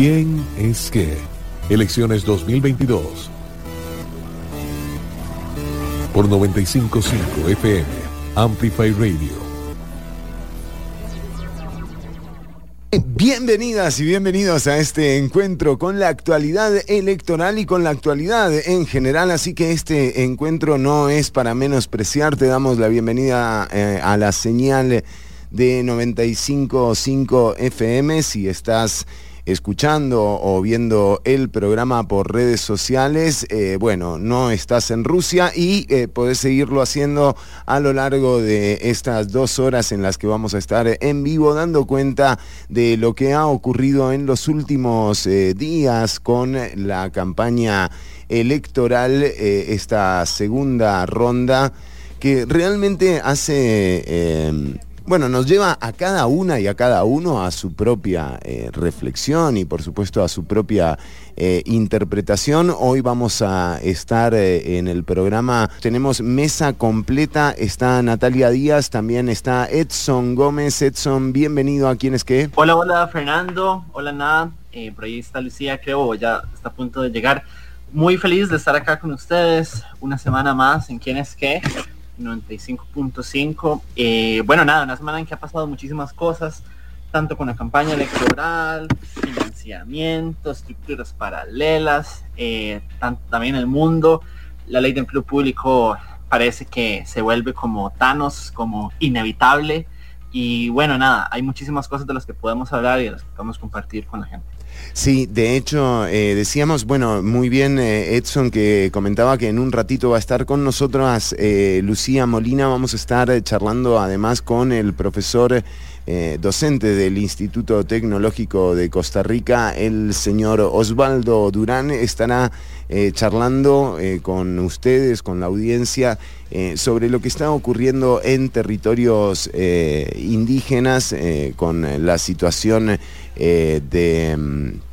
¿Quién es qué? Elecciones 2022. Por 955 FM, Amplify Radio. Bienvenidas y bienvenidos a este encuentro con la actualidad electoral y con la actualidad en general, así que este encuentro no es para menospreciar, te damos la bienvenida eh, a la señal de 95.5 FM si estás escuchando o viendo el programa por redes sociales, eh, bueno, no estás en Rusia y eh, podés seguirlo haciendo a lo largo de estas dos horas en las que vamos a estar en vivo dando cuenta de lo que ha ocurrido en los últimos eh, días con la campaña electoral, esta segunda ronda que realmente hace bueno, nos lleva a cada una y a cada uno a su propia eh, reflexión y por supuesto a su propia eh, interpretación. Hoy vamos a estar eh, en el programa, tenemos mesa completa, está Natalia Díaz, también está Edson Gómez. Edson, bienvenido a ¿Quién es qué? Hola, hola Fernando, hola Nada, por ahí está Lucía, creo, ya está a punto de llegar. Muy feliz de estar acá con ustedes una semana más en ¿Quién es qué? 95.5. Eh, bueno, nada, una semana en que ha pasado muchísimas cosas, tanto con la campaña electoral, financiamiento, estructuras paralelas, eh, también el mundo. La ley de empleo público parece que se vuelve como Thanos, como inevitable. Y bueno, nada, hay muchísimas cosas de las que podemos hablar y de las que podemos compartir con la gente. Sí, de hecho, eh, decíamos, bueno, muy bien eh, Edson que comentaba que en un ratito va a estar con nosotros eh, Lucía Molina, vamos a estar charlando además con el profesor docente del Instituto Tecnológico de Costa Rica, el señor Osvaldo Durán, estará charlando con ustedes, con la audiencia, sobre lo que está ocurriendo en territorios indígenas con la situación de mm,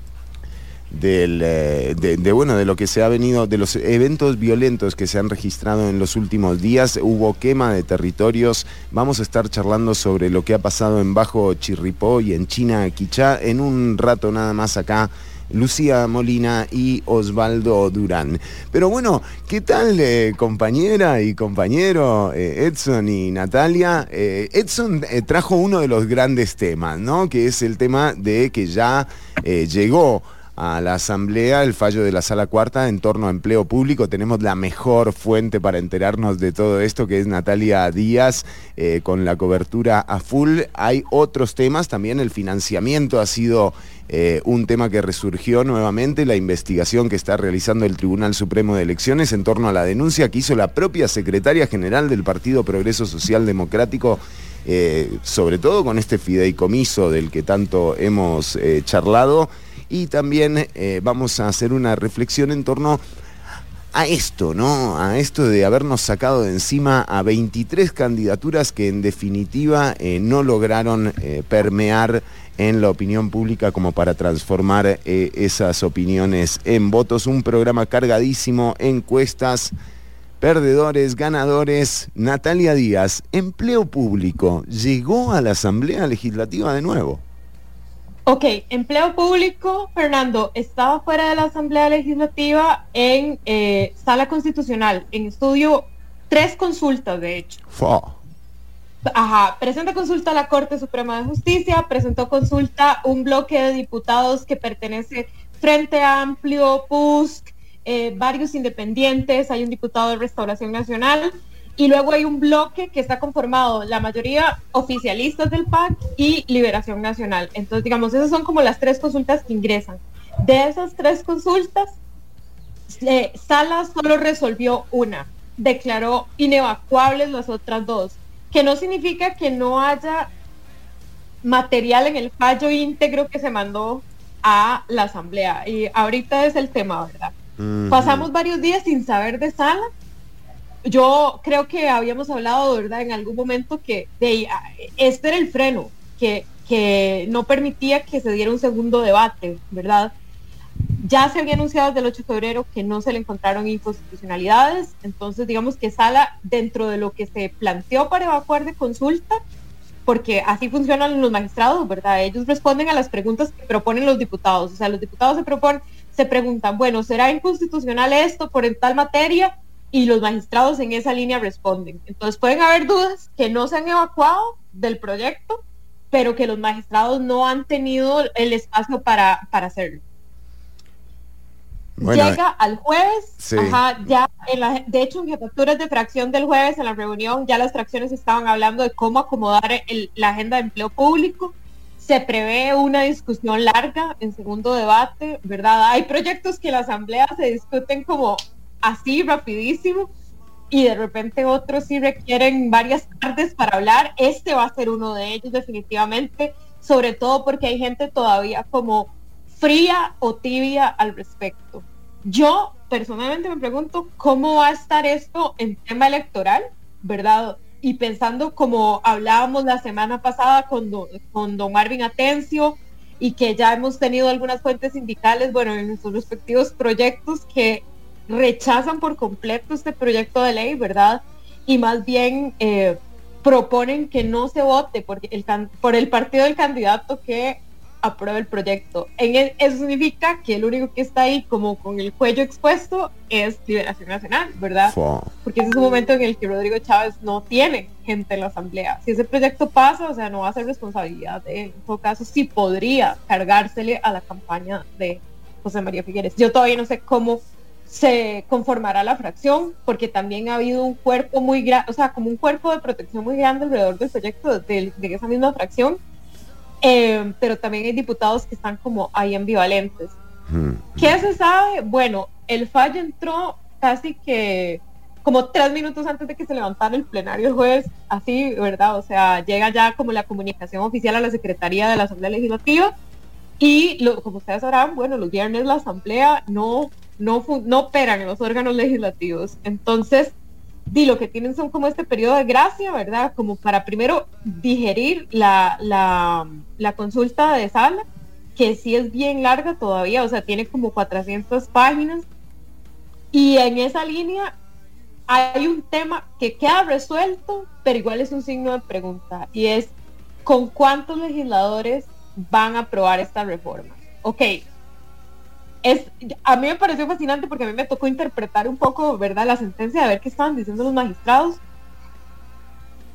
eh, de, bueno, de lo que se ha venido, de los eventos violentos que se han registrado en los últimos días. Hubo quema de territorios. Vamos a estar charlando sobre lo que ha pasado en Bajo Chirripó y en China, Quichá, en un rato nada más acá. Lucía Molina y Osvaldo Durán. Pero bueno, ¿qué tal eh, compañera y compañero eh, Edson y Natalia? Edson trajo uno de los grandes temas, ¿no? Que es el tema de que ya llegó a la Asamblea el fallo de la Sala Cuarta en torno a empleo público. Tenemos la mejor fuente para enterarnos de todo esto, que es Natalia Díaz, eh, con la cobertura a full. Hay otros temas, también el financiamiento ha sido eh, un tema que resurgió nuevamente, la investigación que está realizando el Tribunal Supremo de Elecciones en torno a la denuncia que hizo la propia secretaria general del Partido Progreso Social Democrático. Eh, sobre todo con este fideicomiso del que tanto hemos charlado, y también eh, vamos a hacer una reflexión en torno a esto, ¿no? A esto de habernos sacado de encima a 23 candidaturas que en definitiva eh, no lograron eh, permear en la opinión pública como para transformar esas opiniones en votos. Un programa cargadísimo, encuestas, perdedores, ganadores. Natalia Díaz, empleo público, llegó a la Asamblea Legislativa de nuevo. Ok, empleo público, Fernando, estaba fuera de la Asamblea Legislativa en eh, sala constitucional, en estudio tres consultas, de hecho. Ajá, presenta consulta a la Corte Suprema de Justicia, presentó consulta un bloque de diputados que pertenece Frente Amplio, PUSC, eh, varios independientes, hay un diputado de Restauración Nacional, y luego hay un bloque que está conformado, la mayoría oficialistas del PAC y Liberación Nacional. Entonces, digamos, esas son como las tres consultas que ingresan. De esas tres consultas, eh, Sala solo resolvió una, declaró inevacuables las otras dos, que no significa que no haya material en el fallo íntegro que se mandó a la asamblea. Y ahorita es el tema, ¿verdad? Pasamos varios días sin saber de Sala yo creo que habíamos hablado, ¿verdad? En algún momento que de, este era el freno, que, que no permitía que se diera un segundo debate, ¿verdad? Ya se había anunciado desde el 8 de febrero que no se le encontraron inconstitucionalidades, entonces digamos que Sala, dentro de lo que se planteó para evacuar de consulta, porque así funcionan los magistrados, ¿verdad? Ellos responden a las preguntas que proponen los diputados. O sea, los diputados se proponen, se preguntan, bueno, ¿será inconstitucional esto por en tal materia? Y los magistrados en esa línea responden. Entonces pueden haber dudas que no se han evacuado del proyecto, pero que los magistrados no han tenido el espacio para, para hacerlo. Llega al jueves, ya en la, de hecho en jefaturas de fracción del jueves en la reunión ya las fracciones estaban hablando de cómo acomodar la agenda de empleo público. Se prevé una discusión larga en segundo debate, ¿verdad? Hay proyectos que la asamblea se discuten como así rapidísimo y de repente otros sí requieren varias tardes para hablar. Este va a ser uno de ellos definitivamente, sobre todo porque hay gente todavía como fría o tibia al respecto. Yo personalmente me pregunto cómo va a estar esto en tema electoral, ¿verdad? Y pensando como hablábamos la semana pasada con, con don Marvin Atencio y que ya hemos tenido algunas fuentes sindicales, bueno, en sus respectivos proyectos que rechazan por completo este proyecto de ley, ¿verdad? Y más bien eh, proponen que no se vote por el partido del candidato que apruebe el proyecto. En eso significa que el único que está ahí como con el cuello expuesto es Liberación Nacional, ¿verdad? Porque ese es un momento en el que Rodrigo Chávez no tiene gente en la asamblea. Si ese proyecto pasa, o sea, no va a ser responsabilidad de él. En todo caso, sí podría cargársele a la campaña de José María Figueres. Yo todavía no sé cómo se conformará la fracción, porque también ha habido un cuerpo muy grande, o sea, como un cuerpo de protección muy grande alrededor del proyecto de esa misma fracción eh, pero también hay diputados que están como ahí ambivalentes. Hmm. ¿Qué se sabe? Bueno, el fallo entró casi que como tres minutos antes de que se levantara el plenario el jueves, así, ¿verdad? O sea, llega ya como la comunicación oficial a la Secretaría de la Asamblea Legislativa y lo, como ustedes sabrán, bueno, los viernes la Asamblea no, no, no operan en los órganos legislativos. Entonces, di lo que tienen son como este periodo de gracia, ¿verdad? Como para primero digerir la, la, consulta de sala, que sí es bien larga todavía, o sea, tiene como 400 páginas. Y en esa línea hay un tema que queda resuelto, pero igual es un signo de pregunta, y es ¿con cuántos legisladores van a aprobar esta reforma? Ok, a mí me pareció fascinante porque a mí me tocó interpretar un poco, ¿verdad?, la sentencia, de ver qué estaban diciendo los magistrados.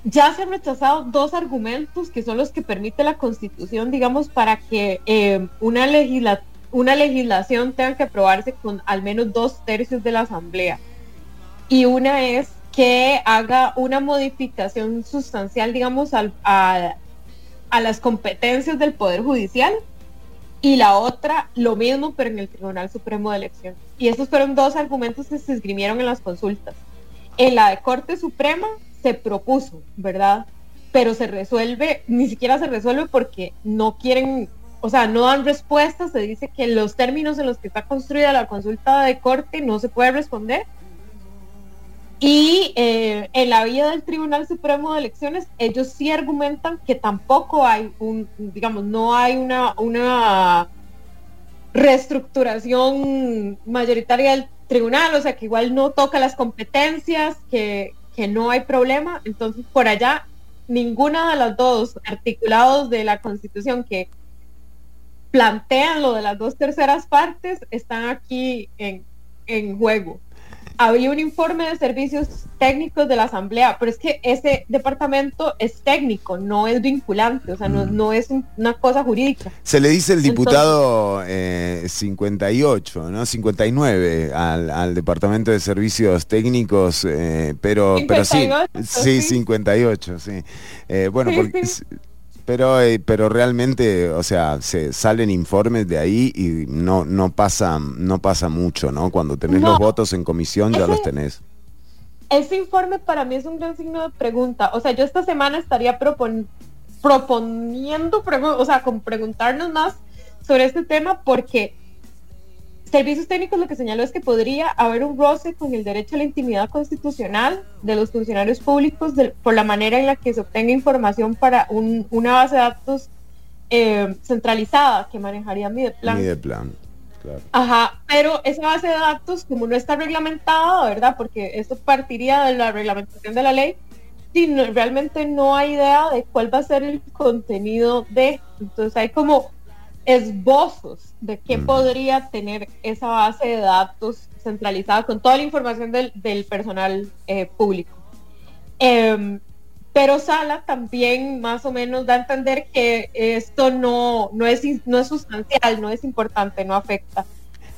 Ya se han rechazado dos argumentos que son los que permite la Constitución, digamos, para que eh, una, una legislación tenga que aprobarse con al menos dos tercios de la Asamblea. Y una es que haga una modificación sustancial, digamos, a, a las competencias del Poder Judicial y la otra lo mismo, pero en el Tribunal Supremo de Elección. Y estos fueron dos argumentos que se esgrimieron en las consultas. En la de Corte Suprema se propuso, ¿verdad? Pero se resuelve, ni siquiera se resuelve porque no quieren, o sea, no dan respuestas, se dice que los términos en los que está construida la consulta de Corte no se puede responder y eh, en la vía del Tribunal Supremo de Elecciones, ellos sí argumentan que tampoco hay un, digamos, no hay una, una reestructuración mayoritaria del tribunal, o sea, que igual no toca las competencias, que, que no hay problema. Entonces, por allá, ninguna de las dos articulados de la Constitución que plantean lo de las dos terceras partes están aquí en, en juego había un informe de servicios técnicos de la Asamblea, pero es que ese departamento es técnico, no es vinculante, o sea, no, mm. es una cosa jurídica. Se le dice el diputado 58, eh, ¿no? 59 al, departamento de servicios técnicos, eh, pero, pero sí, sí, 58, sí. Eh, bueno, porque... Pero, eh, pero realmente, o sea, se salen informes de ahí y no, no, pasa, no pasa mucho, ¿no? Cuando tenés los votos en comisión ya los tenés. Ese informe para mí es un gran signo de pregunta. O sea, yo esta semana estaría proponiendo, o sea, con preguntarnos más sobre este tema porque Servicios técnicos lo que señaló es que podría haber un roce con el derecho a la intimidad constitucional de los funcionarios públicos por la manera en la que se obtenga información para una base de datos eh, centralizada que manejaría Mideplan. Mideplan, claro. Ajá, pero esa base de datos, como no está reglamentada, ¿verdad? Porque esto partiría de la reglamentación de la ley, realmente no hay idea de cuál va a ser el contenido de. Entonces hay como esbozos de qué mm. podría tener esa base de datos centralizada con toda la información del, personal eh, público. Em, pero Sala también más o menos da a entender que esto no, no, es, no es sustancial, no es importante, no afecta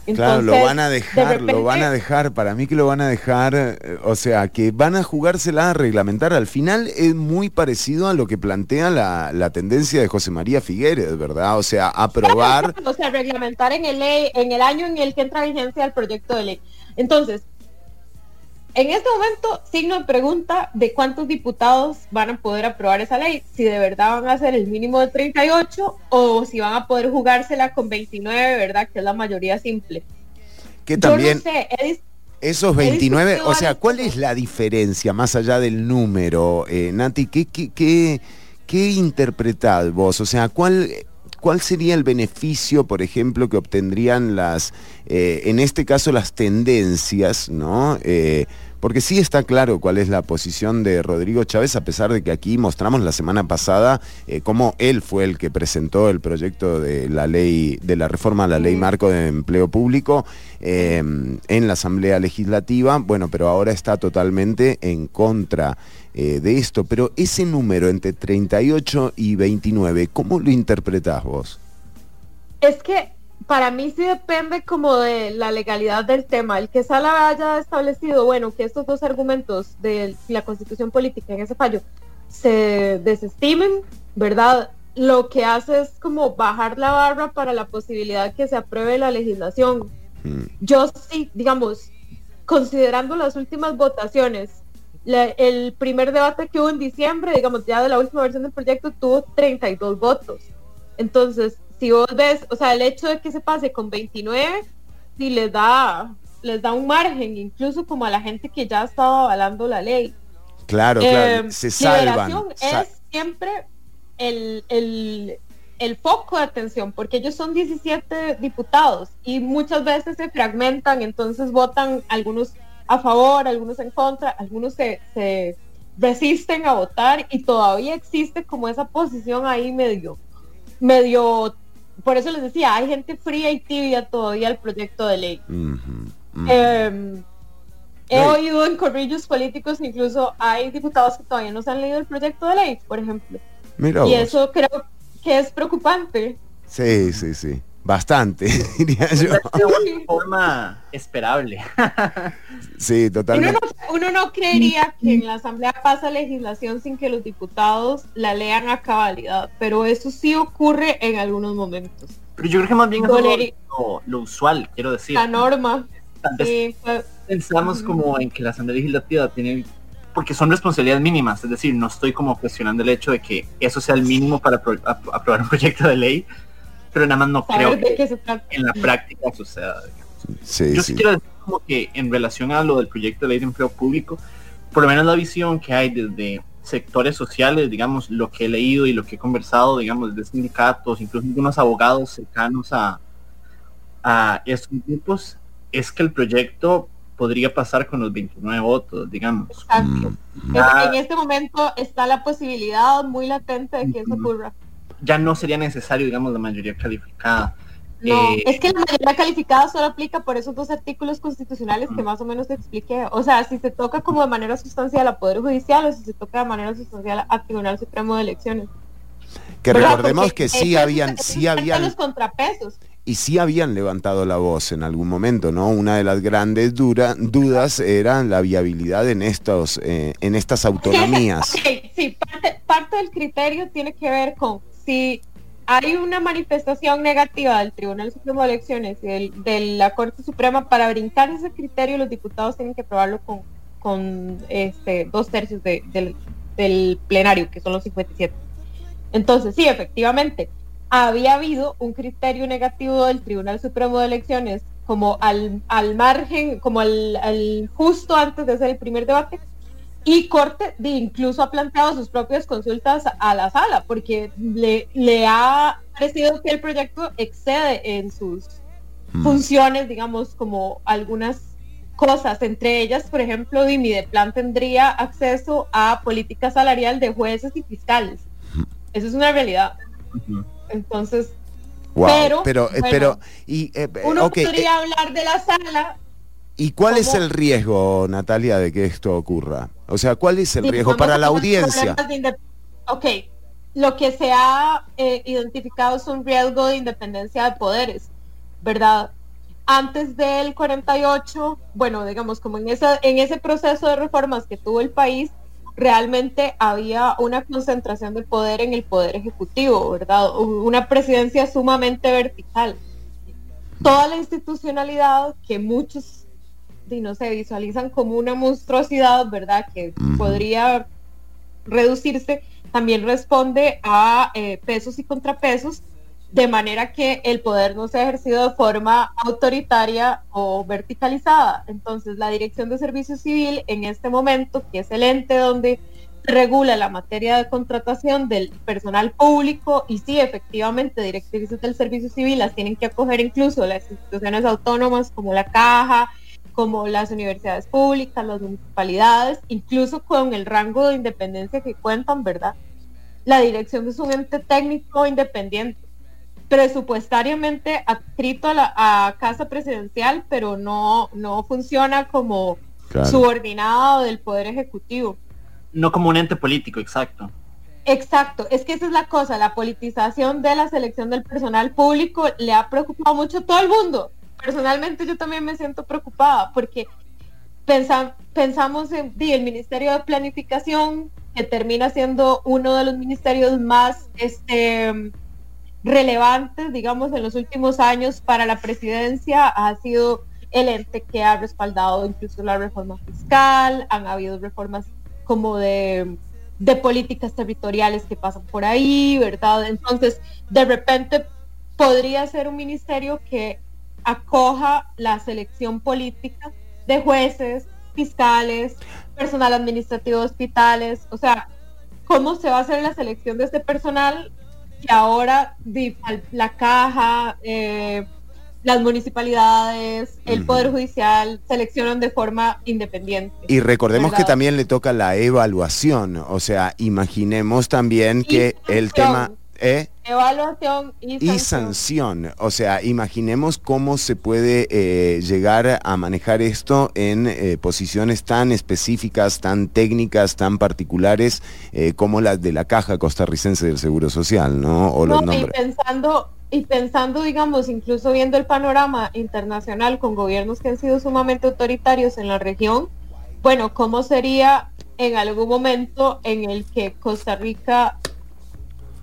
claro, lo van a dejar, lo van a dejar, para mí que lo van a dejar, eh, o sea, que van a jugársela a reglamentar. Al final es muy parecido a lo que plantea la, tendencia de José María Figueres, ¿verdad? O sea, aprobar... o sea, reglamentar en el, ley, en el año en el que entra vigencia el proyecto de ley. Entonces, en este momento, signo de pregunta de cuántos diputados van a poder aprobar esa ley, si de verdad van a ser el mínimo de 38 o si van a poder jugársela con 29, ¿verdad? Que es la mayoría simple. Que también... esos 29, o sea, ¿cuál es la diferencia más allá del número, eh, Nati? ¿Qué, qué, qué, qué interpretad vos? O sea, ¿cuál ¿cuál sería el beneficio, por ejemplo, que obtendrían las, eh, en este caso, las tendencias, ¿no? Eh, porque sí está claro cuál es la posición de Rodrigo Chávez, a pesar de que aquí mostramos la semana pasada eh, cómo él fue el que presentó el proyecto de la ley, de la reforma a la ley marco de empleo público en la Asamblea Legislativa. Bueno, pero ahora está totalmente en contra eh, de esto, pero ese número entre 38 y 29, ¿cómo lo interpretás vos? Es que para mí sí depende como de la legalidad del tema. El que Sala haya establecido, bueno, que estos dos argumentos de la constitución política en ese fallo se desestimen, ¿verdad? Lo que hace es como bajar la barra para la posibilidad que se apruebe la legislación. Mm. Yo sí, digamos, considerando las últimas votaciones, el primer debate que hubo en diciembre, digamos, ya de la última versión del proyecto, tuvo 32 votos. Entonces, si vos ves, o sea, el hecho de que se pase con 29, si les da, les da un margen, incluso como a la gente que ya ha estado avalando la ley. Claro, claro, eh, se salvan. es siempre el, el, el foco de atención, porque ellos son 17 diputados y muchas veces se fragmentan, entonces votan algunos a favor, algunos en contra, algunos se, resisten a votar y todavía existe como esa posición ahí medio, medio, por eso les decía, hay gente fría y tibia todavía al proyecto de ley. Em, he oído en corrillos políticos, incluso hay diputados que todavía no se han leído el proyecto de ley, por ejemplo. y eso creo que es preocupante. Sí, sí, sí. Bastante, diría yo. Una forma esperable. sí, totalmente. Uno no, creería que en la Asamblea pasa legislación sin que los diputados la lean a cabalidad, pero eso sí ocurre en algunos momentos. Pero yo creo que más bien es lo, usual, quiero decir. La norma. pensamos como en que la Asamblea Legislativa tiene porque son responsabilidades mínimas, es decir, no estoy como cuestionando el hecho de que eso sea el mínimo para aprobar un proyecto de ley, pero nada más no creo que en la práctica suceda. Yo sí, quiero decir como que en relación a lo del proyecto de ley de empleo público, por lo menos la visión que hay desde sectores sociales, digamos, lo que he leído y lo que he conversado, digamos, desde sindicatos, incluso algunos abogados cercanos a, a estos grupos, es que el proyecto podría pasar con los 29 votos, digamos. Mm, mm. en este momento está la posibilidad muy latente de que eso ocurra ya no sería necesario, digamos, la mayoría calificada. No, eh, es que la mayoría calificada solo aplica por esos dos artículos constitucionales que más o menos te expliqué. O sea, si se toca como de manera sustancial a Poder Judicial o si se toca de manera sustancial a Tribunal Supremo de Elecciones. Que recordemos que sí habían, sí habían los contrapesos. Y sí habían levantado la voz en algún momento, ¿no? Una de las grandes dudas era la viabilidad en estos, eh, en estas autonomías. sí, parte, parte del criterio tiene que ver con si hay una manifestación negativa del Tribunal Supremo de Elecciones y de la Corte Suprema para brincar ese criterio, los diputados tienen que aprobarlo con, con este, dos tercios del, plenario, que son los 57. Entonces, sí, efectivamente, había habido un criterio negativo del Tribunal Supremo de Elecciones como al, al margen, como al, al, justo antes de hacer el primer debate, y Corte incluso ha planteado sus propias consultas a la sala, porque le, le ha parecido que el proyecto excede en sus mm. funciones, digamos, como algunas cosas, entre ellas, por ejemplo, plan tendría acceso a política salarial de jueces y fiscales. Eso es una realidad. Entonces, pero, pero, eh, pero y, eh, uno podría hablar de la sala. ¿Y cuál es el riesgo, Natalia, de que esto ocurra? O sea, ¿cuál es el riesgo para la audiencia? Ok, lo que se ha eh, identificado es un riesgo de independencia de poderes, ¿verdad? Antes del 48, bueno, digamos, como en, esa, en ese proceso de reformas que tuvo el país, realmente había una concentración de poder en el poder ejecutivo, ¿verdad? Una presidencia sumamente vertical. Toda la institucionalidad que muchos, no se visualizan como una monstruosidad, ¿verdad? Que podría reducirse, también responde a eh, pesos y contrapesos, de manera que el poder no se ha ejercido de forma autoritaria o verticalizada. Entonces, la Dirección de Servicio Civil, en este momento, que es el ente donde regula la materia de contratación del personal público y sí, efectivamente, directrices del servicio civil las tienen que acoger incluso las instituciones autónomas como la caja, como las universidades públicas, las municipalidades, incluso con el rango de independencia que cuentan, ¿verdad? La dirección es un ente técnico independiente, presupuestariamente adscrito a la casa presidencial, pero no, no funciona como subordinado del Poder Ejecutivo. No como un ente político, exacto. Exacto, es que esa es la cosa, la politización de la selección del personal público le ha preocupado mucho a todo el mundo personalmente yo también me siento preocupada porque pensamos en el Ministerio de Planificación, que termina siendo uno de los ministerios más este, relevantes, digamos, en los últimos años para la presidencia, ha sido el ente que ha respaldado incluso la reforma fiscal, han habido reformas como de, de políticas territoriales que pasan por ahí, ¿verdad? Entonces, de repente podría ser un ministerio que acoja la selección política de jueces, fiscales, personal administrativo de hospitales, o sea, cómo se va a hacer la selección de este personal que ahora la caja, eh, las municipalidades, el Poder Judicial seleccionan de forma independiente. Y recordemos que también le toca la evaluación, o sea, imaginemos también que el tema... ¿Eh? Evaluación y sanción. O sea, imaginemos cómo se puede eh, llegar a manejar esto en eh, posiciones tan específicas, tan técnicas, tan particulares como las de la Caja Costarricense del Seguro Social, ¿no? O los nombres. Y pensando, y pensando, digamos, incluso viendo el panorama internacional con gobiernos que han sido sumamente autoritarios en la región, bueno, ¿cómo sería en algún momento en el que Costa Rica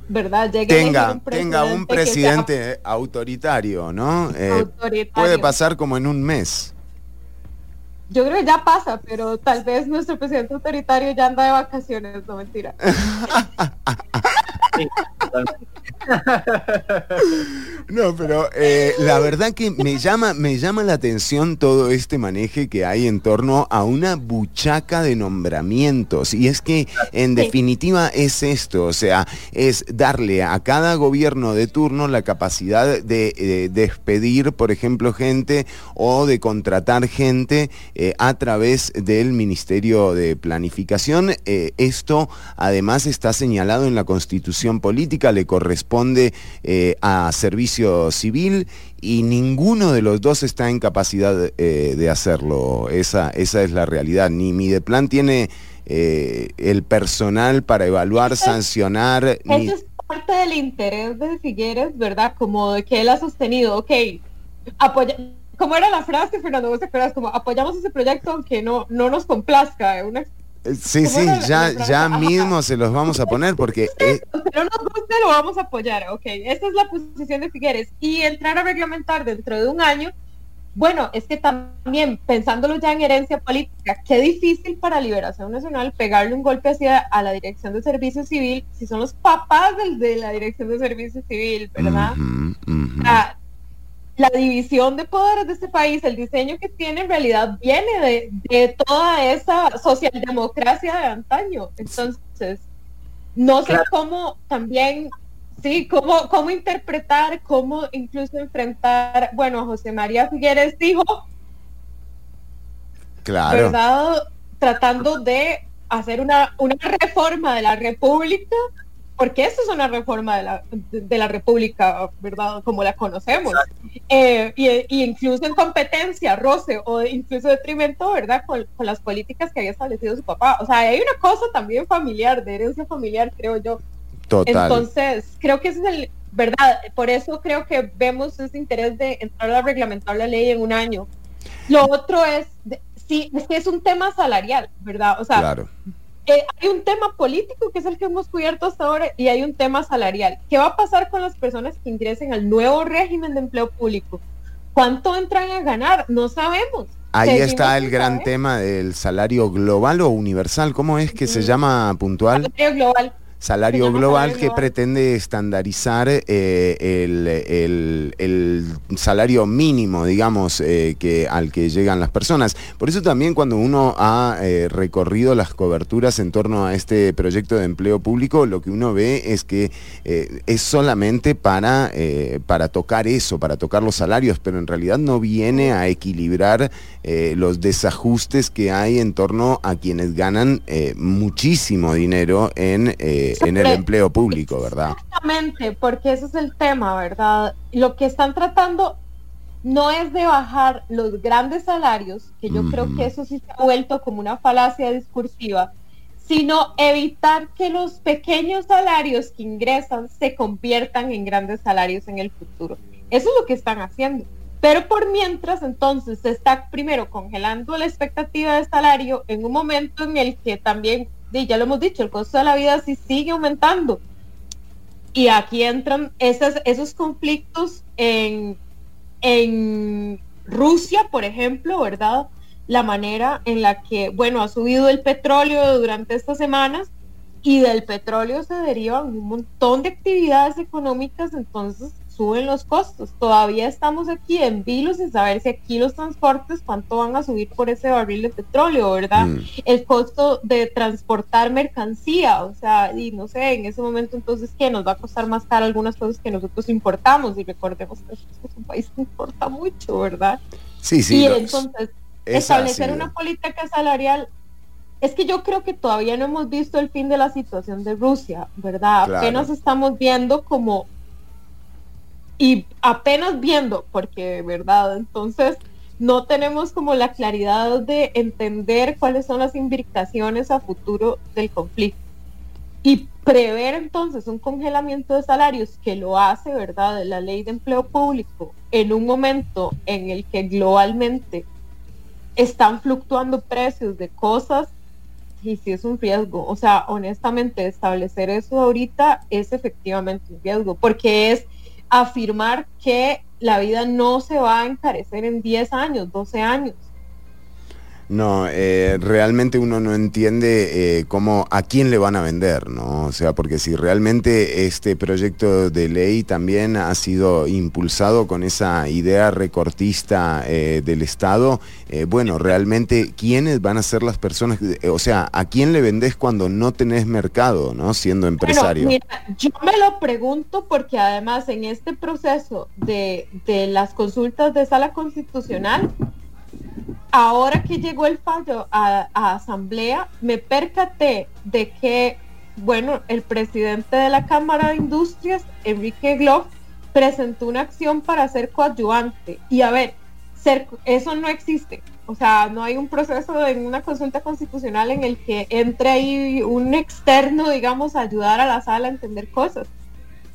¿verdad? tenga, un tenga un presidente autoritario, ¿no? Eh, puede pasar como en un mes. Yo creo que ya pasa, pero tal vez nuestro presidente autoritario ya anda de vacaciones, no mentira. No, pero eh, la verdad que me llama, me llama la atención todo este maneje que hay en torno a una buchaca de nombramientos. Y es que en definitiva es esto, o sea, es darle a cada gobierno de turno la capacidad de eh, despedir, por ejemplo, gente o de contratar gente eh, a través del Ministerio de Planificación. esto además está señalado en la Constitución Política, le corresponde a servicio civil y ninguno de los dos está en capacidad eh, de hacerlo. Esa, esa es la realidad. Ni Mideplan tiene eh, el personal para evaluar, sancionar. Eso es parte del interés de Figueres, ¿verdad? Como de que él ha sostenido, ok, apoya ¿Cómo era la frase, Fernando? ¿Vos te acuerdas? Como apoyamos ese proyecto aunque no, no nos complazca. Una eh, sí, sí, ya, ya mismo se los vamos a poner porque... Eh... no nos guste, lo vamos a apoyar, ok. Esa es la posición de Figueres. Y entrar a reglamentar dentro de un año, bueno, es que también, pensándolo ya en herencia política, qué difícil para Liberación Nacional pegarle un golpe hacia a la Dirección de Servicio Civil si son los papás del, de la Dirección de Servicio Civil, ¿verdad? La división de poderes de este país, el diseño que tiene en realidad viene de, toda esa socialdemocracia de antaño. Entonces, no sé cómo también, sí, cómo, cómo interpretar, cómo incluso enfrentar, bueno, José María Figueres dijo, claro. ¿verdad? Tratando de hacer una, una reforma de la República porque eso es una reforma de la, de, la República, ¿verdad? Como la conocemos. Eh, y, incluso en competencia, roce o incluso detrimento, ¿verdad? Con, las políticas que había establecido su papá. O sea, hay una cosa también familiar, de herencia familiar, creo yo. Total. Entonces, creo que ese es el, ¿verdad? Por eso creo que vemos ese interés de entrar a reglamentar la ley en un año. Lo otro es, sí, es que es un tema salarial, ¿verdad? O sea, claro hay un tema político que es el que hemos cubierto hasta ahora y hay un tema salarial. ¿Qué va a pasar con las personas que ingresen al nuevo régimen de empleo público? ¿Cuánto entran a ganar? No sabemos. Ahí está el gran tema del salario global o universal. ¿Cómo es que se llama puntual? Salario global salario global que pretende estandarizar eh, el, salario mínimo, digamos, eh, que, al que llegan las personas. Por eso también cuando uno ha eh, recorrido las coberturas en torno a este proyecto de empleo público, lo que uno ve es que es solamente para, para tocar eso, para tocar los salarios, pero en realidad no viene a equilibrar los desajustes que hay en torno a quienes ganan muchísimo dinero en en el empleo público, ¿verdad? Exactamente, porque ese es el tema, ¿verdad? Lo que están tratando no es de bajar los grandes salarios, que yo creo que eso sí se ha vuelto como una falacia discursiva, sino evitar que los pequeños salarios que ingresan se conviertan en grandes salarios en el futuro. Eso es lo que están haciendo. Pero por mientras, entonces, se está primero congelando la expectativa de salario en un momento en el que también ya lo hemos dicho, el costo de la vida sí sigue aumentando. Y aquí entran esos, esos conflictos en, en Rusia, por ejemplo, ¿verdad? La manera en la que, bueno, ha subido el petróleo durante estas semanas y del petróleo se derivan un montón de actividades económicas, entonces suben los costos. Todavía estamos aquí en vilo sin saber si aquí los transportes cuánto van a subir por ese barril de petróleo, ¿verdad? Mm. El costo de transportar mercancía, o sea, y no sé, en ese momento entonces que nos va a costar más caro algunas cosas que nosotros importamos y recordemos que es un país que importa mucho, ¿verdad? Sí, sí. Y entonces establecer una política salarial es que yo creo que todavía no hemos visto el fin de la situación de Rusia, ¿verdad? Apenas estamos viendo como y apenas viendo, porque, ¿verdad? Entonces, no tenemos como la claridad de entender cuáles son las implicaciones a futuro del conflicto. Y prever entonces un congelamiento de salarios que lo hace, ¿verdad?, de la ley de empleo público en un momento en el que globalmente están fluctuando precios de cosas y sí es un riesgo. O sea, honestamente, establecer eso ahorita es efectivamente un riesgo, porque es afirmar que la vida no se va a encarecer en 10 años, 12 años. No, eh, realmente uno no entiende eh, cómo, a quién le van a vender, ¿no? O sea, porque si realmente este proyecto de ley también ha sido impulsado con esa idea recortista eh, del Estado, bueno, realmente, ¿quiénes van a ser las personas? o sea, ¿a quién le vendés cuando no tenés mercado, ¿no? Siendo empresario. mira, yo me lo pregunto porque además en este proceso de, de las consultas de sala constitucional, ahora que llegó el fallo a, asamblea, me percaté de que, bueno, el presidente de la Cámara de Industrias, Enrique Glock, presentó una acción para ser coadyuvante. Y a ver, eso no existe. O sea, no hay un proceso en una consulta constitucional en el que entre ahí un externo, digamos, ayudar a la sala a entender cosas.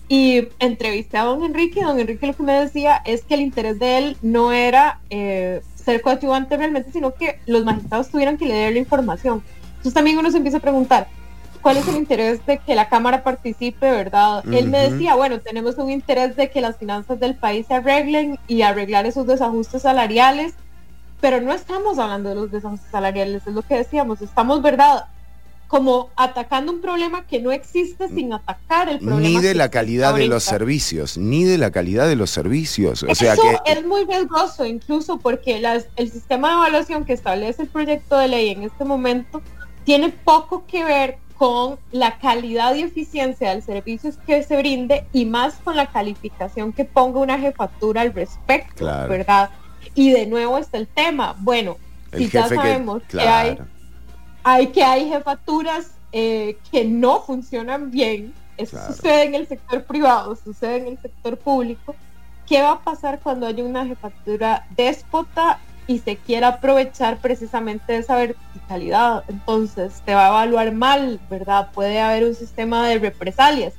Y entrevisté a don Enrique, don Enrique lo que me decía es que el interés de él no era eh, ser coadyuvante realmente, sino que los magistrados tuvieran que leer la información. Entonces también uno se empieza a preguntar, ¿cuál es el interés de que la Cámara participe, verdad? Él me decía, bueno, tenemos un interés de que las finanzas del país se arreglen y arreglar esos desajustes salariales, pero no estamos hablando de los desajustes salariales, es lo que decíamos, estamos, ¿verdad? Como atacando un problema que no existe sin atacar el problema. Ni de la calidad de los servicios, ni de la calidad de los servicios. O sea que es muy riesgoso, incluso porque el sistema de evaluación que establece el proyecto de ley en este momento tiene poco que ver con la calidad y eficiencia del servicio que se brinde y más con la calificación que ponga una jefatura al respecto, ¿verdad? Y de nuevo está el tema. Bueno, si ya sabemos que, hay, hay, que hay jefaturas eh, que no funcionan bien, eso sucede en el sector privado, sucede en el sector público, ¿qué va a pasar cuando haya una jefatura déspota y se quiera aprovechar precisamente de esa verticalidad? Entonces te va a evaluar mal, ¿verdad? Puede haber un sistema de represalias.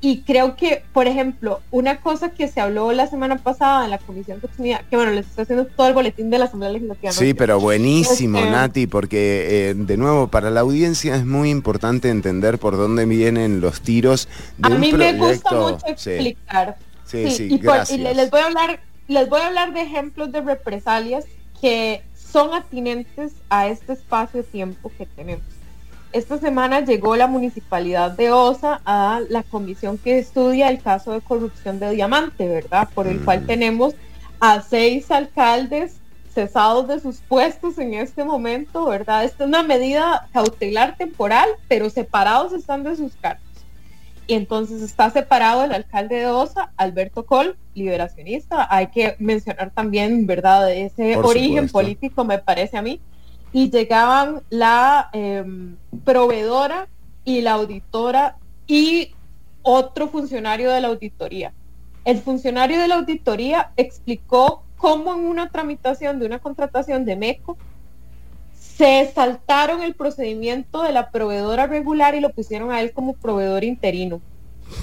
Y creo que, por ejemplo, una cosa que se habló la semana pasada en la Comisión de Comunidad, que bueno, les estoy haciendo todo el boletín de la Asamblea Legislativa. Sí, pero buenísimo, este, Nati, porque eh, de nuevo, para la audiencia es muy importante entender por dónde vienen los tiros de a mí me gusta mucho explicar. Sí, sí, y, les voy a hablar, les voy a hablar de ejemplos de represalias que son atinentes a este espacio-tiempo que tenemos. Esta semana llegó la municipalidad de Osa a la comisión que estudia el caso de corrupción de Diamante, ¿verdad? Por el cual mm. tenemos a seis alcaldes cesados de sus puestos en este momento, ¿verdad? Esta es una medida cautelar temporal, pero separados están de sus cargos y entonces está separado el alcalde de Osa, Alberto Col, liberacionista. Hay que mencionar también, ¿verdad?, ese origen político, me parece a mí. Y llegaban la em, proveedora y la auditora y otro funcionario de la auditoría. El funcionario de la auditoría explicó cómo en una tramitación de una contratación de MECO se saltaron el procedimiento de la proveedora regular y lo pusieron a él como proveedor interino.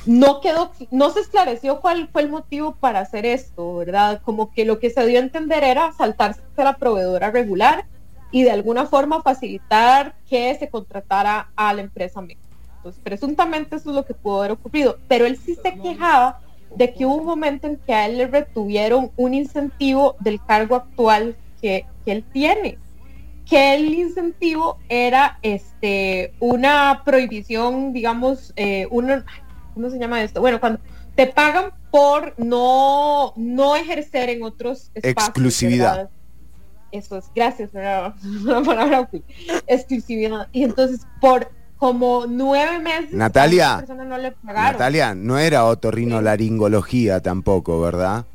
No quedó, no se esclareció cuál fue el motivo para hacer esto, ¿verdad? Como que lo que se dio a entender era saltarse a la proveedora regular y de alguna forma facilitar que se contratara a la empresa México. Entonces, presuntamente eso es lo que pudo haber ocurrido, pero él sí se quejaba de que hubo un momento en que a él le retuvieron un incentivo del cargo actual que, que él tiene que el incentivo era este una prohibición, digamos, eh, ¿cómo se llama esto? Bueno, cuando te pagan por no, no ejercer en otros espacios. Exclusividad. Eso es, gracias por la palabra exclusividad. Y entonces por como nueve meses Natalia, no le Natalia, no era otorrinolaringología tampoco, ¿verdad?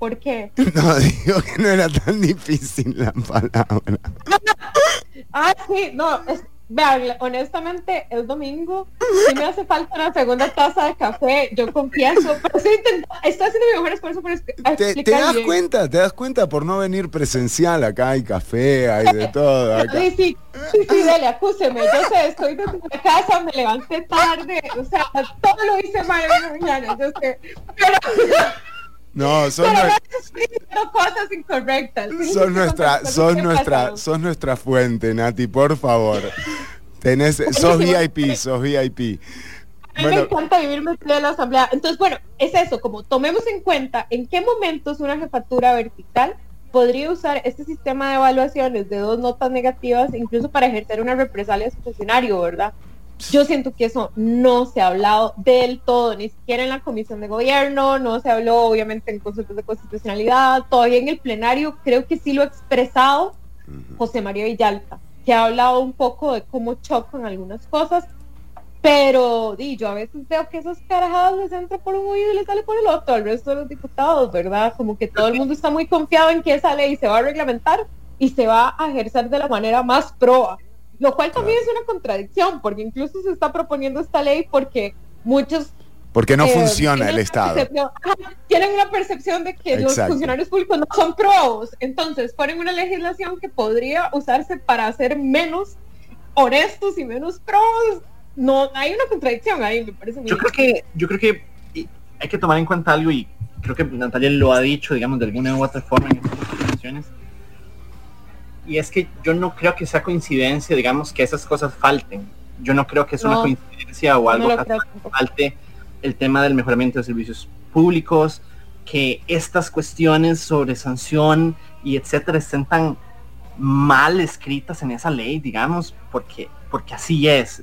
¿Por qué? No, digo que no era tan difícil la palabra. ah, sí, no, es, vean, honestamente, el domingo, si me hace falta una segunda taza de café, yo confieso, pero estoy, estoy haciendo mi mejor esfuerzo por explicar. Te, te das cuenta, te das cuenta por no venir presencial, acá hay café, hay de todo. Acá. Sí, sí, sí, sí, dale, acúseme, yo sé, estoy de la casa, me levanté tarde, o sea, todo lo hice mal en la mañana, yo sé, pero... No, son cosas incorrectas. Son nuestra, son nuestra, son nuestra fuente, Nati, por favor. Tenés, sos VIP, sos VIP. A mí me encanta vivir en la asamblea. Entonces, bueno, es eso, como tomemos en cuenta en qué momentos una jefatura vertical podría usar este sistema de evaluaciones de dos notas negativas, incluso para ejercer una represalia a su funcionario, ¿verdad? Yo siento que eso no se ha hablado del todo, ni siquiera en la comisión de gobierno, no se habló obviamente en consultas de constitucionalidad, todavía en el plenario creo que sí lo ha expresado José María Villalta, que ha hablado un poco de cómo chocan algunas cosas, pero di, yo a veces veo que esas carajadas les entra por un oído y les sale por el otro al resto de los diputados, ¿verdad? Como que todo el mundo está muy confiado en que esa ley se va a reglamentar y se va a ejercer de la manera más proa lo cual también es una contradicción, porque incluso se está proponiendo esta ley porque muchos... Porque no eh, funciona el Estado. Tienen una percepción de que los funcionarios públicos no son probos. Entonces, ponen una legislación que podría usarse para hacer menos honestos y menos probos. No, hay una contradicción ahí, me parece. Yo creo que, yo creo que hay que tomar en cuenta algo y creo que Natalia lo ha dicho, digamos, de alguna u otra forma en estas situaciones y es que yo no creo que sea coincidencia, digamos, que esas cosas falten. Yo no creo que es una coincidencia o algo que falte el tema del mejoramiento de servicios públicos, que estas cuestiones sobre sanción y etcétera estén tan mal escritas en esa ley, digamos, porque, porque así es.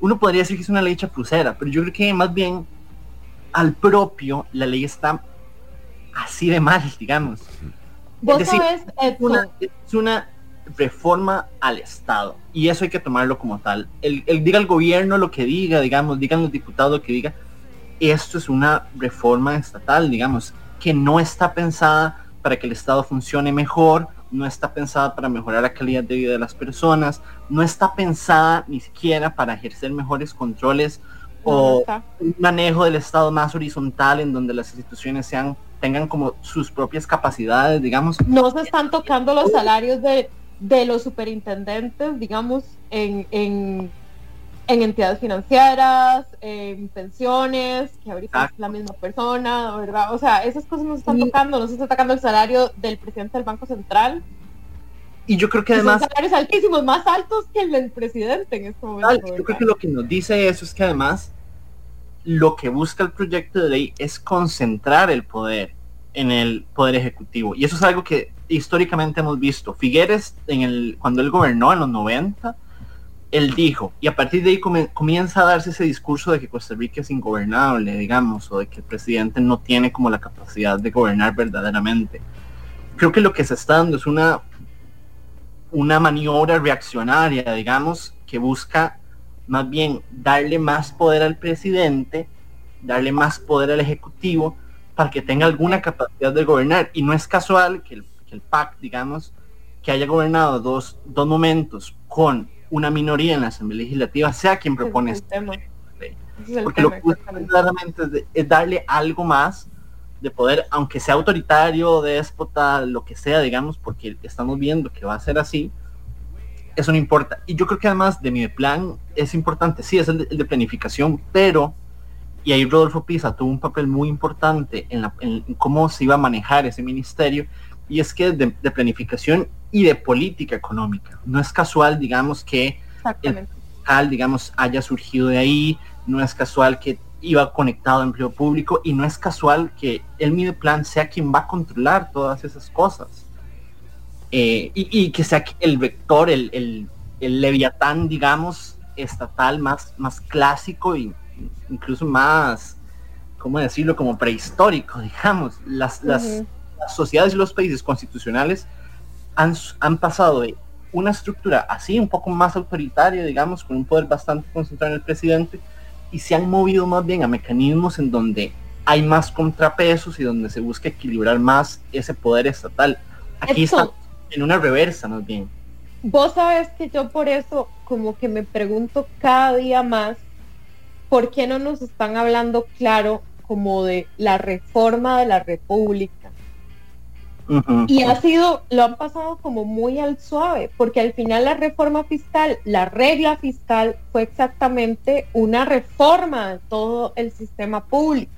Uno podría decir que es una ley chapucera, pero yo creo que más bien al propio la ley está así de mal, digamos es, una, reforma al Estado y eso hay que tomarlo como tal. El, diga el gobierno lo que diga, digamos, digan los diputados lo que diga, esto es una reforma estatal, digamos, que no está pensada para que el Estado funcione mejor no está pensada para mejorar la calidad de vida de las personas, no está pensada ni siquiera para ejercer mejores controles o un manejo del Estado más horizontal en donde las instituciones sean tengan como sus propias capacidades, digamos. No se están tocando los salarios de, de los superintendentes, digamos, en, en, en, entidades financieras, en pensiones, que ahorita es la misma persona, ¿verdad? O sea, esas cosas no se están tocando, no se está tocando el salario del presidente del Banco Central. Y yo creo que además... Son salarios altísimos, más altos que el del presidente en este momento. Yo creo que lo que nos dice eso es que además lo que busca el proyecto de ley es concentrar el poder en el poder ejecutivo. Y eso es algo que históricamente hemos visto. Figueres, en el, cuando él gobernó en los 90, él dijo, y a partir de ahí comienza a darse ese discurso de que Costa Rica es ingobernable, digamos, o de que el presidente no tiene como la capacidad de gobernar verdaderamente. Creo que lo que se está dando es una, una maniobra reaccionaria, digamos, que busca más bien darle más poder al presidente, darle más poder al ejecutivo para que tenga alguna capacidad de gobernar. Y no es casual que el, que PAC, digamos, que haya gobernado dos, dos momentos con una minoría en la Asamblea Legislativa, sea quien propone este Porque lo que claramente es, darle algo más de poder, aunque sea autoritario, déspota, lo que sea, digamos, porque estamos viendo que va a ser así, eso no importa. Y yo creo que además de mi plan es importante, sí, es el de, planificación, pero, y ahí Rodolfo Pisa tuvo un papel muy importante en, la, cómo se iba a manejar ese ministerio, y es que de, de, planificación y de política económica. No es casual, digamos, que el digamos, haya surgido de ahí, no es casual que iba conectado a empleo público y no es casual que el plan sea quien va a controlar todas esas cosas. Eh, y, que sea el vector, el, el, leviatán, digamos, estatal más, más clásico y incluso más, ¿cómo decirlo?, como prehistórico, digamos. Las, las, sociedades y los países constitucionales han, han pasado de una estructura así, un poco más autoritaria, digamos, con un poder bastante concentrado en el presidente, y se han movido más bien a mecanismos en donde hay más contrapesos y donde se busca equilibrar más ese poder estatal. Aquí está en una reversa más bien. Vos sabes que yo por eso como que me pregunto cada día más por qué no nos están hablando claro como de la reforma de la República. Y ha sido, lo han pasado como muy al suave, porque al final la reforma fiscal, la regla fiscal fue exactamente una reforma de todo el sistema público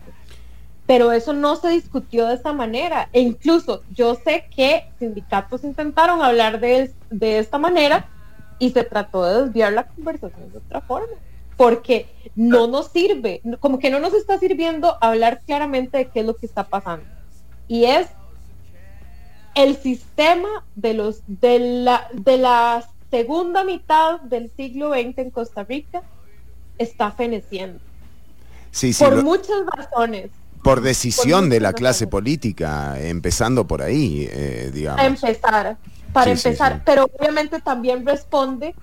pero eso no se discutió de esa manera. E incluso yo sé que sindicatos intentaron hablar de, de esta manera y se trató de desviar la conversación de otra forma, porque no nos sirve, como que no nos está sirviendo hablar claramente de qué es lo que está pasando. Y es el sistema de los de la de la segunda mitad del siglo XX en Costa Rica está feneciendo. Sí, sí, por muchas razones por decisión de la clase política, empezando por ahí, eh, digamos. A empezar, para empezar, pero obviamente también responde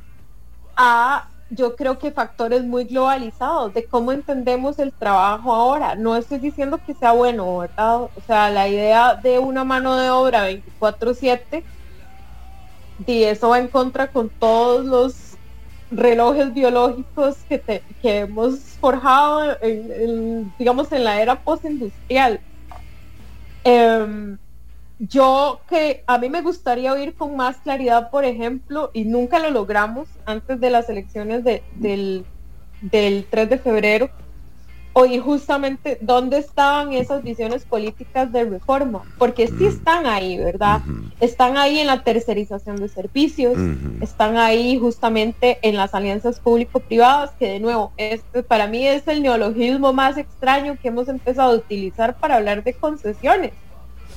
a, yo creo que factores muy globalizados de cómo entendemos el trabajo ahora. No estoy diciendo que sea bueno, ¿verdad? O sea, la idea de una mano de obra 24/7, y eso va en contra con todos los relojes biológicos que, que hemos forjado, en, digamos, en la era postindustrial. Em, yo que a mí me gustaría oír con más claridad, por ejemplo, y nunca lo logramos antes de las elecciones de, del, del 3 de febrero, oír justamente dónde estaban esas visiones políticas de reforma, porque sí están ahí, ¿verdad? Están ahí en la tercerización de servicios, están ahí justamente en las alianzas público-privadas, que de nuevo, este para mí es el neologismo más extraño que hemos empezado a utilizar para hablar de concesiones,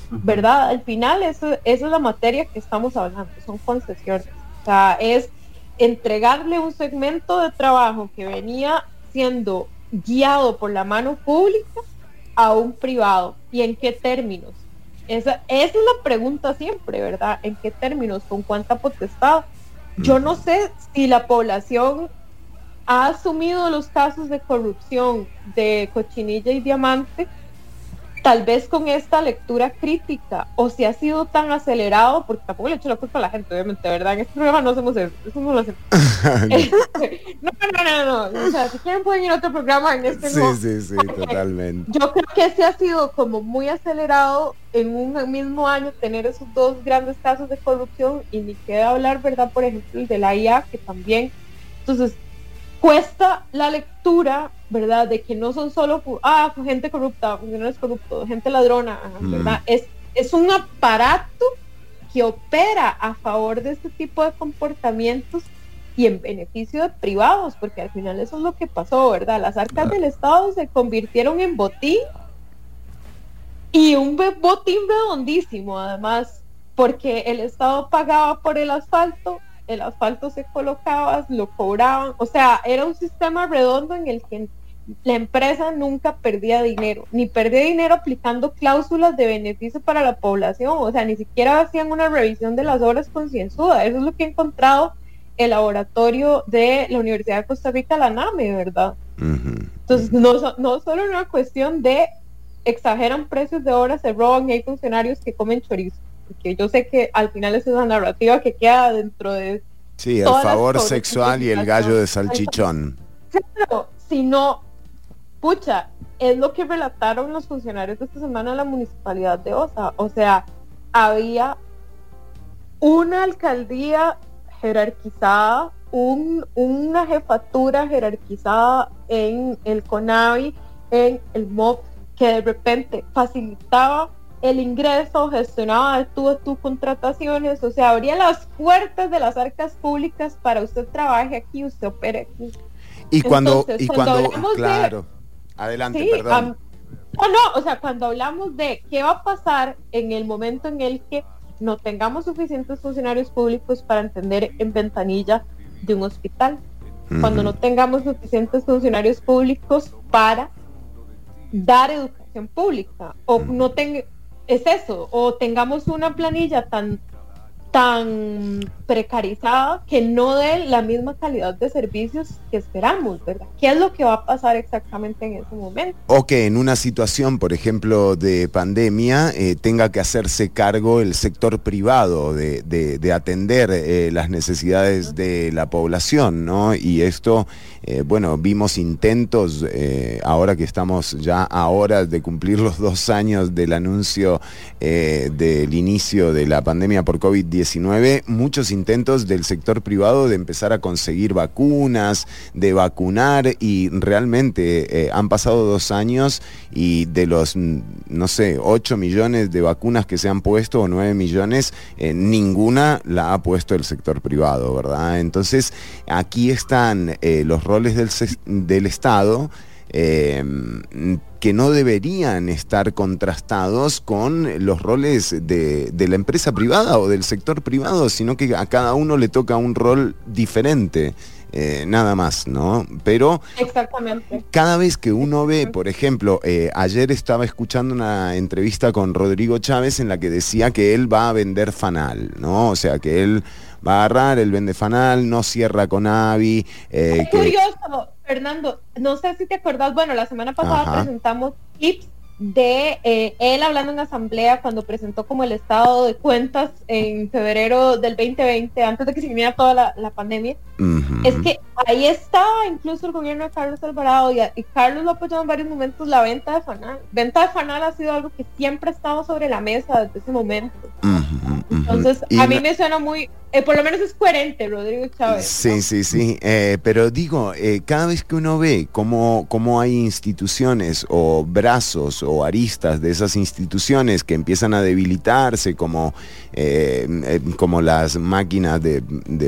¿verdad? Al final eso, esa es la materia que estamos hablando, son concesiones. O sea, es entregarle un segmento de trabajo que venía siendo guiado por la mano pública a un privado y en qué términos. Esa, es la pregunta siempre, ¿verdad? ¿En qué términos? ¿Con cuánta potestad? Yo no sé si la población ha asumido los casos de corrupción de cochinilla y diamante tal vez con esta lectura crítica o si ha sido tan acelerado, porque tampoco le echo la culpa a la gente, obviamente, ¿verdad? En este programa no hacemos eso, eso no lo hacemos. no, no, no, no, o sea, si quieren pueden ir a otro programa en este Sí, sí, sí, totalmente. Yo creo que ese ha sido como muy acelerado en un mismo año tener esos dos grandes casos de corrupción y ni queda hablar, ¿verdad? Por ejemplo, el de la IA, que también, entonces, cuesta la lectura, ¿verdad? De que no son solo ah, gente corrupta, funcionarios corruptos, gente ladrona, ¿verdad? Mm. Es, es un aparato que opera a favor de este tipo de comportamientos y en beneficio de privados, porque al final eso es lo que pasó, ¿verdad? Las arcas del Estado se convirtieron en botín y un botín redondísimo, además, porque el Estado pagaba por el asfalto el asfalto se colocaba, lo cobraban, o sea, era un sistema redondo en el que la empresa nunca perdía dinero, ni perdía dinero aplicando cláusulas de beneficio para la población, o sea, ni siquiera hacían una revisión de las obras concienzuda, eso es lo que he encontrado el laboratorio de la Universidad de Costa Rica, la NAME, ¿verdad? Entonces, no, no solo una cuestión de exageran precios de obras, se roban y hay funcionarios que comen chorizo porque yo sé que al final es una narrativa que queda dentro de... Sí, el favor sexual y el gallo de salchichón. Claro, si no, pucha, es lo que relataron los funcionarios de esta semana en la municipalidad de Osa. O sea, había una alcaldía jerarquizada, un, una jefatura jerarquizada en el CONAVI, en el MOP, que de repente facilitaba el ingreso, gestionaba de tú a tú contrataciones, o sea, abría las puertas de las arcas públicas para usted trabaje aquí, usted opere aquí. Y cuando, y cuando, claro, adelante, perdón. no, no, o sea, cuando hablamos de qué va a pasar en el momento en el que no tengamos suficientes funcionarios públicos para entender en ventanilla de un hospital, cuando no tengamos suficientes funcionarios públicos para dar educación pública, o no tenga es eso, o tengamos una planilla tan tan precarizada que no dé la misma calidad de servicios que esperamos, ¿verdad? ¿Qué es lo que va a pasar exactamente en ese momento? O que en una situación, por ejemplo, de pandemia, eh, tenga que hacerse cargo el sector privado de, atender eh, las necesidades de la población, ¿no? Y esto, eh, bueno, vimos intentos, ahora que estamos ya a horas de cumplir los dos años del anuncio del inicio de la pandemia por COVID-19, muchos intentos del sector privado de empezar a conseguir vacunas, de vacunar y realmente eh, han pasado dos años y de los, no sé, 8 millones de vacunas que se han puesto o 9 millones, eh, ninguna la ha puesto el sector privado, ¿verdad? Entonces aquí están eh, los roles del, del Estado que no deberían estar contrastados con los roles de, la empresa privada o del sector privado, sino que a cada uno le toca un rol diferente. Eh, nada más, ¿no? Pero Exactamente. cada vez que uno ve, por ejemplo, eh, ayer estaba escuchando una entrevista con Rodrigo Chávez en la que decía que él va a vender Fanal, ¿no? O sea, que él va a agarrar, él vende Fanal, no cierra con Avi. Eh, curioso, Fernando, no sé si te acordás, bueno, la semana pasada presentamos tips de eh, él hablando en asamblea cuando presentó como el estado de cuentas en febrero del 2020, antes de que se viniera toda la, pandemia, es que ahí estaba incluso el gobierno de Carlos Alvarado y, Carlos lo apoyó en varios momentos la venta de Fanal. Venta de Fanal ha sido algo que siempre ha estado sobre la mesa desde ese momento. Entonces, a mí me suena muy, eh, por lo menos es coherente, Rodrigo Chávez. Sí, sí, sí. Eh, pero digo, cada vez que uno ve cómo, cómo hay instituciones o brazos o aristas de esas instituciones que empiezan a debilitarse, como, eh, eh, como las máquinas de,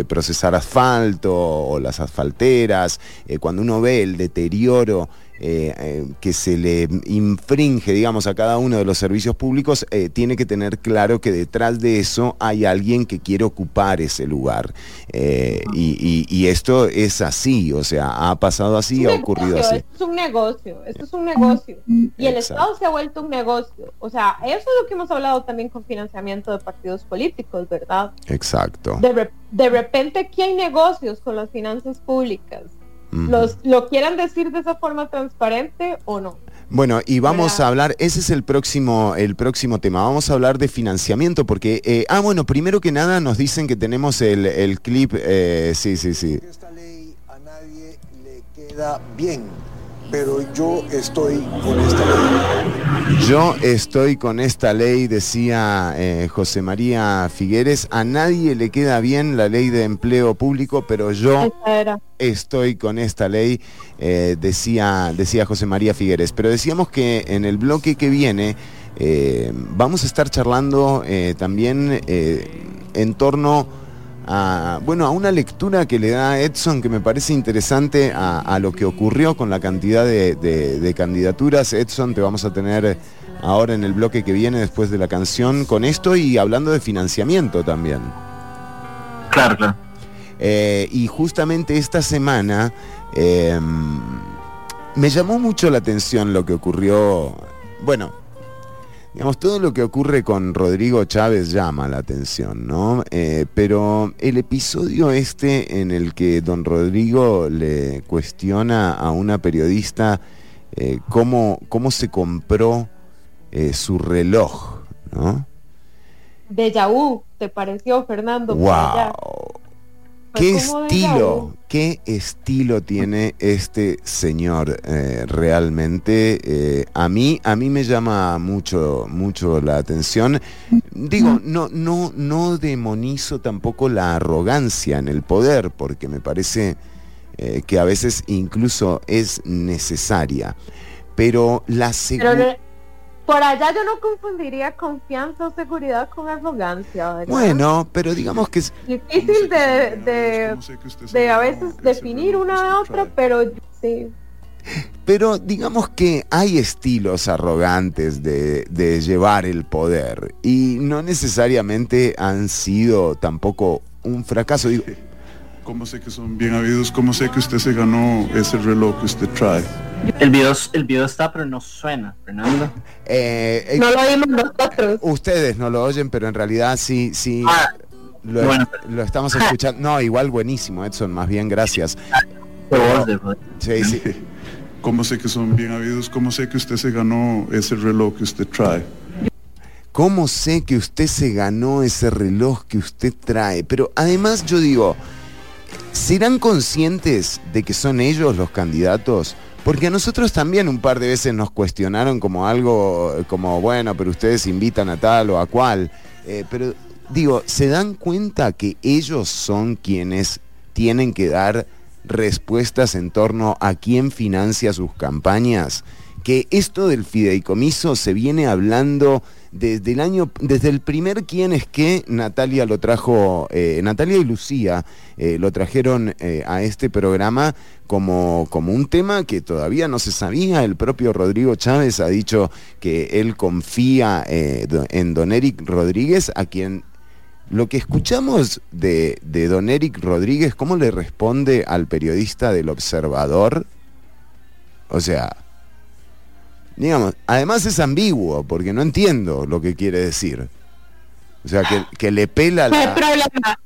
procesar asfalto o las asfalteras, eh, cuando uno ve el deterioro eh, eh, que se le infringe, digamos, a cada uno de los servicios públicos, eh, tiene que tener claro que detrás de eso hay alguien que quiere ocupar ese lugar. Y, esto es así, o sea, ha pasado así, ha ocurrido así. Esto es un negocio, esto es un negocio. Y el Estado se ha vuelto un negocio. O sea, eso es lo que hemos hablado también con financiamiento de partidos políticos, ¿verdad? Exacto. De, de repente aquí hay negocios con las finanzas públicas los, lo quieran decir de esa forma transparente o no. Bueno, y vamos a hablar, ese es el próximo, el próximo tema, vamos a hablar de financiamiento, porque, eh, ah, bueno, primero que nada nos dicen que tenemos el, el clip, eh, sí, sí, sí. Esta ley a nadie le queda bien pero yo estoy con esta ley. Yo estoy con esta ley, decía eh, José María Figueres. A nadie le queda bien la ley de empleo público, pero yo estoy con esta ley, eh, decía, decía José María Figueres. Pero decíamos que en el bloque que viene eh, vamos a estar charlando también en torno a, bueno, a una lectura que le da Edson que me parece interesante a, lo que ocurrió con la cantidad de, candidaturas. Edson, te vamos a tener ahora en el bloque que viene después de la canción con esto y hablando de financiamiento también. Claro, claro. Eh, y justamente esta semana em, me llamó mucho la atención lo que ocurrió, bueno, Digamos, todo lo que ocurre con Rodrigo Chávez llama la atención, ¿no? Eh, pero el episodio este en el que don Rodrigo le cuestiona a una periodista eh, cómo, cómo se compró eh, su reloj, ¿no? De Yahoo, ¿te pareció, Fernando? ¡Wow! ¿Qué estilo, qué estilo tiene este señor eh, realmente? Eh, a mí, a mí me llama mucho, mucho la atención. Digo, no, no, no demonizo tampoco la arrogancia en el poder, porque me parece eh, que a veces incluso es necesaria. Pero la seguridad por allá yo no confundiría confianza o seguridad con arrogancia. Bueno, pero digamos que es difícil de, de, a veces definir una de otra, pero sí. Pero digamos que hay estilos arrogantes de, de llevar el poder y no necesariamente han sido tampoco un fracaso. Digo, ¿Cómo sé que son bien habidos? ¿Cómo sé que usted se ganó ese reloj que usted trae? El video, el video está, pero no suena, Fernando. Eh, eh, no lo oímos nosotros. Ustedes no lo oyen, pero en realidad sí, sí. Ah, lo, estamos escuchando. No, igual buenísimo, Edson, más bien gracias. Sí, sí. ¿Cómo sé que son bien habidos? ¿Cómo sé que usted se ganó ese reloj que usted trae? ¿Cómo sé que usted se ganó ese reloj que usted trae? Pero además yo digo, ¿serán conscientes de que son ellos los candidatos? Porque a nosotros también un par de veces nos cuestionaron como algo, como bueno, pero ustedes invitan a tal o a cual. Eh, pero digo, ¿se dan cuenta que ellos son quienes tienen que dar respuestas en torno a quién financia sus campañas? Que esto del fideicomiso se viene hablando desde el año, desde el primer quién es que Natalia lo trajo, eh, Natalia y Lucía eh, lo trajeron eh, a este programa como, como un tema que todavía no se sabía. El propio Rodrigo Chávez ha dicho que él confía en don Eric Rodríguez, a quien lo que escuchamos de, de don Eric Rodríguez, ¿cómo le responde al periodista del Observador? O sea, digamos, además es ambiguo, porque no entiendo lo que quiere decir. O sea, que, le pela la...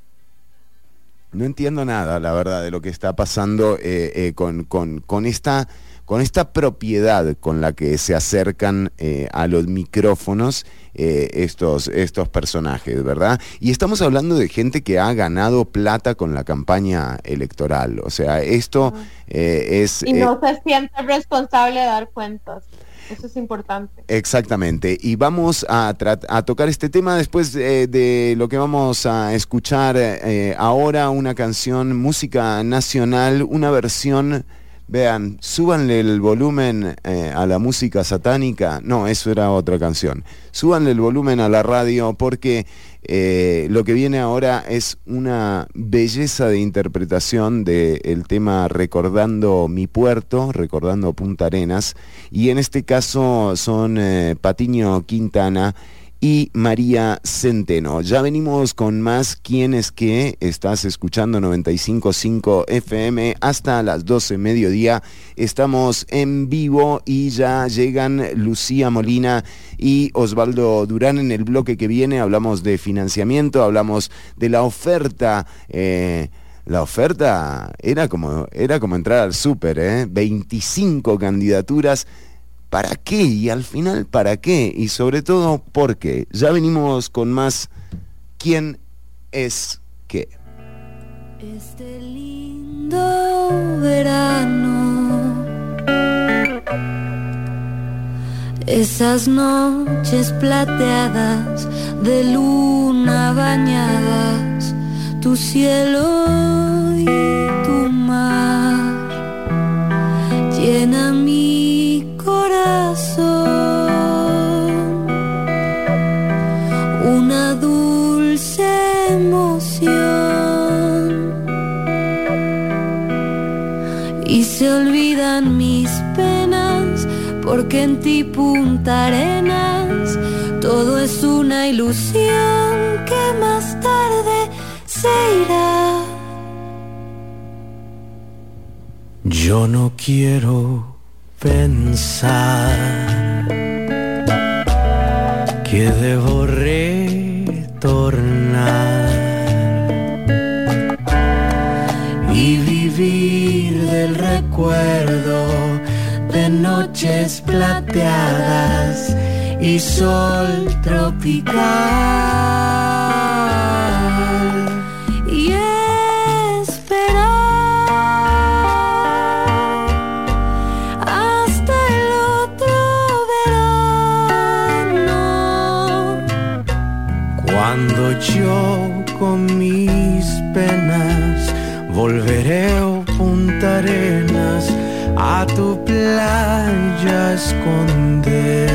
No entiendo nada, la verdad, de lo que está pasando eh, eh, con, con, esta, con esta propiedad con la que se acercan eh, a los micrófonos estos, estos personajes, ¿verdad? Y estamos hablando de gente que ha ganado plata con la campaña electoral. O sea, esto es... Y no se siente responsable de dar cuentas. Eso es importante. Exactamente. Y vamos a, a tocar este tema después de, lo que vamos a escuchar eh, ahora, una canción, música nacional, una versión... Vean, súbanle el volumen eh, a la música satánica. No, eso era otra canción. Súbanle el volumen a la radio porque eh, lo que viene ahora es una belleza de interpretación del tema Recordando mi puerto, recordando Punta Arenas, y en este caso son eh, Patiño Quintana y María Centeno. Ya venimos con más quienes que estás escuchando 95.5 FM hasta las 12 mediodía. Estamos en vivo y ya llegan Lucía Molina y Osvaldo Durán en el bloque que viene. Hablamos de financiamiento, hablamos de la oferta. Eh, la oferta era como, era como entrar al súper, ¿eh? 25 candidaturas. ¿Para qué? Y al final, ¿para qué? Y sobre todo, ¿por qué? Ya venimos con más ¿Quién es qué? Este lindo verano. Esas noches plateadas de luna bañadas tu cielo y tu mar llena mi Una dulce emoción. Y se olvidan mis penas porque en ti punta arenas. Todo es una ilusión que más tarde yo no quiero pensar que debo retornar y vivir del recuerdo de noches plateadas y sol tropical. Con mis penas volveré a Punta Arenas a tu playa esconder.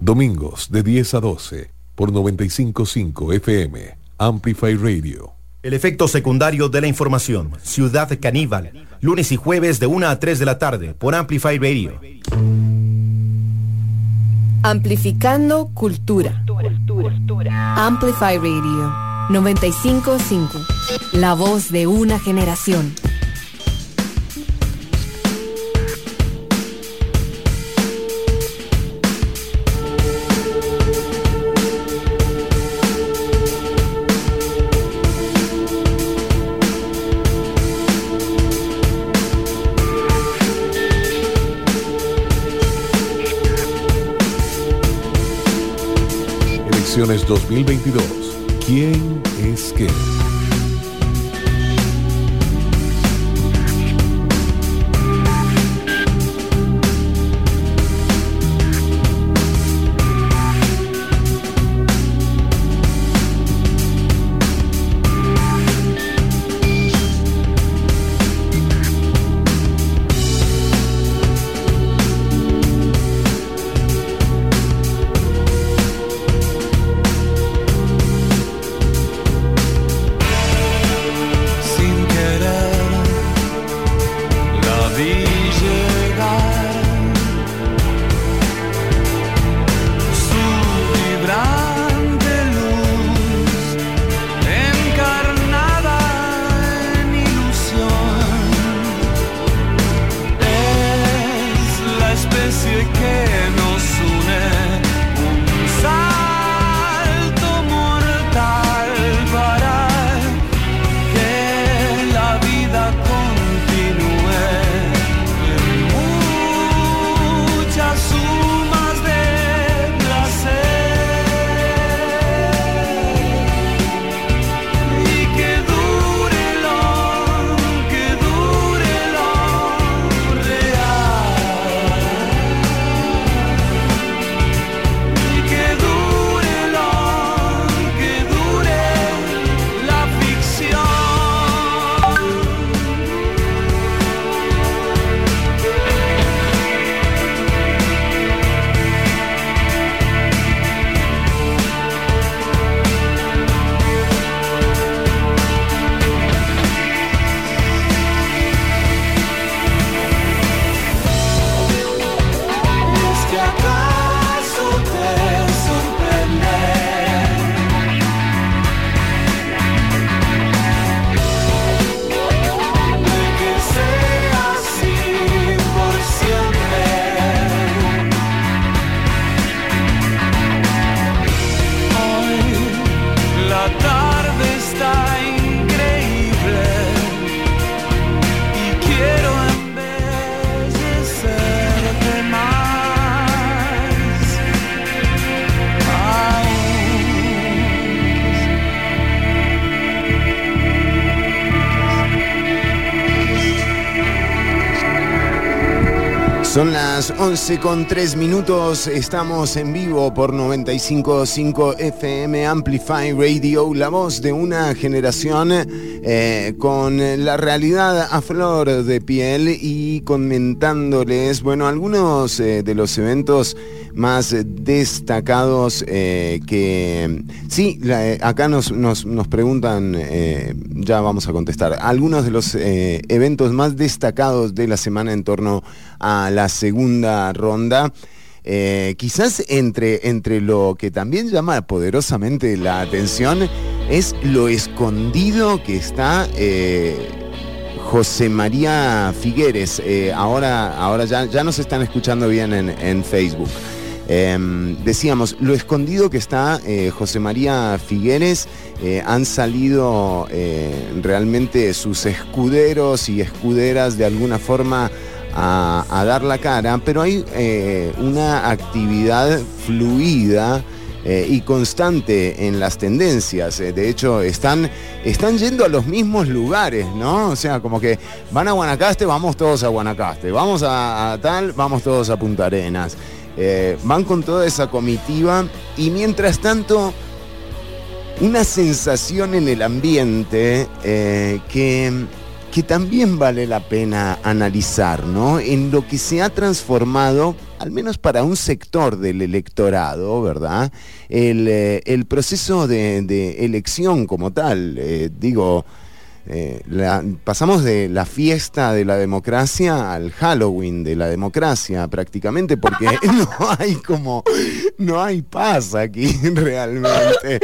Domingos de 10 a 12 por 955 FM Amplify Radio. El efecto secundario de la información. Ciudad Caníbal. Lunes y jueves de 1 a 3 de la tarde por Amplify Radio. Amplificando cultura. Amplify Radio 955. La voz de una generación. Elecciones 2022. ¿Quién es qué? 11 con 3 minutos, estamos en vivo por 95.5 FM Amplify Radio, la voz de una generación eh, con la realidad a flor de piel y comentándoles, bueno, algunos eh, de los eventos más destacados eh, que... Sí, acá nos, nos, nos preguntan, ya vamos a contestar, algunos de los eventos más destacados de la semana en torno a la segunda ronda. Eh, quizás entre, entre lo que también llama poderosamente la atención es lo escondido que está eh, José María Figueres. Eh, ahora ahora ya, ya nos están escuchando bien en, Facebook. Em, decíamos, lo escondido que está José María Figueres, han salido realmente sus escuderos y escuderas de alguna forma a, dar la cara, pero hay eh, una actividad fluida eh, y constante en las tendencias. Eh, de hecho, están, están yendo a los mismos lugares, ¿no? O sea, como que van a Guanacaste, vamos todos a Guanacaste. Vamos a, tal, vamos todos a Punta Arenas. van con toda esa comitiva y mientras tanto una sensación en el ambiente que que también vale la pena analizar, ¿no? En lo que se ha transformado, al menos para un sector del electorado, ¿verdad? El, eh, proceso de, elección como tal, eh, digo, eh, pasamos de la fiesta de la democracia al Halloween de la democracia prácticamente porque no hay como, no hay paz aquí realmente.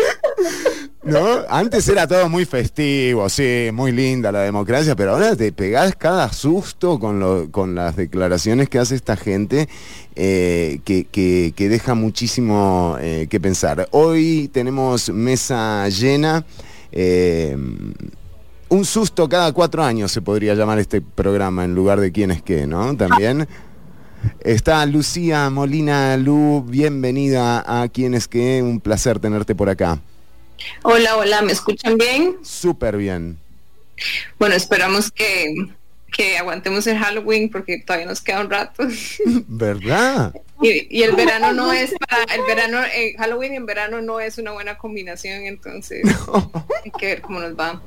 ¿No? Antes era todo muy festivo, sí, muy linda la democracia, pero ahora te pegás cada susto con, con las declaraciones que hace esta gente eh, que, deja muchísimo eh, que pensar. Hoy tenemos mesa llena. Eh, un susto cada cuatro años se podría llamar este programa en lugar de quién es qué, ¿no? También. Está Lucía Molina Lu, bienvenida a quién es qué, un placer tenerte por acá. Hola, hola, ¿me escuchan bien? Súper bien. Bueno, esperamos que, aguantemos el Halloween porque todavía nos queda un rato. ¿Verdad? Y, el verano no es para, el verano, eh, Halloween en verano no es una buena combinación, entonces hay que ver cómo nos va.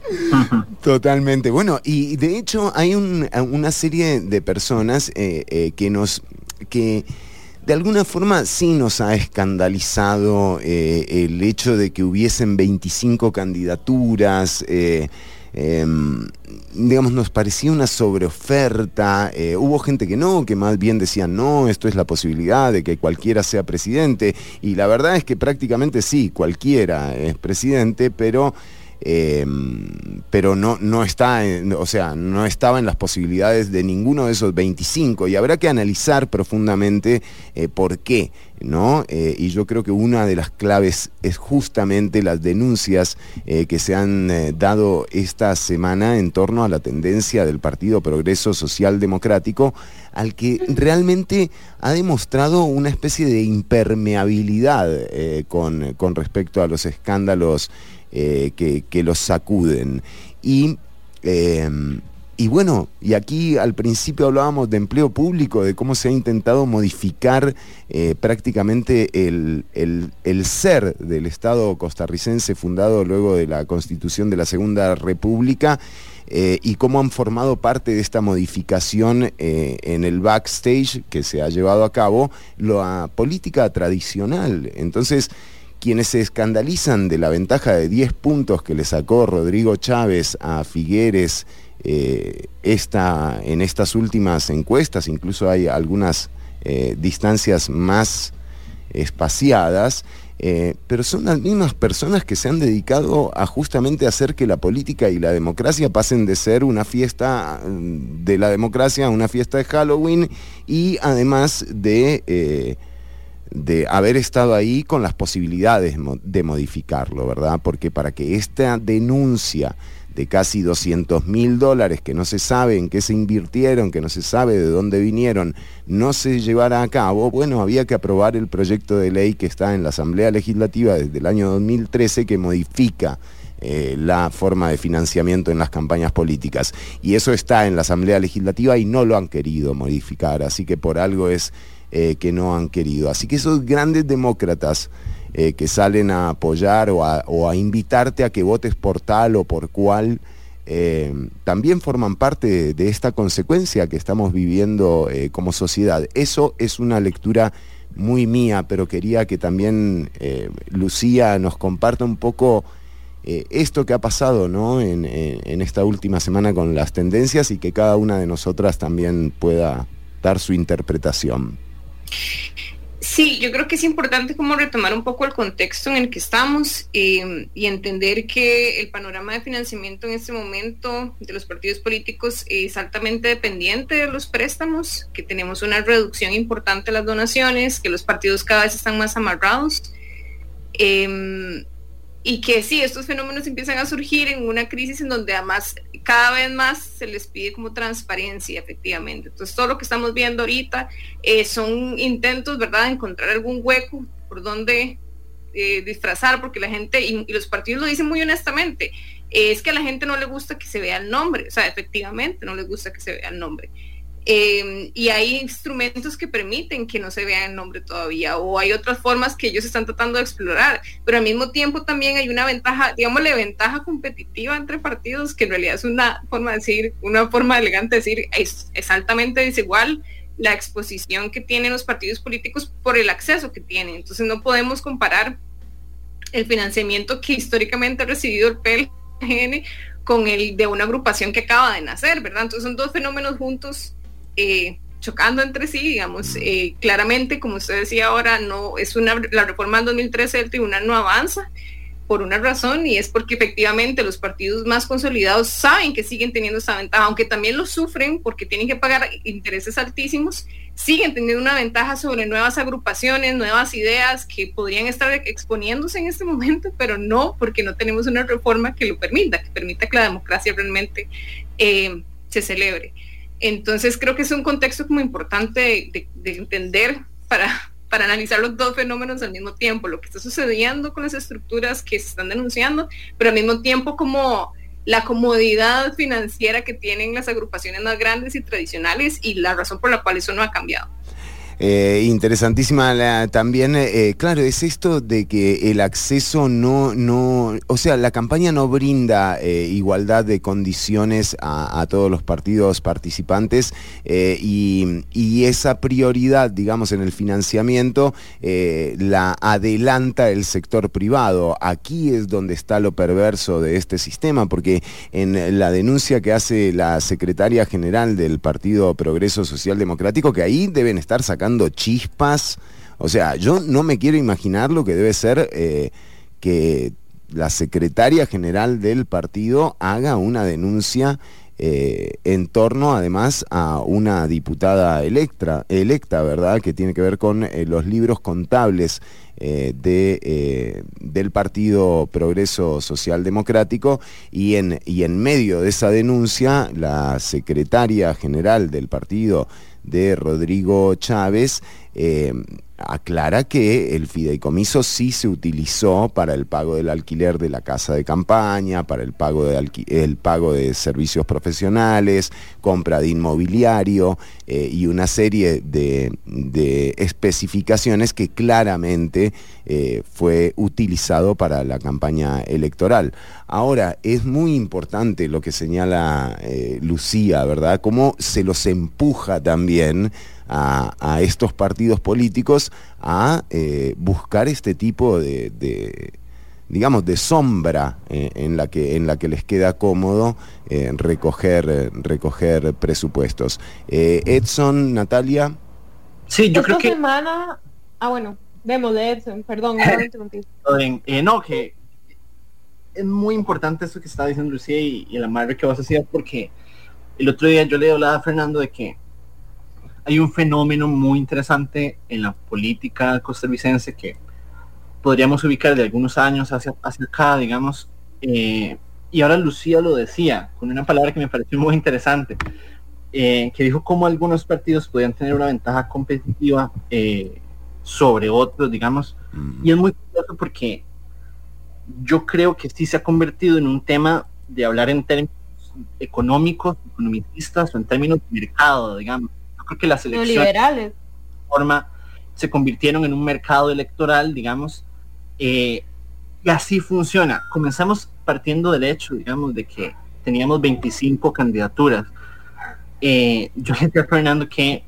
Totalmente. Bueno, y de hecho hay una serie de personas eh, eh, que nos, que de alguna forma sí nos ha escandalizado eh, el hecho de que hubiesen 25 candidaturas. Eh, em, digamos, nos parecía una sobreoferta. Eh, hubo gente que no, que más bien decía, no, esto es la posibilidad de que cualquiera sea presidente. Y la verdad es que prácticamente sí, cualquiera es presidente, pero Em, pero no, no está, o sea, no estaba en las posibilidades de ninguno de esos 25 y habrá que analizar profundamente eh, por qué, ¿no? Eh, y yo creo que una de las claves es justamente las denuncias eh, que se han dado esta semana en torno a la tendencia del Partido Progreso Social Democrático al que realmente ha demostrado una especie de impermeabilidad con, con respecto a los escándalos eh, que, los sacuden. Y, em, y bueno, y aquí al principio hablábamos de empleo público, de cómo se ha intentado modificar eh, prácticamente el, ser del Estado costarricense fundado luego de la constitución de la Segunda República. Eh, y cómo han formado parte de esta modificación en el backstage que se ha llevado a cabo la política tradicional. Entonces, quienes se escandalizan de la ventaja de 10 puntos que le sacó Rodrigo Chávez a Figueres eh, en estas últimas encuestas, incluso hay algunas eh, distancias más espaciadas, eh, pero son las mismas personas que se han dedicado a justamente hacer que la política y la democracia pasen de ser una fiesta mm, de la democracia a una fiesta de Halloween y además de de haber estado ahí con las posibilidades de modificarlo, ¿verdad? Porque para que esta denuncia de casi 200 mil dólares que no se sabe en qué se invirtieron, que no se sabe de dónde vinieron, no se llevara a cabo, bueno, había que aprobar el proyecto de ley que está en la Asamblea Legislativa desde el año 2013 que modifica eh, la forma de financiamiento en las campañas políticas. Y eso está en la Asamblea Legislativa y no lo han querido modificar, así que por algo es eh, que no han querido. Así que esos grandes demócratas eh, que salen a apoyar o a, invitarte a que votes por tal o por cual, también forman parte de, esta consecuencia que estamos viviendo como sociedad. Eso es una lectura muy mía, pero quería que también Lucía nos comparta un poco eh, esto que ha pasado ¿no? En, esta última semana con las tendencias y que cada una de nosotras también pueda dar su interpretación. Sí, yo creo que es importante como retomar un poco el contexto en el que estamos eh, y entender que el panorama de financiamiento en este momento de los partidos políticos es altamente dependiente de los préstamos, que tenemos una reducción importante de las donaciones, que los partidos cada vez están más amarrados. Em, y que sí, estos fenómenos empiezan a surgir en una crisis en donde además cada vez más se les pide como transparencia, efectivamente. Entonces, todo lo que estamos viendo ahorita eh, son intentos, ¿verdad?, de encontrar algún hueco por donde eh, disfrazar, porque la gente, y, los partidos lo dicen muy honestamente, es que a la gente no le gusta que se vea el nombre, o sea, efectivamente no les gusta que se vea el nombre. Em, y hay instrumentos que permiten que no se vea el nombre todavía o hay otras formas que ellos están tratando de explorar, pero al mismo tiempo también hay una ventaja, digámosle ventaja competitiva entre partidos que en realidad es una forma de decir, una forma elegante de decir, es, es altamente desigual la exposición que tienen los partidos políticos por el acceso que tienen. Entonces no podemos comparar el financiamiento que históricamente ha recibido el PLN con el de una agrupación que acaba de nacer, ¿verdad? Entonces son dos fenómenos juntos eh, chocando entre sí, digamos, eh, claramente, como usted decía ahora, no es una la reforma del 2013 del tribunal no avanza por una razón y es porque efectivamente los partidos más consolidados saben que siguen teniendo esa ventaja, aunque también lo sufren porque tienen que pagar intereses altísimos, siguen teniendo una ventaja sobre nuevas agrupaciones, nuevas ideas que podrían estar exponiéndose en este momento, pero no porque no tenemos una reforma que lo permita, que permita que la democracia realmente eh, se celebre. Entonces creo que es un contexto como importante de, entender para, para analizar los dos fenómenos al mismo tiempo, lo que está sucediendo con las estructuras que se están denunciando, pero al mismo tiempo como la comodidad financiera que tienen las agrupaciones más grandes y tradicionales y la razón por la cual eso no ha cambiado. Eh, interesantísima también, eh, claro, es esto de que el acceso no, no, o sea, la campaña no brinda eh, igualdad de condiciones a, todos los partidos participantes y, esa prioridad, digamos, en el financiamiento la adelanta el sector privado. Aquí es donde está lo perverso de este sistema, porque en la denuncia que hace la secretaria general del Partido Progreso Social Democrático, que ahí deben estar sacando chispas. O sea, yo no me quiero imaginar lo que debe ser eh, que la secretaria general del partido haga una denuncia eh, en torno además a una diputada electa, electa, ¿verdad? Que tiene que ver con eh, los libros contables de, del Partido Progreso Social Democrático y en, y en medio de esa denuncia la secretaria general del partido de Rodrigo Chávez, eh, aclara que el fideicomiso sí se utilizó para el pago del alquiler de la casa de campaña, para el pago de, el pago de servicios profesionales, compra de inmobiliario eh, y una serie de, especificaciones que claramente eh, fue utilizado para la campaña electoral. Ahora, es muy importante lo que señala Lucía, ¿verdad? Cómo se los empuja también a, estos partidos políticos a eh, buscar este tipo de, digamos, de sombra eh, en, la que, en la que les queda cómodo eh, recoger, recoger presupuestos. Edson, Natalia. Sí, yo creo que... semana... Ah, bueno, vemos de Edson, perdón, no, no, que es muy importante eso que estaba diciendo Lucía y, y la madre que vas a decir porque el otro día yo le hablaba a Fernando de que hay un fenómeno muy interesante en la política costarricense que podríamos ubicar de algunos años hacia, hacia acá, digamos, eh, y ahora Lucía lo decía, con una palabra que me pareció muy interesante, eh, que dijo cómo algunos partidos podían tener una ventaja competitiva eh, sobre otros, digamos, y es muy curioso porque yo creo que sí se ha convertido en un tema de hablar en términos económicos, economicistas o en términos de mercado, digamos. Yo creo que las elecciones forma se convirtieron en un mercado electoral, digamos, eh, y así funciona. Comenzamos partiendo del hecho, digamos, de que teníamos 25 candidaturas. Eh, yo le decía a Fernando que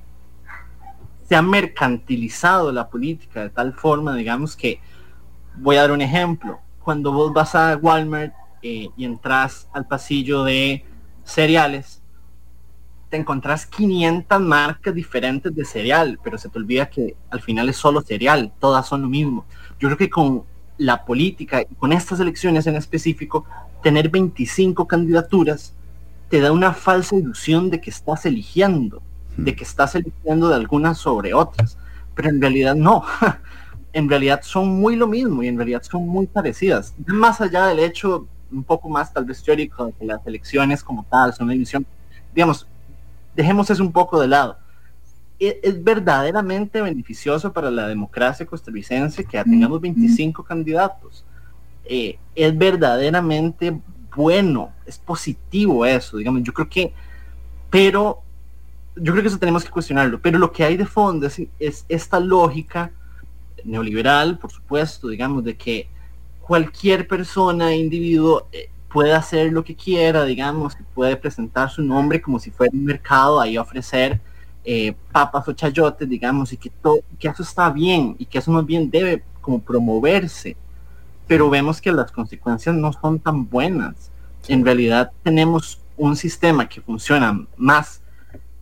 se ha mercantilizado la política de tal forma, digamos, que voy a dar un ejemplo. Cuando vos vas a Walmart eh, y entras al pasillo de cereales, te encontrás 500 marcas diferentes de cereal, pero se te olvida que al final es solo cereal, todas son lo mismo. Yo creo que con la política y con estas elecciones en específico, tener 25 candidaturas te da una falsa ilusión de que estás eligiendo, de hmm. que estás eligiendo de algunas sobre otras, pero en realidad no. en realidad son muy lo mismo y en realidad son muy parecidas. Más allá del hecho un poco más tal vez teórico de que las elecciones como tal son una ilusión, digamos, dejemos eso un poco de lado. E, es, verdaderamente beneficioso para la democracia costarricense que tengamos 25 candidatos. Eh, es verdaderamente bueno, es positivo eso, digamos, yo creo que, pero yo creo que eso tenemos que cuestionarlo, pero lo que hay de fondo es, esta lógica neoliberal, por supuesto, digamos, de que cualquier persona, individuo, eh, puede hacer lo que quiera, digamos, que puede presentar su nombre como si fuera un mercado, ahí ofrecer eh, papas o chayotes, digamos, y que, todo, que eso está bien y que eso más bien debe como promoverse. Pero vemos que las consecuencias no son tan buenas. En realidad tenemos un sistema que funciona más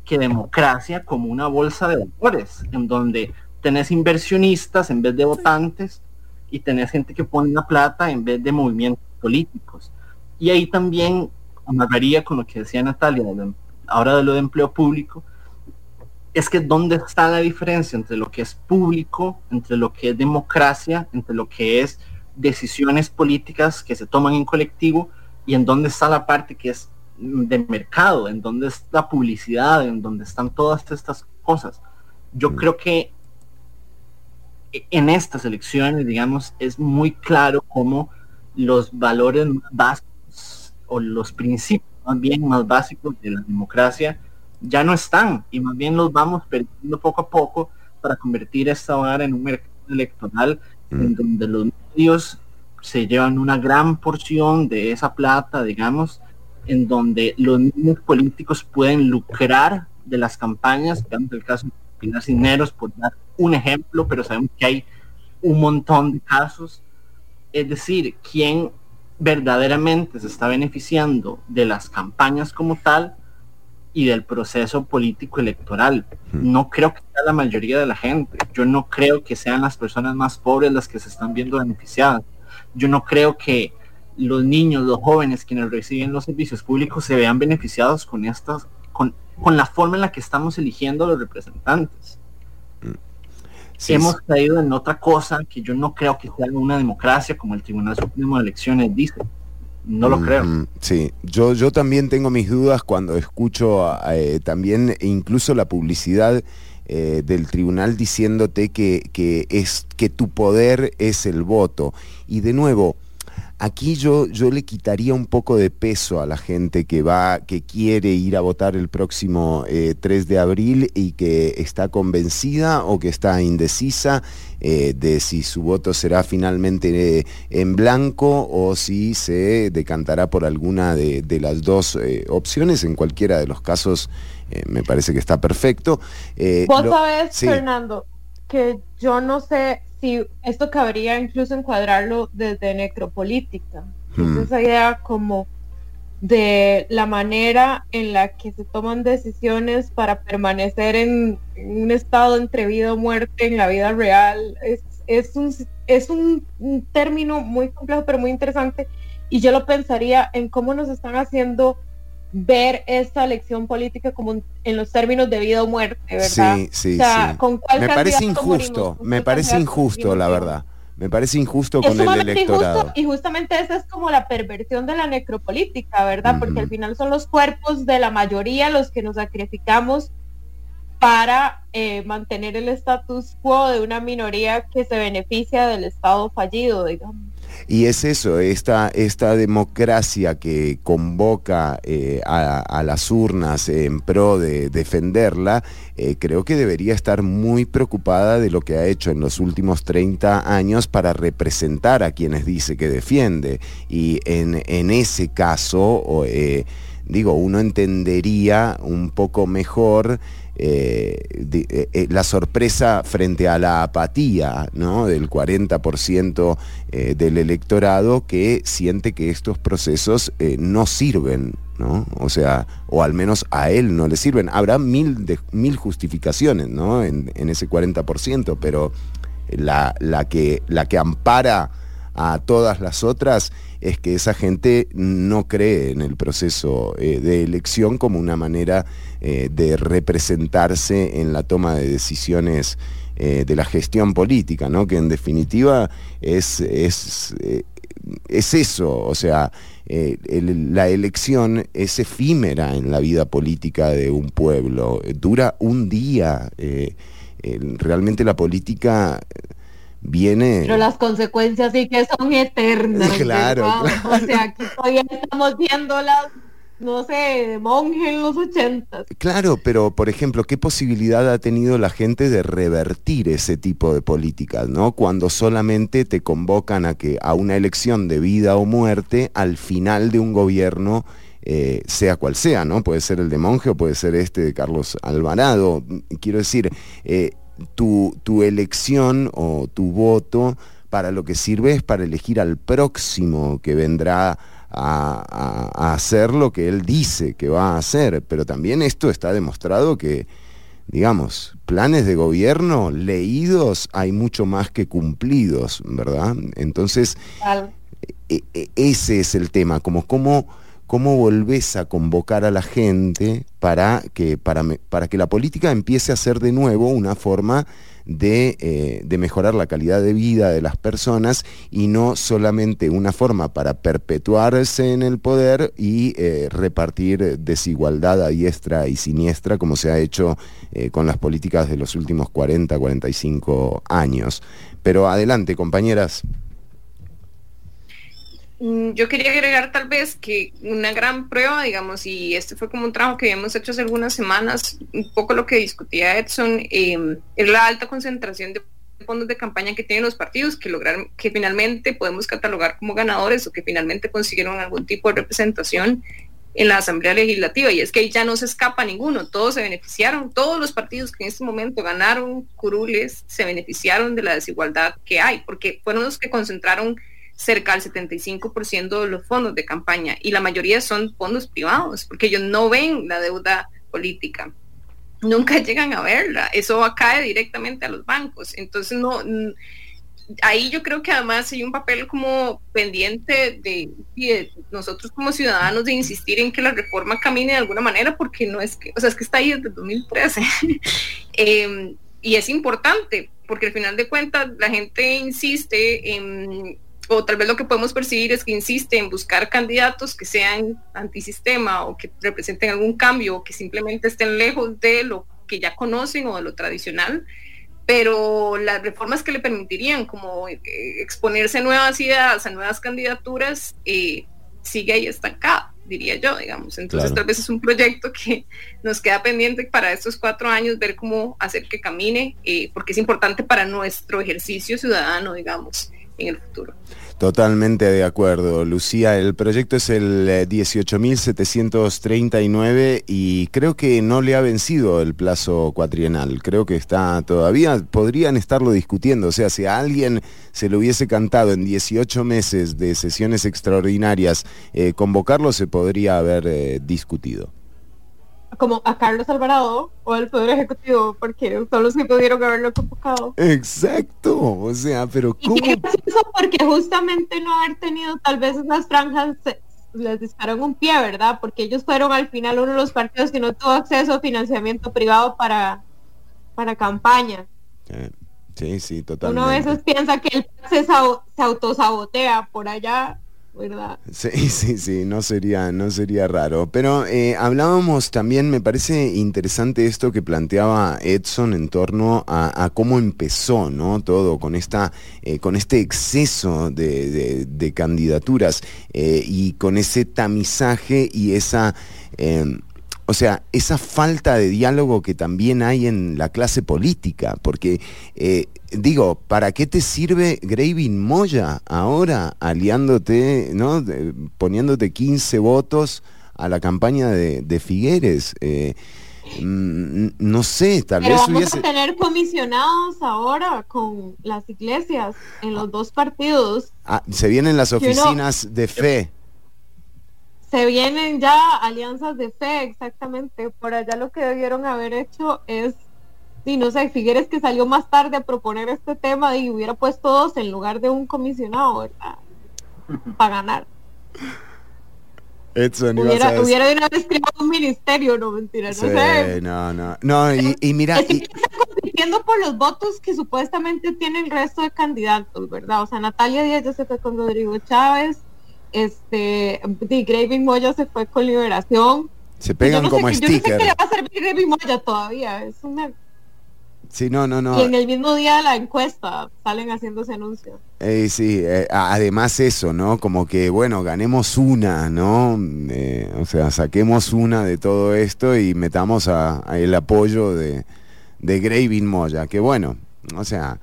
que democracia como una bolsa de valores, en donde tenés inversionistas en vez de votantes y tenés gente que pone la plata en vez de movimientos políticos. Y ahí también amarraría con lo que decía Natalia, ahora de lo de empleo público, es que dónde está la diferencia entre lo que es público, entre lo que es democracia, entre lo que es decisiones políticas que se toman en colectivo y en dónde está la parte que es de mercado, en dónde está publicidad, en dónde están todas estas cosas. Yo mm. creo que en estas elecciones, digamos, es muy claro cómo los valores básicos o los principios más bien más básicos de la democracia ya no están y más bien los vamos perdiendo poco a poco para convertir esta hogar en un mercado electoral en mm. donde los medios se llevan una gran porción de esa plata, digamos, en donde los mismos políticos pueden lucrar de las campañas, digamos el caso de Pinar Cineros, por dar un ejemplo, pero sabemos que hay un montón de casos. Es decir, quién verdaderamente se está beneficiando de las campañas como tal y del proceso político electoral. No creo que sea la mayoría de la gente. Yo no creo que sean las personas más pobres las que se están viendo beneficiadas. Yo no creo que los niños, los jóvenes quienes reciben los servicios públicos se vean beneficiados con estas, con, con la forma en la que estamos eligiendo a los representantes. Hemos caído en otra cosa que yo no creo que sea una democracia como el Tribunal Supremo de Elecciones dice. No lo creo. Sí, yo, yo también tengo mis dudas cuando escucho eh, también incluso la publicidad eh, del tribunal diciéndote que, que, es, que tu poder es el voto. Y de nuevo, Aquí yo, yo le quitaría un poco de peso a la gente que va, que quiere ir a votar el próximo 3 eh, de abril y que está convencida o que está indecisa eh, de si su voto será finalmente eh, en blanco o si se decantará por alguna de, las dos opciones. En cualquiera de los casos me parece que está perfecto. Vos sabés, Fernando, que yo no sé si esto cabría incluso encuadrarlo desde necropolítica. Hmm. Esa idea como de la manera en la que se toman decisiones para permanecer en, un estado entre vida o muerte en la vida real. Es, es, un, es un, un, término muy complejo pero muy interesante y yo lo pensaría en cómo nos están haciendo ver esta elección política como en los términos de vida o muerte, ¿verdad? Sí, sí, me parece injusto, me parece injusto, la verdad. Me parece injusto con el electorado. y justamente esa es como la perversión de la necropolítica, ¿verdad? Porque al final son los cuerpos de la mayoría los que nos sacrificamos para eh, mantener el status quo de una minoría que se beneficia del Estado fallido, digamos. Y es eso, esta, esta democracia que convoca eh, a, las urnas en pro de defenderla, eh, creo que debería estar muy preocupada de lo que ha hecho en los últimos 30 años para representar a quienes dice que defiende. Y en, en ese caso, eh, digo, uno entendería un poco mejor eh, eh, eh, la sorpresa frente a la apatía ¿no? del 40% del electorado que siente que estos procesos no sirven, ¿no? O sea, o al menos a él no le sirven. Habrá mil, de, mil justificaciones ¿no? en, ese 40%, pero la, la, que, la que ampara a todas las otras es que esa gente no cree en el proceso de elección como una manera eh, de representarse en la toma de decisiones eh, de la gestión política, ¿no? que en definitiva es, es, eh, es eso, o sea, la elección es efímera en la vida política de un pueblo, dura un día, realmente la política viene... Pero las consecuencias sí que son eternas. Claro, O sea, aquí todavía estamos viendo las no sé, de monje en los ochentas. Claro, pero por ejemplo, ¿qué posibilidad ha tenido la gente de revertir ese tipo de políticas, ¿no? Cuando solamente te convocan a que a una elección de vida o muerte al final de un gobierno eh, sea cual sea, ¿no? Puede ser el de Monje o puede ser este de Carlos Alvarado. Quiero decir, eh, tu, tu elección o tu voto para lo que sirve es para elegir al próximo que vendrá a, hacer lo que él dice que va a hacer, pero también esto está demostrado que, digamos, planes de gobierno leídos hay mucho más que cumplidos, ¿verdad? Entonces, e, e, ese es el tema, como cómo, cómo volvés a convocar a la gente para que, para, que la política empiece a ser de nuevo una forma eh, de, mejorar la calidad de vida de las personas y no solamente una forma para perpetuarse en el poder y eh, repartir desigualdad a diestra y siniestra como se ha hecho eh, con las políticas de los últimos 40, 45 años. Pero adelante, compañeras. Mm, yo quería agregar tal vez que una gran prueba, digamos, y este fue como un trabajo que habíamos hecho hace algunas semanas, un poco lo que discutía Edson, em, es la alta concentración de fondos de campaña que tienen los partidos que lograron, que finalmente podemos catalogar como ganadores o que finalmente consiguieron algún tipo de representación en la Asamblea Legislativa. Y es que ahí ya no se escapa ninguno, todos se beneficiaron, todos los partidos que en este momento ganaron curules se beneficiaron de la desigualdad que hay, porque fueron los que concentraron cerca del 75% de los fondos de campaña y la mayoría son fondos privados, porque ellos no ven la deuda política, nunca llegan a verla, eso cae directamente a los bancos, entonces no, ahí yo creo que además hay un papel como pendiente de, nosotros como ciudadanos de insistir en que la reforma camine de alguna manera, porque no es que, o sea, es que está ahí desde 2013. Em, y es importante, porque al final de cuentas la gente insiste en o tal vez lo que podemos percibir es que insiste en buscar candidatos que sean antisistema o que representen algún cambio o que simplemente estén lejos de lo que ya conocen o de lo tradicional, pero las reformas que le permitirían como eh, exponerse a nuevas ideas, a nuevas candidaturas, eh, sigue ahí estancada, diría yo, digamos. Entonces tal vez es un proyecto que nos queda pendiente para estos cuatro años ver cómo hacer que camine, eh, porque es importante para nuestro ejercicio ciudadano, digamos, en el futuro. Totalmente de acuerdo, Lucía. El proyecto es el 18.739 eh, y creo que no le ha vencido el plazo cuatrienal. Creo que está todavía, podrían estarlo discutiendo. O sea, si a alguien se lo hubiese cantado en 18 meses de sesiones extraordinarias, eh, convocarlo se podría haber eh, discutido como a Carlos Alvarado o al Poder Ejecutivo, porque son los que pudieron haberlo convocado. Exacto, o sea, pero ¿cómo? Y porque justamente no haber tenido tal vez esas franjas les dispararon un pie, ¿verdad? Porque ellos fueron al final uno de los partidos que no tuvo acceso a financiamiento privado para, para campaña. Sí, sí, totalmente. Uno a veces piensa que el se, se autosabotea por allá ¿verdad? Sí, sí, sí, no sería, no sería raro. Pero eh, hablábamos también, me parece interesante esto que planteaba Edson en torno a, cómo empezó, ¿no? Todo con esta, eh, con este exceso de, candidaturas eh, y con ese tamizaje y esa em, o sea, esa falta de diálogo que también hay en la clase política, porque eh, digo, ¿para qué te sirve Graving Moya ahora aliándote, ¿no? poniéndote 15 votos a la campaña de, Figueres? Eh, mm, no sé, tal vez vamos hubiese... a tener comisionados ahora con las iglesias en los dos partidos. Ah, se vienen las oficinas de fe se vienen ya alianzas de fe, exactamente. Por allá lo que debieron haber hecho es, si no sé, Figueres que salió más tarde a proponer este tema y hubiera puesto dos en lugar de un comisionado, ¿verdad? Para ganar. Edson, hubiera, hubiera de una vez creado un ministerio, no mentira, no sé. No, no, no, y, mira. y... compitiendo por los votos que supuestamente tiene el resto de candidatos, ¿verdad? O sea, Natalia Díaz ya se fue con Rodrigo Chávez, este, de Graving Moya se fue con Liberación. Se pegan como sé, sticker. Yo no sé qué le va a servir Graving Moya todavía, es una... Sí, no, no, no. Y en el mismo día de la encuesta salen haciendo ese anuncio. Eh, sí, eh, además eso, ¿no? Como que, bueno, ganemos una, ¿no? Eh, o sea, saquemos una de todo esto y metamos a, el apoyo de, de Graving Moya, que bueno, o sea,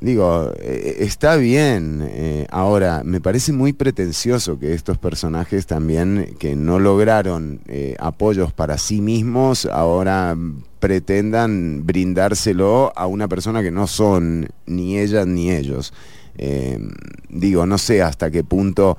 Digo, eh, está bien. Eh, ahora, me parece muy pretencioso que estos personajes también, que no lograron eh, apoyos para sí mismos, ahora pretendan brindárselo a una persona que no son ni ellas ni ellos. digo, no sé hasta qué punto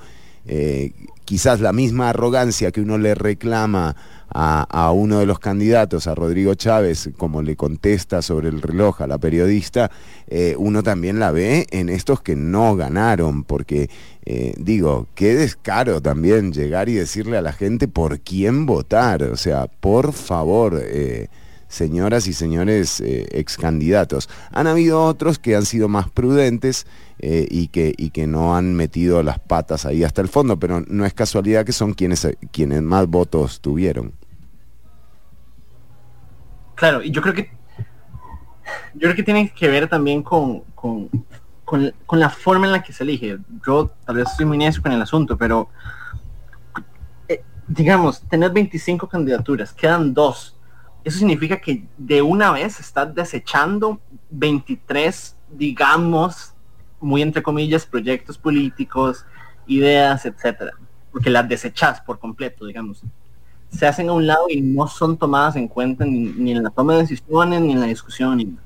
quizás la misma arrogancia que uno le reclama a, uno de los candidatos, a Rodrigo Chávez, como le contesta sobre el reloj a la periodista, eh, uno también la ve en estos que no ganaron, porque eh, digo, qué descaro también llegar y decirle a la gente por quién votar, o sea, por favor. Eh, señoras y señores ex candidatos. Han habido otros que han sido más prudentes y, que, y que no han metido las patas ahí hasta el fondo, pero no es casualidad que son quienes, quienes más votos tuvieron. Claro, y yo creo que yo creo que tiene que ver también con, con, la forma en la que se elige. Yo tal vez estoy muy necio con el asunto, pero eh, digamos, tener 25 candidaturas, quedan dos. Eso significa que de una vez estás desechando 23, digamos, muy entre comillas, proyectos políticos, ideas, etcétera. Porque las desechas por completo, digamos se hacen a un lado y no son tomadas en cuenta ni, en la toma de decisiones ni en la discusión.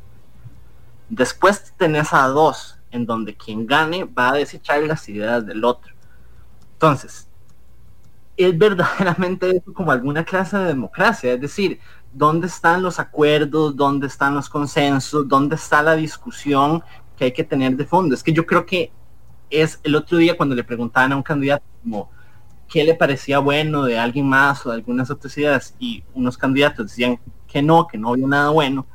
Después tenés a dos, en donde quien gane va a desechar las ideas del otro. Entonces, es verdaderamente como alguna clase de democracia, es decir, ¿dónde están los acuerdos? ¿Dónde están los consensos? ¿Dónde está la discusión que hay que tener de fondo? Es que yo creo que es el otro día cuando le preguntaban a un candidato como, qué le parecía bueno de alguien más o de algunas otras ideas y unos candidatos decían que no, que no había nada bueno,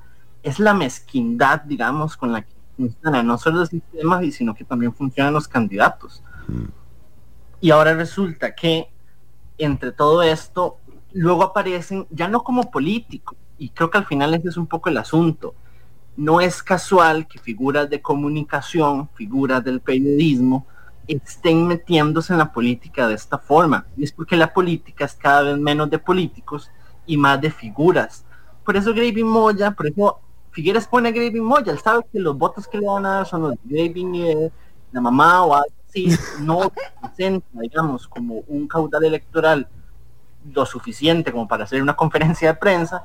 es la mezquindad, digamos, con la que funciona no solo el sistema, sino que también funcionan los candidatos. Mm. Y ahora resulta que entre todo esto, luego aparecen, ya no como políticos, y creo que al final ese es un poco el asunto, no es casual que figuras de comunicación, figuras del periodismo, estén metiéndose en la política de esta forma. Y es porque la política es cada vez menos de políticos y más de figuras. Por eso Gravy Moya, por eso Figueres pone a Gravy Moya, él sabe que los votos que le van a dar son los de Gravy la mamá o algo así, no presenta, digamos, como un caudal electoral lo suficiente como para hacer una conferencia de prensa,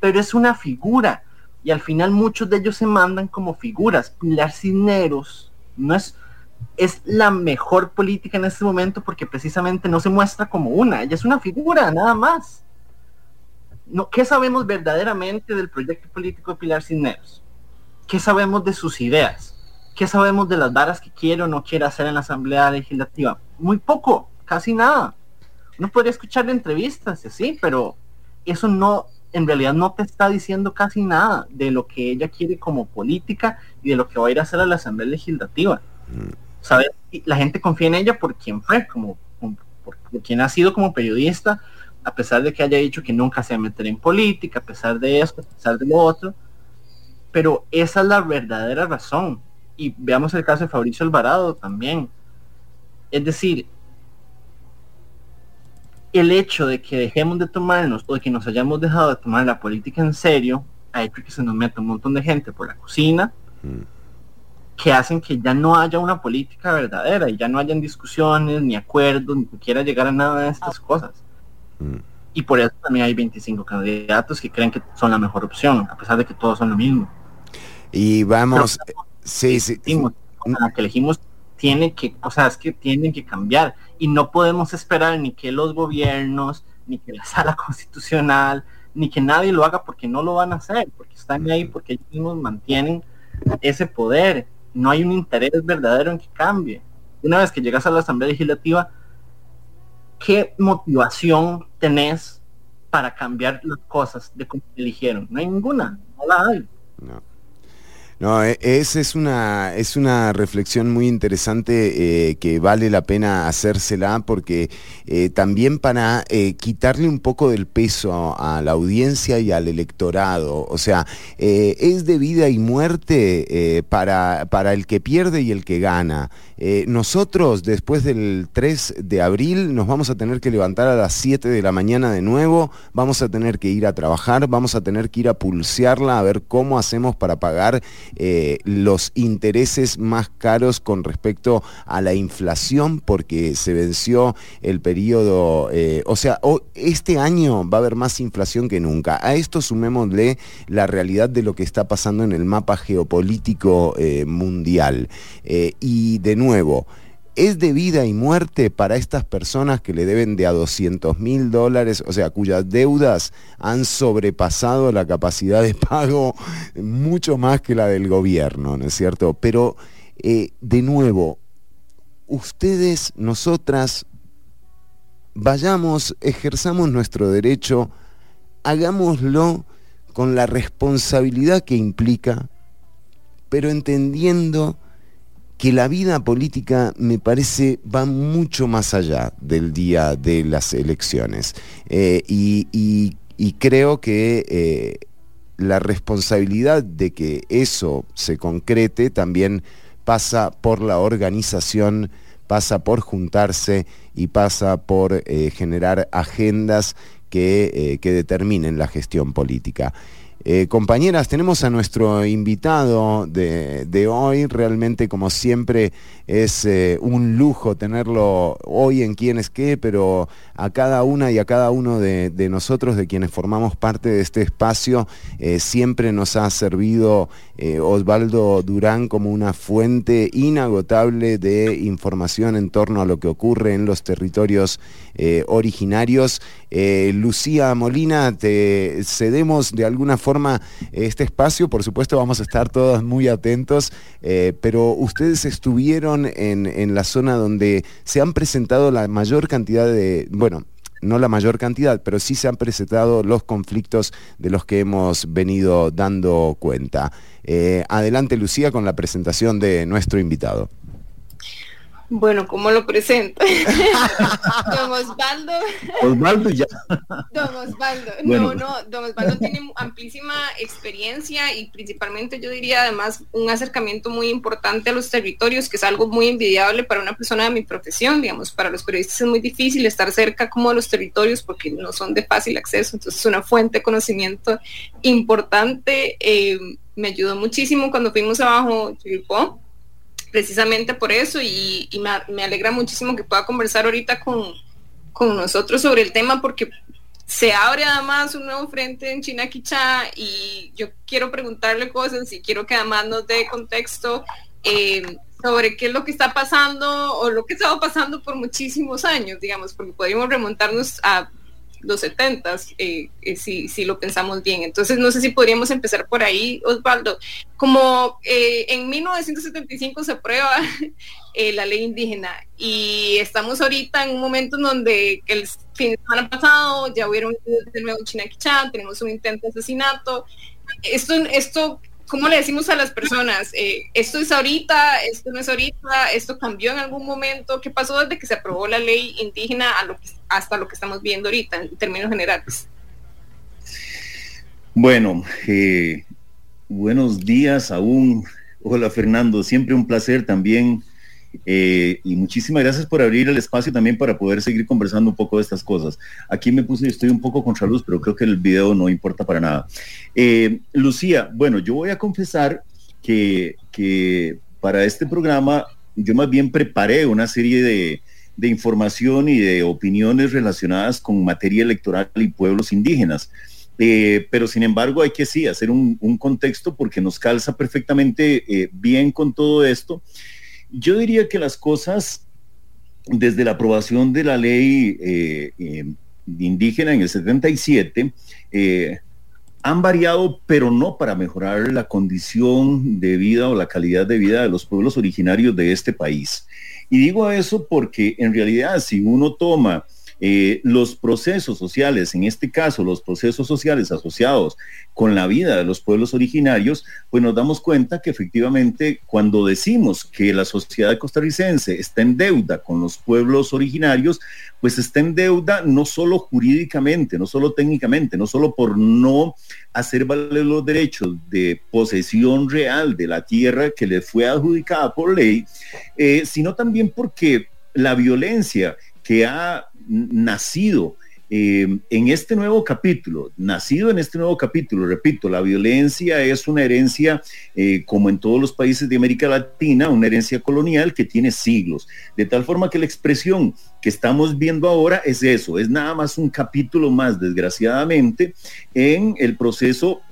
pero es una figura y al final muchos de ellos se mandan como figuras. Pilar Cisneros no es, es la mejor política en este momento porque precisamente no se muestra como una, ella es una figura, nada más. No, ¿Qué sabemos verdaderamente del proyecto político de Pilar Cisneros? ¿Qué sabemos de sus ideas? ¿Qué sabemos de las varas que quiere o no quiere hacer en la Asamblea Legislativa? Muy poco, casi nada. Uno podría escuchar entrevistas, sí, pero eso no, en realidad no te está diciendo casi nada de lo que ella quiere como política y de lo que va a ir a hacer a la Asamblea Legislativa. Mm. ¿Sabes? la gente confía en ella por quien fue, como, por, quien ha sido como periodista, a pesar de que haya dicho que nunca se va a meter en política, a pesar de esto, a pesar de lo otro. Pero esa es la verdadera razón. Y veamos el caso de Fabricio Alvarado también. Es decir, el hecho de que dejemos de tomarnos o de que nos hayamos dejado de tomar la política en serio ha hecho que se nos meta un montón de gente por la cocina mm. Que hacen que ya no haya una política verdadera y ya no hayan discusiones, ni acuerdos, ni siquiera llegar a nada de estas cosas. Mm. Y por eso también hay 25 candidatos que creen que son la mejor opción, a pesar de que todos son lo mismo. Y vamos, sí, sí. La que elegimos tiene que, o sea, es que tienen que cambiar y no podemos esperar ni que los gobiernos, ni que la sala constitucional, ni que nadie lo haga porque no lo van a hacer, porque están ahí, porque ellos mismos mantienen ese poder. No hay un interés verdadero en que cambie. Una vez que llegas a la Asamblea Legislativa, ¿qué motivación tenés para cambiar las cosas de cómo eligieron? No hay ninguna, no la hay. No. No, e, esa es una, es una reflexión muy interesante eh, que vale la pena hacérsela porque eh, también para eh, quitarle un poco del peso a la audiencia y al electorado. O sea, es de vida y muerte para, para el que pierde y el que gana. Nosotros, después del 3 de abril, nos vamos a tener que levantar a las 7 de la mañana de nuevo, vamos a tener que ir a trabajar, vamos a tener que ir a pulsearla a ver cómo hacemos para pagar eh, los intereses más caros con respecto a la inflación porque se venció el periodo, eh, o sea, este año va a haber más inflación que nunca. A esto sumémosle la realidad de lo que está pasando en el mapa geopolítico eh, mundial. y de nuevo, es de vida y muerte para estas personas que le deben de a 200 mil dólares, o sea, cuyas deudas han sobrepasado la capacidad de pago mucho más que la del gobierno, ¿no es cierto? Pero, eh, de nuevo, ustedes, nosotras, vayamos, ejerzamos nuestro derecho, hagámoslo con la responsabilidad que implica, pero entendiendo que la vida política me parece va mucho más allá del día de las elecciones. Eh, y, creo que eh, la responsabilidad de que eso se concrete también pasa por la organización, pasa por juntarse y pasa por eh, generar agendas que, que determinen la gestión política. Eh, compañeras, tenemos a nuestro invitado de, hoy. Realmente, como siempre, es eh, un lujo tenerlo hoy en Quién es qué, pero a cada una y a cada uno de, nosotros, de quienes formamos parte de este espacio, eh, siempre nos ha servido Osvaldo Durán como una fuente inagotable de información en torno a lo que ocurre en los territorios originarios. Lucía Molina, te cedemos de alguna forma este espacio. Por supuesto vamos a estar todos muy atentos, eh, pero ustedes estuvieron en, en la zona donde se han presentado la mayor cantidad de, bueno, no la mayor cantidad, pero sí se han presentado los conflictos de los que hemos venido dando cuenta. Eh, adelante Lucía con la presentación de nuestro invitado. Bueno, ¿cómo lo presento? don Osvaldo. Osvaldo ya. Don Osvaldo. No, no, don Osvaldo tiene amplísima experiencia y principalmente yo diría además un acercamiento muy importante a los territorios, que es algo muy envidiable para una persona de mi profesión, digamos, para los periodistas es muy difícil estar cerca como de los territorios porque no son de fácil acceso, entonces es una fuente de conocimiento importante. Eh, me ayudó muchísimo cuando fuimos abajo Chiripó precisamente por eso y, me, alegra muchísimo que pueda conversar ahorita con, nosotros sobre el tema porque se abre además un nuevo frente en China Quichá y yo quiero preguntarle cosas y quiero que además nos dé contexto eh, sobre qué es lo que está pasando o lo que estaba pasando por muchísimos años, digamos, porque podríamos remontarnos a los 70, eh, eh, si, si, lo pensamos bien. Entonces, no sé si podríamos empezar por ahí, Osvaldo. Como eh, en 1975 se aprueba la ley indígena y estamos ahorita en un momento en donde el fin de semana pasado ya hubieron de nuevo Chinaquichán, tenemos un intento de asesinato. Esto, esto ¿cómo le decimos a las personas? Eh, esto es ahorita, esto no es ahorita, esto cambió en algún momento. ¿Qué pasó desde que se aprobó la ley indígena hasta lo que estamos viendo ahorita en términos generales? Bueno, eh, buenos días aún. Hola Fernando, siempre un placer también eh, y muchísimas gracias por abrir el espacio también para poder seguir conversando un poco de estas cosas. Aquí me puse, estoy un poco contra luz, pero creo que el video no importa para nada. Eh, Lucía, bueno, yo voy a confesar que, que, para este programa yo más bien preparé una serie de, información y de opiniones relacionadas con materia electoral y pueblos indígenas. Eh, pero sin embargo hay que sí hacer un contexto porque nos calza perfectamente bien con todo esto yo diría que las cosas, desde la aprobación de la ley eh, eh, indígena en el 77, eh, han variado, pero no para mejorar la condición de vida o la calidad de vida de los pueblos originarios de este país. Y digo eso porque en realidad si uno toma eh, los procesos sociales, en este caso los procesos sociales asociados con la vida de los pueblos originarios, pues nos damos cuenta que efectivamente cuando decimos que la sociedad costarricense está en deuda con los pueblos originarios, pues está en deuda no solo jurídicamente, no solo técnicamente, no solo por no hacer valer los derechos de posesión real de la tierra que le fue adjudicada por ley, eh, sino también porque la violencia que ha nacido eh, en este nuevo capítulo, nacido en este nuevo capítulo, repito, la violencia es una herencia, eh, como en todos los países de América Latina, una herencia colonial que tiene siglos, de tal forma que la expresión que estamos viendo ahora es eso, es nada más un capítulo más, desgraciadamente, en el proceso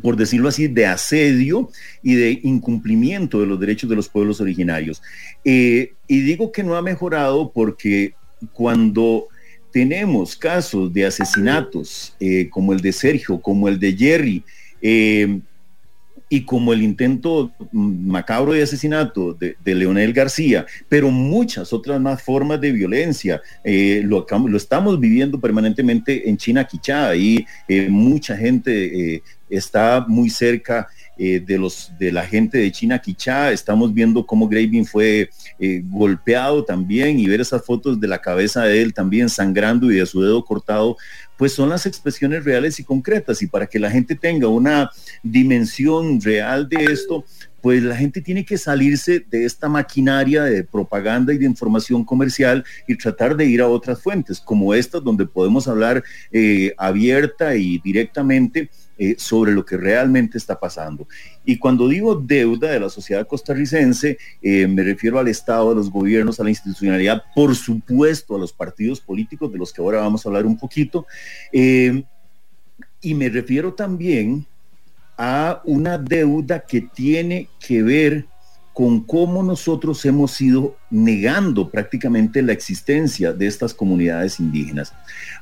por decirlo así, de asedio y de incumplimiento de los derechos de los pueblos originarios. Eh, y digo que no ha mejorado porque cuando tenemos casos de asesinatos eh, como el de Sergio, como el de Jerry, eh, y como el intento macabro de asesinato de, Leonel García, pero muchas otras más formas de violencia. Eh, lo, lo, estamos viviendo permanentemente en China, Quichá, y mucha gente está muy cerca eh, de, los, de la gente de China Quichá. Estamos viendo cómo Graving fue eh, golpeado también y ver esas fotos de la cabeza de él también sangrando y de su dedo cortado, pues son las expresiones reales y concretas. Y para que la gente tenga una dimensión real de esto, pues la gente tiene que salirse de esta maquinaria de propaganda y de información comercial y tratar de ir a otras fuentes como estas donde podemos hablar eh, abierta y directamente eh, sobre lo que realmente está pasando. Y cuando digo deuda de la sociedad costarricense, eh, me refiero al Estado, a los gobiernos, a la institucionalidad, por supuesto a los partidos políticos, de los que ahora vamos a hablar un poquito. Eh, y me refiero también a una deuda que tiene que ver con cómo nosotros hemos ido negando prácticamente la existencia de estas comunidades indígenas,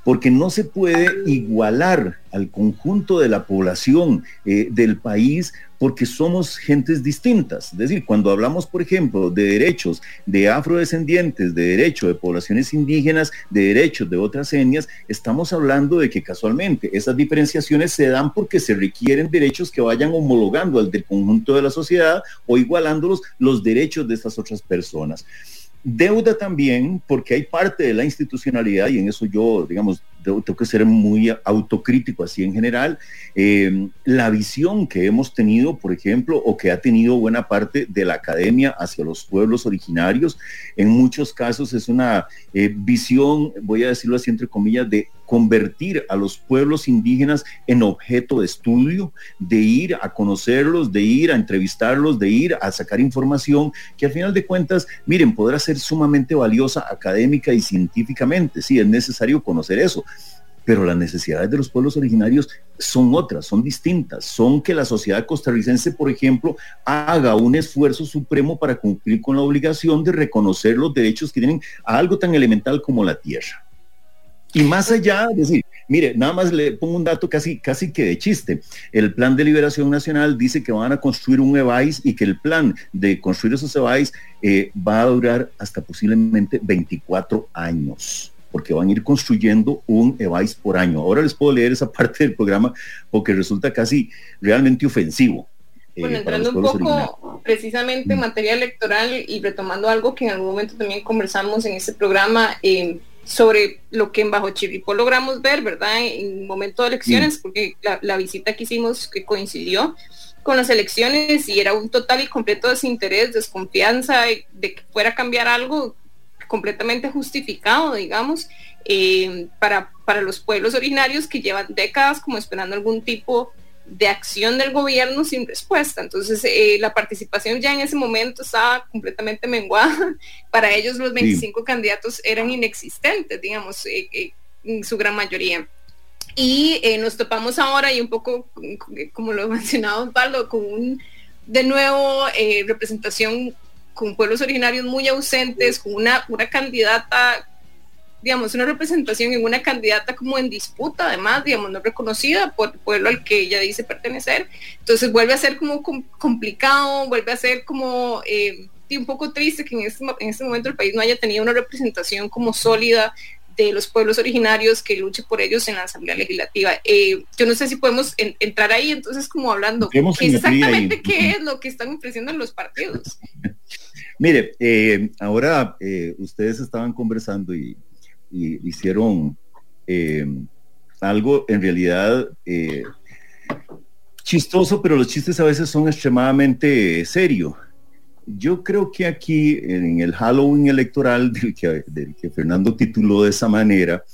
porque no se puede igualar al conjunto de la población eh, del país porque somos gentes distintas. Es decir, cuando hablamos, por ejemplo, de derechos de afrodescendientes, de derechos de poblaciones indígenas, de derechos de otras etnias, estamos hablando de que casualmente esas diferenciaciones se dan porque se requieren derechos que vayan homologando al del conjunto de la sociedad o igualándolos los derechos de estas otras personas. Deuda también, porque hay parte de la institucionalidad, y en eso yo, digamos, tengo, que ser muy autocrítico así en general, eh, la visión que hemos tenido, por ejemplo, o que ha tenido buena parte de la academia hacia los pueblos originarios, en muchos casos es una eh, visión, voy a decirlo así entre comillas, de convertir a los pueblos indígenas en objeto de estudio, de ir a conocerlos, de ir a entrevistarlos, de ir a sacar información que al final de cuentas, miren, podrá ser sumamente valiosa académica y científicamente. Sí, es necesario conocer eso, pero las necesidades de los pueblos originarios son otras, son distintas. Son que la sociedad costarricense, por ejemplo, haga un esfuerzo supremo para cumplir con la obligación de reconocer los derechos que tienen a algo tan elemental como la tierra. Y más allá, decir, mire, nada más le pongo un dato casi, casi que de chiste. El plan de liberación nacional dice que van a construir un EVAIS y que el plan de construir esos EVAIS eh, va a durar hasta posiblemente 24 años porque van a ir construyendo un EVAIS por año. Ahora les puedo leer esa parte del programa porque resulta casi realmente ofensivo bueno, entrando un poco precisamente en mm. materia electoral y retomando algo que en algún momento también conversamos en este programa eh, sobre lo que en Bajo Chirripó logramos ver, ¿verdad? En momento de elecciones, mm. porque la, visita que hicimos que coincidió con las elecciones y era un total y completo desinterés, desconfianza de que fuera a cambiar algo completamente justificado, digamos, eh, para, para los pueblos originarios que llevan décadas como esperando algún tipo de acción del gobierno sin respuesta. Entonces, eh, la participación ya en ese momento estaba completamente menguada. Para ellos los 25 candidatos eran inexistentes, digamos, eh, eh, en su gran mayoría. Y nos topamos ahora y un poco, como lo mencionaba Pablo, con un, de nuevo, representación con pueblos originarios muy ausentes, con una, una candidata digamos, una representación en una candidata como en disputa, además, digamos, no reconocida por el pueblo al que ella dice pertenecer. Entonces vuelve a ser como complicado, vuelve a ser como eh, un poco triste que en este, en este momento el país no haya tenido una representación como sólida de los pueblos originarios que luche por ellos en la Asamblea Legislativa. Eh, yo no sé si podemos entrar ahí, entonces como hablando, ¿qué exactamente qué es lo que están ofreciendo en los partidos? Mire, eh, ahora ustedes estaban conversando y y hicieron eh, algo en realidad eh, chistoso, pero los chistes a veces son extremadamente serios. Yo creo que aquí en el Halloween electoral del que, Fernando tituló de esa manera,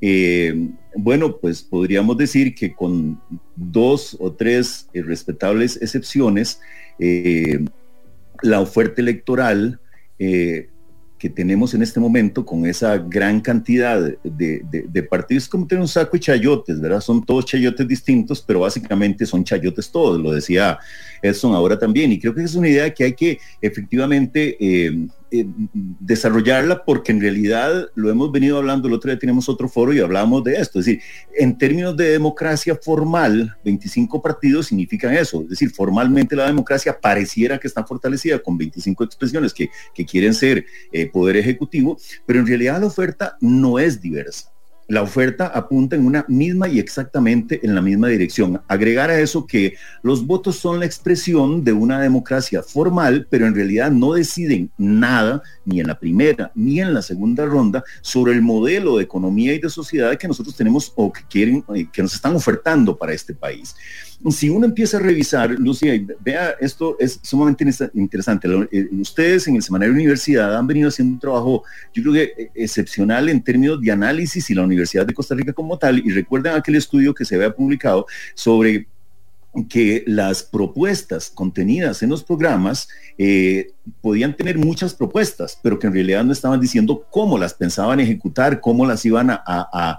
eh, bueno, pues podríamos decir que con dos o tres respetables excepciones, la oferta electoral que tenemos en este momento con esa gran cantidad de, partidos, como tener un saco de chayotes, ¿verdad? Son todos chayotes distintos, pero básicamente son chayotes todos, lo decía Edson ahora también, y creo que es una idea que hay que efectivamente eh, eh, desarrollarla porque en realidad lo hemos venido hablando, el otro día tenemos otro foro y hablamos de esto, es decir, en términos de democracia formal, 25 partidos significan eso, es decir, formalmente la democracia pareciera que está fortalecida con 25 expresiones que, quieren ser eh, poder ejecutivo, pero en realidad la oferta no es diversa la oferta apunta en una misma y exactamente en la misma dirección. Agregar a eso que los votos son la expresión de una democracia formal, pero en realidad no deciden nada, ni en la primera ni en la segunda ronda, sobre el modelo de economía y de sociedad que nosotros tenemos o que quieren, eh, que nos están ofertando para este país si uno empieza a revisar, Lucía, vea, esto es sumamente interesante. Eh, ustedes en el Semanario Universidad han venido haciendo un trabajo, yo creo que eh, excepcional en términos de análisis y la Universidad de Costa Rica como tal. Y recuerden aquel estudio que se había publicado sobre que las propuestas contenidas en los programas eh, podían tener muchas propuestas, pero que en realidad no estaban diciendo cómo las pensaban ejecutar, cómo las iban a,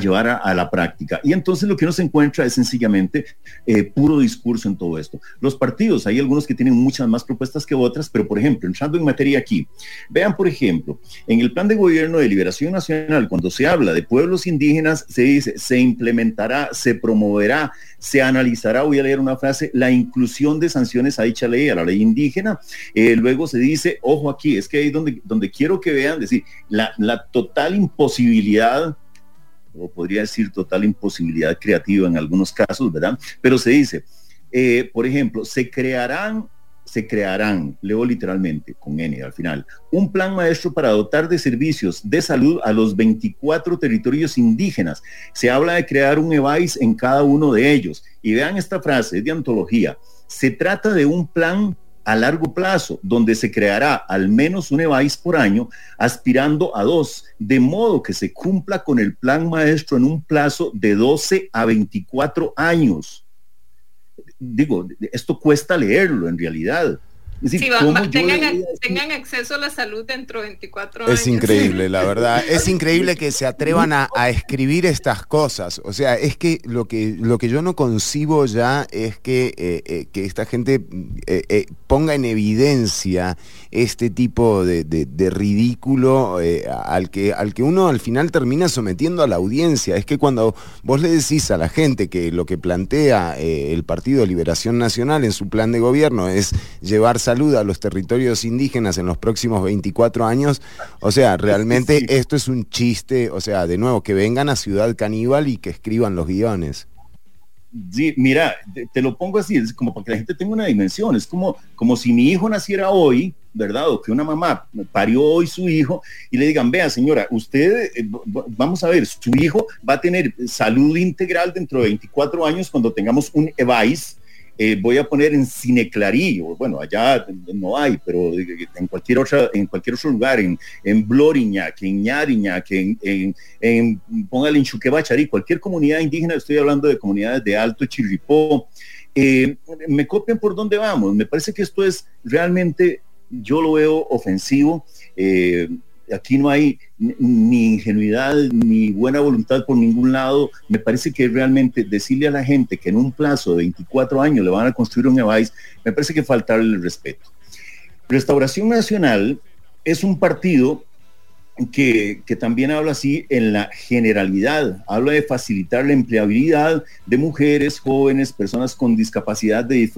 llevar a, la práctica. Y entonces lo que uno se encuentra es sencillamente eh, puro discurso en todo esto. Los partidos, hay algunos que tienen muchas más propuestas que otras, pero por ejemplo, entrando en materia aquí, vean por ejemplo, en el plan de gobierno de liberación nacional, cuando se habla de pueblos indígenas, se dice, se implementará, se promoverá, se analizará, voy a leer una frase, la inclusión de sanciones a dicha ley, a la ley indígena. Eh, luego se dice, ojo aquí, es que ahí donde, donde quiero que vean, decir, la, la total imposibilidad o podría decir total imposibilidad creativa en algunos casos, ¿verdad? Pero se dice, eh, por ejemplo, se crearán se crearán, leo literalmente con N al final, un plan maestro para dotar de servicios de salud a los 24 territorios indígenas. Se habla de crear un EVAIS en cada uno de ellos. Y vean esta frase, es de antología. Se trata de un plan a largo plazo, donde se creará al menos un EVAIS por año, aspirando a dos, de modo que se cumpla con el plan maestro en un plazo de 12 a 24 años digo, esto cuesta leerlo en realidad. Tengan, acceso a la salud dentro de 24 años. Es increíble, la verdad. Es increíble que se atrevan a, escribir estas cosas. O sea, es que lo que, lo que yo no concibo ya es que, eh, eh, que esta gente eh, ponga en evidencia este tipo de, ridículo al, que, al que uno al final termina sometiendo a la audiencia. Es que cuando vos le decís a la gente que lo que plantea el Partido de Liberación Nacional en su plan de gobierno es llevar salud a los territorios indígenas en los próximos 24 años. O sea, realmente esto es un chiste, o sea, de nuevo, que vengan a Ciudad Caníbal y que escriban los guiones. mira, te, lo pongo así, es como para que la gente tenga una dimensión, es como, como si mi hijo naciera hoy, ¿verdad? O que una mamá parió hoy su hijo y le digan, vea señora, usted, eh, vamos a ver, su hijo va a tener salud integral dentro de 24 años cuando tengamos un EVAIS eh, voy a poner en Cineclarí, bueno, allá no hay, pero en cualquier otra, en cualquier otro lugar, en, en Bloriñac, en Ñariñac, en, en, en póngale en Chuquebacharí, cualquier comunidad indígena, estoy hablando de comunidades de Alto Chirripó, eh, me copian por dónde vamos. Me parece que esto es realmente, yo lo veo ofensivo. Eh, aquí no hay ni ingenuidad ni buena voluntad por ningún lado. Me parece que realmente decirle a la gente que en un plazo de 24 años le van a construir un EVAIS, me parece que faltarle el respeto. Restauración Nacional es un partido que, también habla así en la generalidad, habla de facilitar la empleabilidad de mujeres, jóvenes, personas con discapacidad de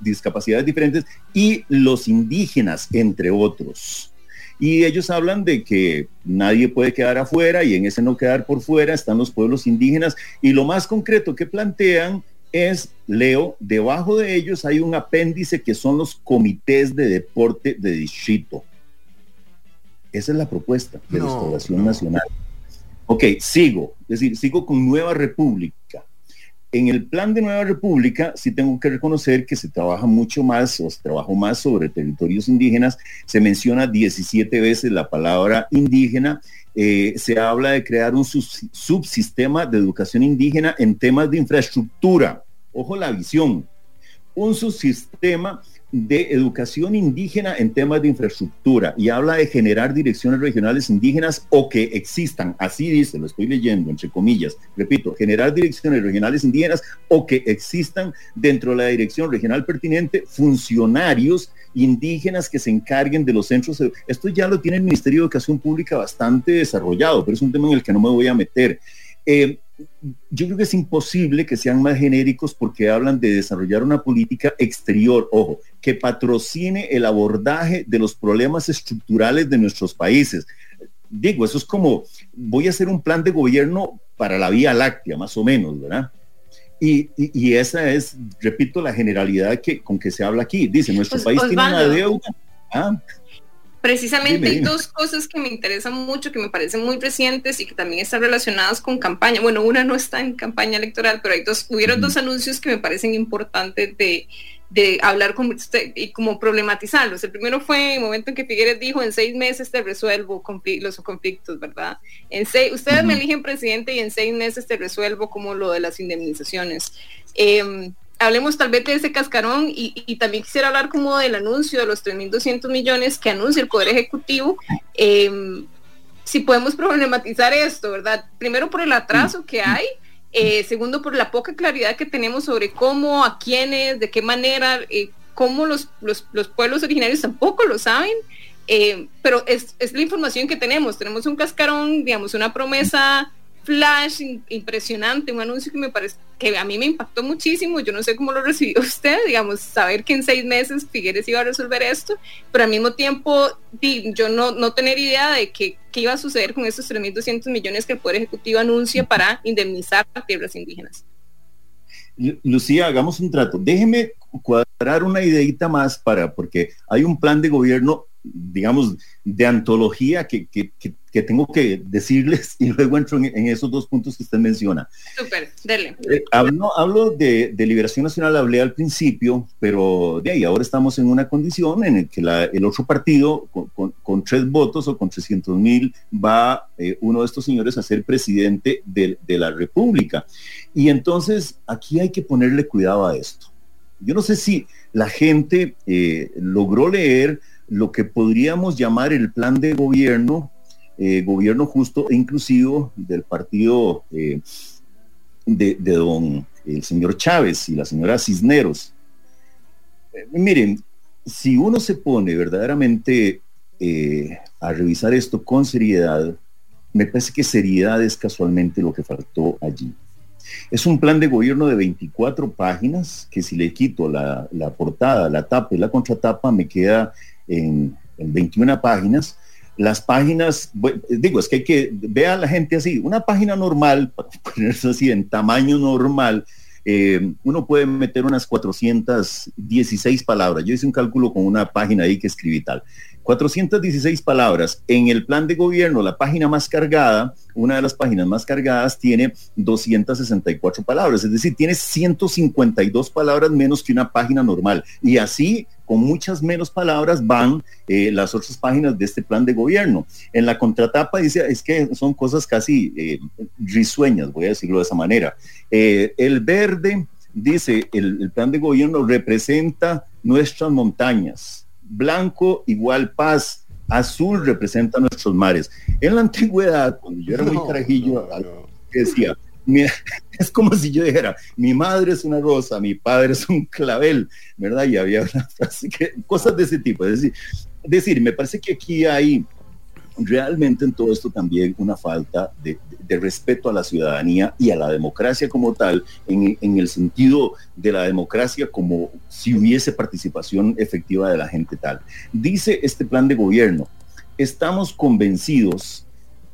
discapacidades diferentes y los indígenas, entre otros. Y ellos hablan de que nadie puede quedar afuera y en ese no quedar por fuera están los pueblos indígenas. Y lo más concreto que plantean es, Leo, debajo de ellos hay un apéndice que son los comités de deporte de distrito. Esa es la propuesta de Restauración Nacional. Ok, sigo, es decir, sigo con Nueva República. En el plan de Nueva República sí tengo que reconocer que se trabaja mucho más o se trabajó más sobre territorios indígenas. Se menciona 17 veces la palabra indígena. Eh, se habla de crear un subsistema de educación indígena en temas de infraestructura. Ojo la visión. Un subsistema de educación indígena en temas de infraestructura y habla de generar direcciones regionales indígenas o que existan, así dice, lo estoy leyendo entre comillas, repito, generar direcciones regionales indígenas o que existan dentro de la dirección regional pertinente funcionarios indígenas que se encarguen de los centros. Esto ya lo tiene el Ministerio de Educación Pública bastante desarrollado, pero es un tema en el que no me voy a meter. Eh, yo creo que es imposible que sean más genéricos porque hablan de desarrollar una política exterior, ojo, que patrocine el abordaje de los problemas estructurales de nuestros países. Digo, eso es como, voy a hacer un plan de gobierno para la Vía Láctea, más o menos, ¿verdad? Y, esa es, repito, la generalidad que, con que se habla aquí. Dice, nuestro pues, país tiene una deuda. ¿ah? Precisamente hay dos cosas que me interesan mucho, que me parecen muy recientes y que también están relacionadas con campaña. Bueno, una no está en campaña electoral, pero hay dos, hubieron dos anuncios que me parecen importantes de, de hablar con usted y como problematizarlos. El primero fue el momento en que Figueres dijo, en seis meses te resuelvo los conflictos, ¿verdad? En seis, ustedes me eligen presidente y en seis meses te resuelvo como lo de las indemnizaciones. Em, hablemos tal vez de ese cascarón y, también quisiera hablar como del anuncio de los 3.200 millones que anuncia el Poder Ejecutivo. Em, si podemos problematizar esto, ¿verdad? Primero por el atraso que hay, eh, segundo por la poca claridad que tenemos sobre cómo, a quiénes, de qué manera, eh, cómo los, los, los, pueblos originarios tampoco lo saben. Eh, pero es, es la información que tenemos. Tenemos un cascarón, digamos, una promesa flash impresionante, un anuncio que me parece que a mí me impactó muchísimo. Yo no sé cómo lo recibió usted, digamos, saber que en seis meses Figueres iba a resolver esto, pero al mismo tiempo yo no, no tener idea de qué iba a suceder con esos 3.200 millones que el Poder Ejecutivo anuncia para indemnizar a tierras indígenas. Lucía, hagamos un trato. Déjeme cuadrar una ideita más para, porque hay un plan de gobierno digamos, de antología que, tengo que decirles y luego entro en, esos dos puntos que usted menciona. Súper, dele. Eh, hablo, de, Liberación Nacional, hablé al principio, pero de ahí ahora estamos en una condición en la que el otro partido con, tres votos o con 300 mil va eh, uno de estos señores a ser presidente de, la República. Y entonces aquí hay que ponerle cuidado a esto. Yo no sé si la gente eh, logró leer lo que podríamos llamar el plan de gobierno, eh, gobierno justo e inclusivo del partido eh, de, don el señor Chávez y la señora Cisneros. Eh, miren, si uno se pone verdaderamente a revisar esto con seriedad, me parece que seriedad es casualmente lo que faltó allí. Es un plan de gobierno de 24 páginas que si le quito la, la portada, la tapa y la contratapa me queda en, 21 páginas. Las páginas, digo, es que hay que ver a la gente así, una página normal, para ponerse así en tamaño normal, eh, uno puede meter unas 416 palabras. Yo hice un cálculo con una página ahí que escribí tal. 416 palabras. En el plan de gobierno, la página más cargada, una de las páginas más cargadas, tiene 264 palabras. Es decir, tiene 152 palabras menos que una página normal. Y así, con muchas menos palabras, van eh, las otras páginas de este plan de gobierno. En la contratapa dice, es que son cosas casi eh, risueñas, voy a decirlo de esa manera. Eh, el verde, dice, el plan de gobierno representa nuestras montañas blanco igual paz, azul representa nuestros mares. En la antigüedad, cuando yo era muy carajillo, decía, es como si yo dijera, mi madre es una rosa, mi padre es un clavel, ¿verdad? Y había una frase que, cosas de ese tipo. Es decir, decir, me parece que aquí hay realmente en todo esto también una falta de, respeto a la ciudadanía y a la democracia como tal, en, el sentido de la democracia como si hubiese participación efectiva de la gente tal. Dice este plan de gobierno, estamos convencidos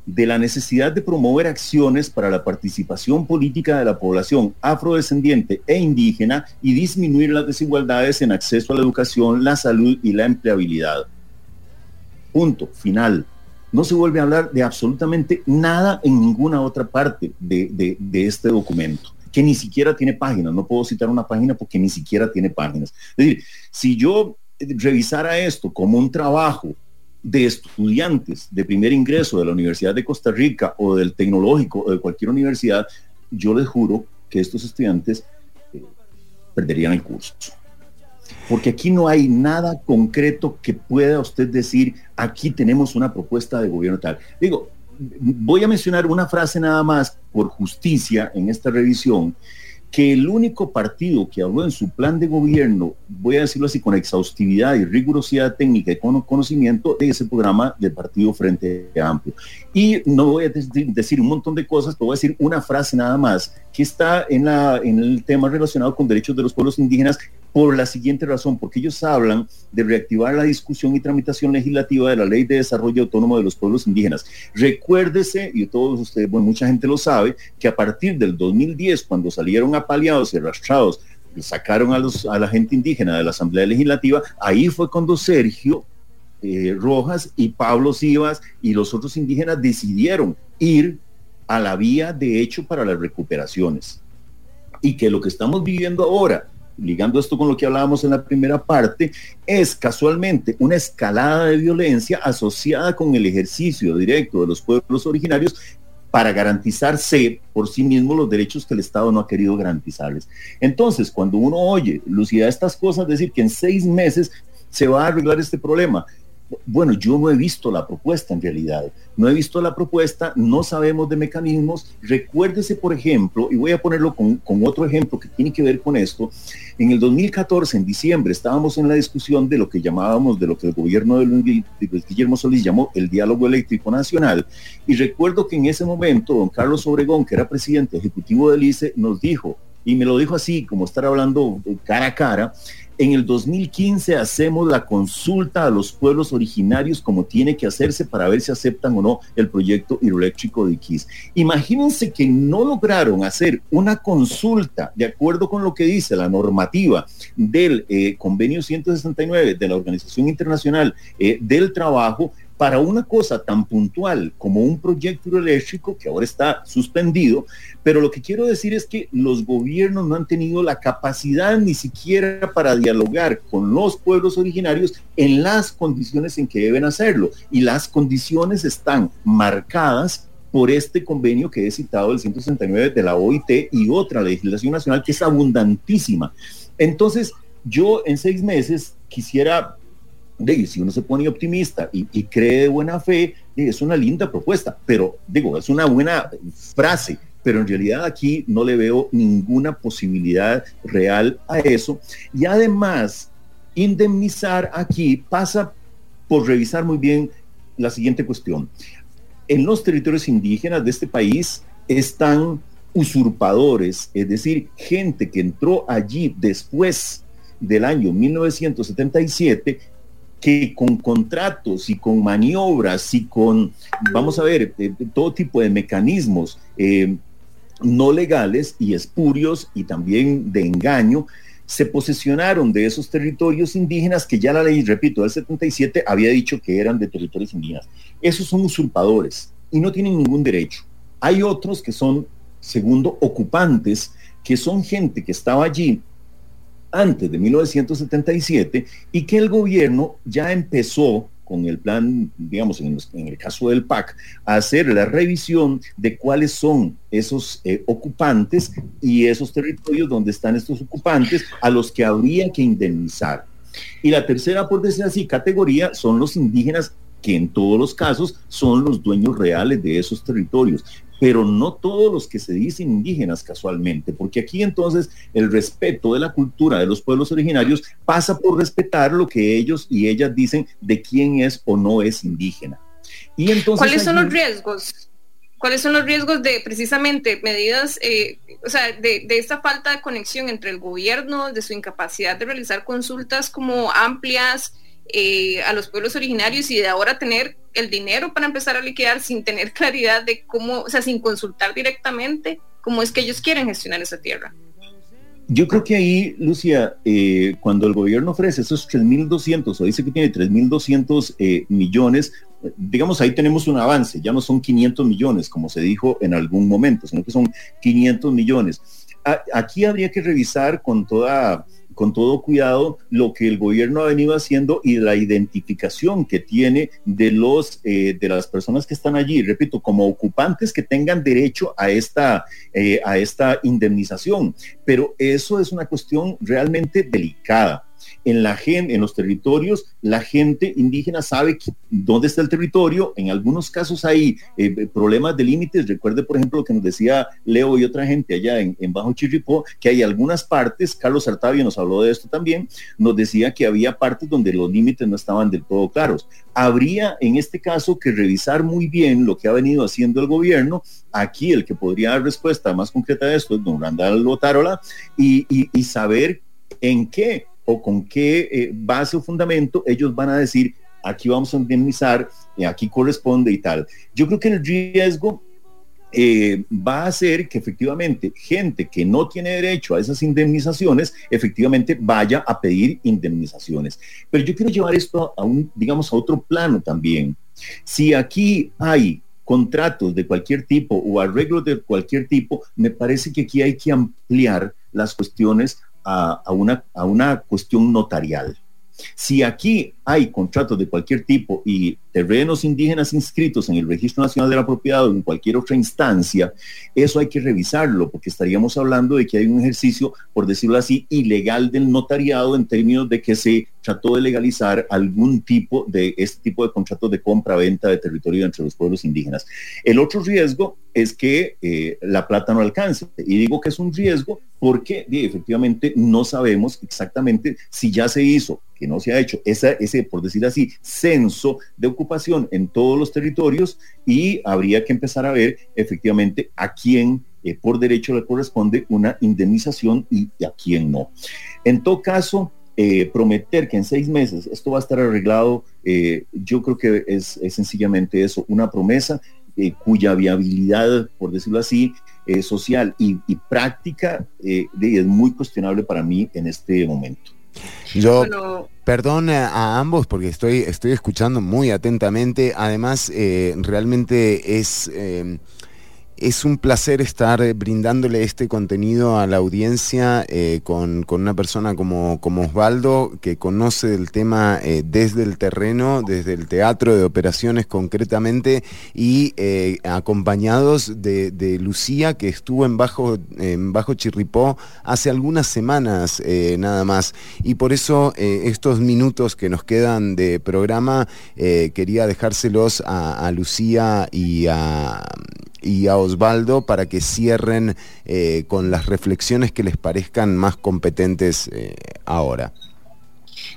de la necesidad de promover acciones para la participación política de la población afrodescendiente e indígena y disminuir las desigualdades en acceso a la educación, la salud y la empleabilidad. Punto, final no se vuelve a hablar de absolutamente nada en ninguna otra parte de, este documento que ni siquiera tiene páginas. No puedo citar una página porque ni siquiera tiene páginas. Es decir, si yo revisara esto como un trabajo de estudiantes de primer ingreso de la Universidad de Costa Rica o del tecnológico o de cualquier universidad, yo les juro que estos estudiantes eh, perderían el curso porque aquí no hay nada concreto que pueda usted decir, aquí tenemos una propuesta de gobierno tal. Digo, voy a mencionar una frase nada más por justicia en esta revisión, que el único partido que habló en su plan de gobierno, voy a decirlo así, con exhaustividad y rigurosidad técnica y con conocimiento, de ese programa del Partido Frente Amplio. Y no voy a decir un montón de cosas, pero voy a decir una frase nada más, que está en, el tema relacionado con derechos de los pueblos indígenas por la siguiente razón, porque ellos hablan de reactivar la discusión y tramitación legislativa de la Ley de Desarrollo Autónomo de los Pueblos Indígenas. Recuérdese, y todos ustedes, bueno, mucha gente lo sabe, que a partir del 2010, cuando salieron apaleados y arrastrados, sacaron a, los, la gente indígena de la Asamblea Legislativa, ahí fue cuando Sergio eh, Rojas y Pablo Sivas y los otros indígenas decidieron ir a la vía de hecho para las recuperaciones. Y que lo que estamos viviendo ahora, ligando esto con lo que hablábamos en la primera parte, es casualmente una escalada de violencia asociada con el ejercicio directo de los pueblos originarios para garantizarse por sí mismos los derechos que el Estado no ha querido garantizarles. Entonces, cuando uno oye, Lucía, estas cosas, decir que en seis meses se va a arreglar este problema, bueno, yo no he visto la propuesta en realidad, no he visto la propuesta, no sabemos de mecanismos. Recuérdese, por ejemplo, y voy a ponerlo con, otro ejemplo que tiene que ver con esto, en el 2014, en diciembre, estábamos en la discusión de lo que llamábamos, de lo que el gobierno de Guillermo Solís llamó el diálogo eléctrico nacional, y recuerdo que en ese momento don Carlos Obregón, que era presidente ejecutivo del ICE, nos dijo, y me lo dijo así, como estar hablando cara a cara, en el 2015 hacemos la consulta a los pueblos originarios como tiene que hacerse para ver si aceptan o no el proyecto hidroeléctrico de Iquiz. Imagínense que no lograron hacer una consulta de acuerdo con lo que dice la normativa del eh, convenio 169 de la Organización Internacional eh, del Trabajo para una cosa tan puntual como un proyecto eléctrico que ahora está suspendido, pero lo que quiero decir es que los gobiernos no han tenido la capacidad ni siquiera para dialogar con los pueblos originarios en las condiciones en que deben hacerlo. Y las condiciones están marcadas por este convenio que he citado, el 169 de la OIT y otra legislación nacional que es abundantísima. Entonces, yo en seis meses quisiera si uno se pone optimista y, cree de buena fe, es una linda propuesta, pero digo, es una buena frase, pero en realidad aquí no le veo ninguna posibilidad real a eso. Y además, indemnizar aquí pasa por revisar muy bien la siguiente cuestión. En los territorios indígenas de este país están usurpadores, es decir, gente que entró allí después del año 1977 que con contratos y con maniobras y con, vamos a ver, eh, todo tipo de mecanismos, eh, no legales y espurios y también de engaño, se posesionaron de esos territorios indígenas que ya la ley, repito, del 77 había dicho que eran de territorios indígenas. Esos son usurpadores y no tienen ningún derecho. Hay otros que son, segundo, ocupantes, que son gente que estaba allí antes de 1977 y que el gobierno ya empezó con el plan, digamos, en, el caso del PAC, a hacer la revisión de cuáles son esos eh, ocupantes y esos territorios donde están estos ocupantes a los que habría que indemnizar. Y la tercera, por decir así, categoría son los indígenas que en todos los casos son los dueños reales de esos territorios pero no todos los que se dicen indígenas casualmente, porque aquí entonces el respeto de la cultura de los pueblos originarios pasa por respetar lo que ellos y ellas dicen de quién es o no es indígena. Y entonces ¿Cuáles son los riesgos? ¿Cuáles son los riesgos de precisamente medidas, eh, o sea, de, de, esta falta de conexión entre el gobierno, de su incapacidad de realizar consultas como amplias, eh, a los pueblos originarios y de ahora tener el dinero para empezar a liquidar sin tener claridad de cómo, o sea, sin consultar directamente cómo es que ellos quieren gestionar esa tierra. Yo creo que ahí, Lucia, eh, cuando el gobierno ofrece esos 3.200 o dice que tiene 3.200 eh, millones, digamos, ahí tenemos un avance, ya no son 500 millones, como se dijo en algún momento, sino que son 500 millones. aquí habría que revisar con toda con todo cuidado lo que el gobierno ha venido haciendo y la identificación que tiene de los eh, de las personas que están allí, repito, como ocupantes que tengan derecho a esta, eh, a esta indemnización. Pero eso es una cuestión realmente delicada en la gente, en los territorios, la gente indígena sabe dónde está el territorio. En algunos casos hay eh, problemas de límites. Recuerde, por ejemplo, lo que nos decía Leo y otra gente allá en, Bajo Chirripó, que hay algunas partes, Carlos Artavio nos habló de esto también, nos decía que había partes donde los límites no estaban del todo claros. Habría en este caso que revisar muy bien lo que ha venido haciendo el gobierno. Aquí el que podría dar respuesta más concreta a esto es don Randall Lotarola y, y saber en qué con qué eh, base o fundamento ellos van a decir, aquí vamos a indemnizar, y aquí corresponde y tal. Yo creo que el riesgo eh, va a ser que efectivamente gente que no tiene derecho a esas indemnizaciones, efectivamente vaya a pedir indemnizaciones. Pero yo quiero llevar esto a un, digamos, a otro plano también. Si aquí hay contratos de cualquier tipo o arreglos de cualquier tipo, me parece que aquí hay que ampliar las cuestiones a, una, a una cuestión notarial. Si aquí hay contratos de cualquier tipo y terrenos indígenas inscritos en el Registro Nacional de la Propiedad o en cualquier otra instancia, eso hay que revisarlo porque estaríamos hablando de que hay un ejercicio, por decirlo así, ilegal del notariado en términos de que se trató de legalizar algún tipo de este tipo de contratos de compra-venta de territorio entre los pueblos indígenas. El otro riesgo es que eh, la plata no alcance. Y digo que es un riesgo porque efectivamente no sabemos exactamente si ya se hizo, que no se ha hecho, ese, por decir así, censo de en todos los territorios y habría que empezar a ver efectivamente a quién eh, por derecho le corresponde una indemnización y, a quién no. En todo caso, eh, prometer que en seis meses esto va a estar arreglado, eh, yo creo que es, sencillamente eso, una promesa cuya viabilidad, por decirlo así, social y, práctica es muy cuestionable para mí en este momento. Yo, perdón a, ambos porque estoy, estoy escuchando muy atentamente. Además, realmente es es un placer estar eh, brindándole este contenido a la audiencia eh, con, una persona como, como, Osvaldo, que conoce el tema eh, desde el terreno, desde el teatro de operaciones concretamente, y acompañados de, Lucía, que estuvo en Bajo, en Bajo Chirripó hace algunas semanas nada más. Y por eso estos minutos que nos quedan de programa, quería dejárselos a Lucía y a y a Osvaldo para que cierren eh, con las reflexiones que les parezcan más competentes eh, ahora.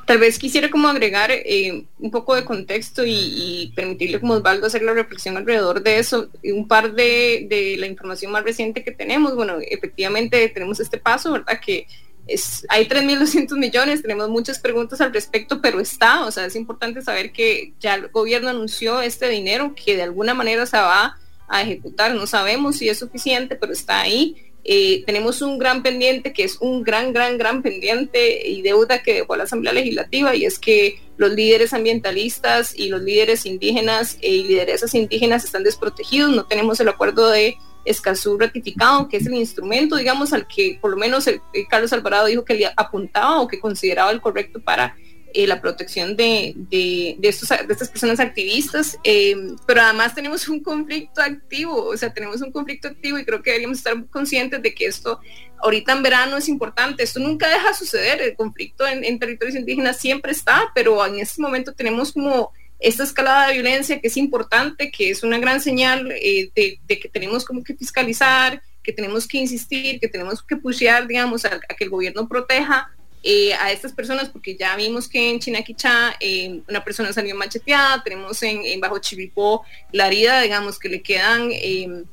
Tal vez quisiera como agregar eh, un poco de contexto y, permitirle como Osvaldo hacer la reflexión alrededor de eso. Un par de, de, la información más reciente que tenemos, bueno, efectivamente tenemos este paso, ¿verdad? Que es, hay 3.200 millones, tenemos muchas preguntas al respecto, pero está, o sea, es importante saber que ya el gobierno anunció este dinero que de alguna manera se va a ejecutar. No sabemos si es suficiente, pero está ahí. Eh, tenemos un gran pendiente que es un gran, gran, gran pendiente y deuda que dejó la Asamblea Legislativa y es que los líderes ambientalistas y los líderes indígenas y lideresas indígenas están desprotegidos. No tenemos el acuerdo de Escazú ratificado, que es el instrumento, digamos, al que por lo menos el, Carlos Alvarado dijo que le apuntaba o que consideraba el correcto para eh, la protección de, de, estos, de, estas personas activistas, eh, pero además tenemos un conflicto activo, o sea, tenemos un conflicto activo y creo que deberíamos estar conscientes de que esto ahorita en verano es importante, esto nunca deja de suceder, el conflicto en, en territorios indígenas siempre está, pero en este momento tenemos como esta escalada de violencia que es importante, que es una gran señal eh, de, que tenemos como que fiscalizar, que tenemos que insistir, que tenemos que pushear, digamos, a que el gobierno proteja eh, a estas personas, porque ya vimos que en Chinaquichá eh, una persona salió macheteada, tenemos en, Bajo Chivipó la herida, digamos, que le quedan, eh,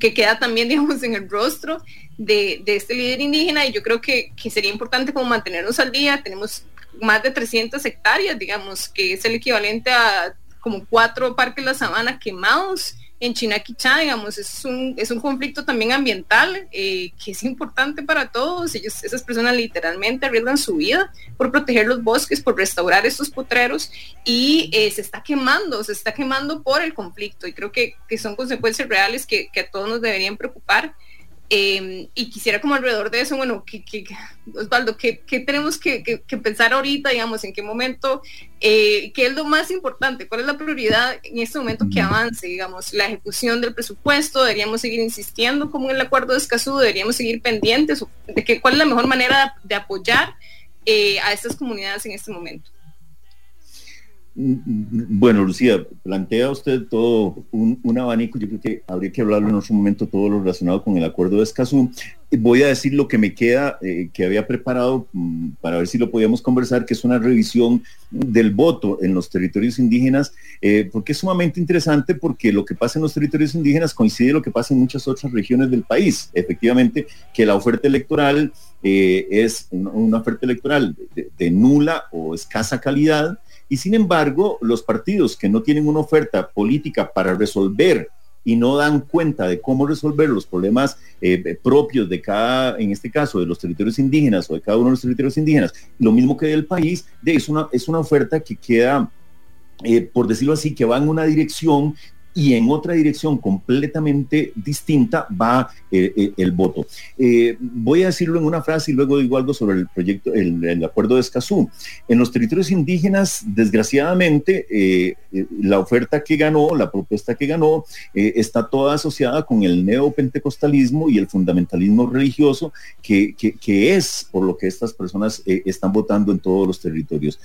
que queda también, digamos, en el rostro de, de, este líder indígena, y yo creo que, que sería importante como mantenernos al día, tenemos más de 300 hectáreas, digamos, que es el equivalente a como cuatro parques de la sabana quemados, en Chinaquichá, digamos, es un, es un conflicto también ambiental eh, que es importante para todos. Ellos, esas personas literalmente arriesgan su vida por proteger los bosques, por restaurar estos potreros y eh, se está quemando, se está quemando por el conflicto y creo que, que son consecuencias reales que, que, a todos nos deberían preocupar. Em, y quisiera como alrededor de eso, bueno, que, Osvaldo, ¿qué, tenemos que, pensar ahorita, digamos, en qué momento, eh, qué es lo más importante, cuál es la prioridad en este momento que avance, digamos, la ejecución del presupuesto, deberíamos seguir insistiendo como en el acuerdo de Escazú, deberíamos seguir pendientes de que, cuál es la mejor manera de apoyar eh, a estas comunidades en este momento. Bueno, Lucía, plantea usted todo un, abanico, yo creo que habría que hablarlo en otro momento, todo lo relacionado con el acuerdo de Escazú. Voy a decir lo que me queda, eh, que había preparado mm, para ver si lo podíamos conversar, que es una revisión del voto en los territorios indígenas, eh, porque es sumamente interesante porque lo que pasa en los territorios indígenas coincide lo que pasa en muchas otras regiones del país. Efectivamente, que la oferta electoral eh, es una, oferta electoral de nula o escasa calidad, y sin embargo, los partidos que no tienen una oferta política para resolver y no dan cuenta de cómo resolver los problemas eh, propios de cada, en este caso, de los territorios indígenas o de cada uno de los territorios indígenas, lo mismo que del país, es, una, es una oferta que queda, eh, por decirlo así, que va en una dirección y en otra dirección completamente distinta va eh, eh, el voto. Eh, voy a decirlo en una frase y luego digo algo sobre el proyecto, el, acuerdo de Escazú. En los territorios indígenas, desgraciadamente, la oferta que ganó, la propuesta que ganó, está toda asociada con el neopentecostalismo y el fundamentalismo religioso, que, que, es por lo que estas personas están votando en todos los territorios.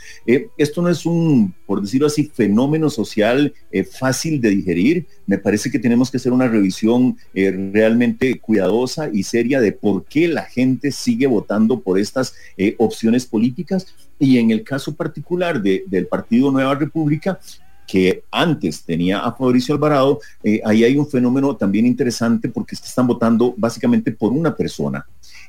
esto no es un, por decirlo así, fenómeno social fácil de digerir me parece que tenemos que hacer una revisión eh, realmente cuidadosa y seria de por qué la gente sigue votando por estas eh, opciones políticas. Y en el caso particular del Partido Nueva República, que antes tenía a Fabricio Alvarado, eh, ahí hay un fenómeno también interesante porque están votando básicamente por una persona.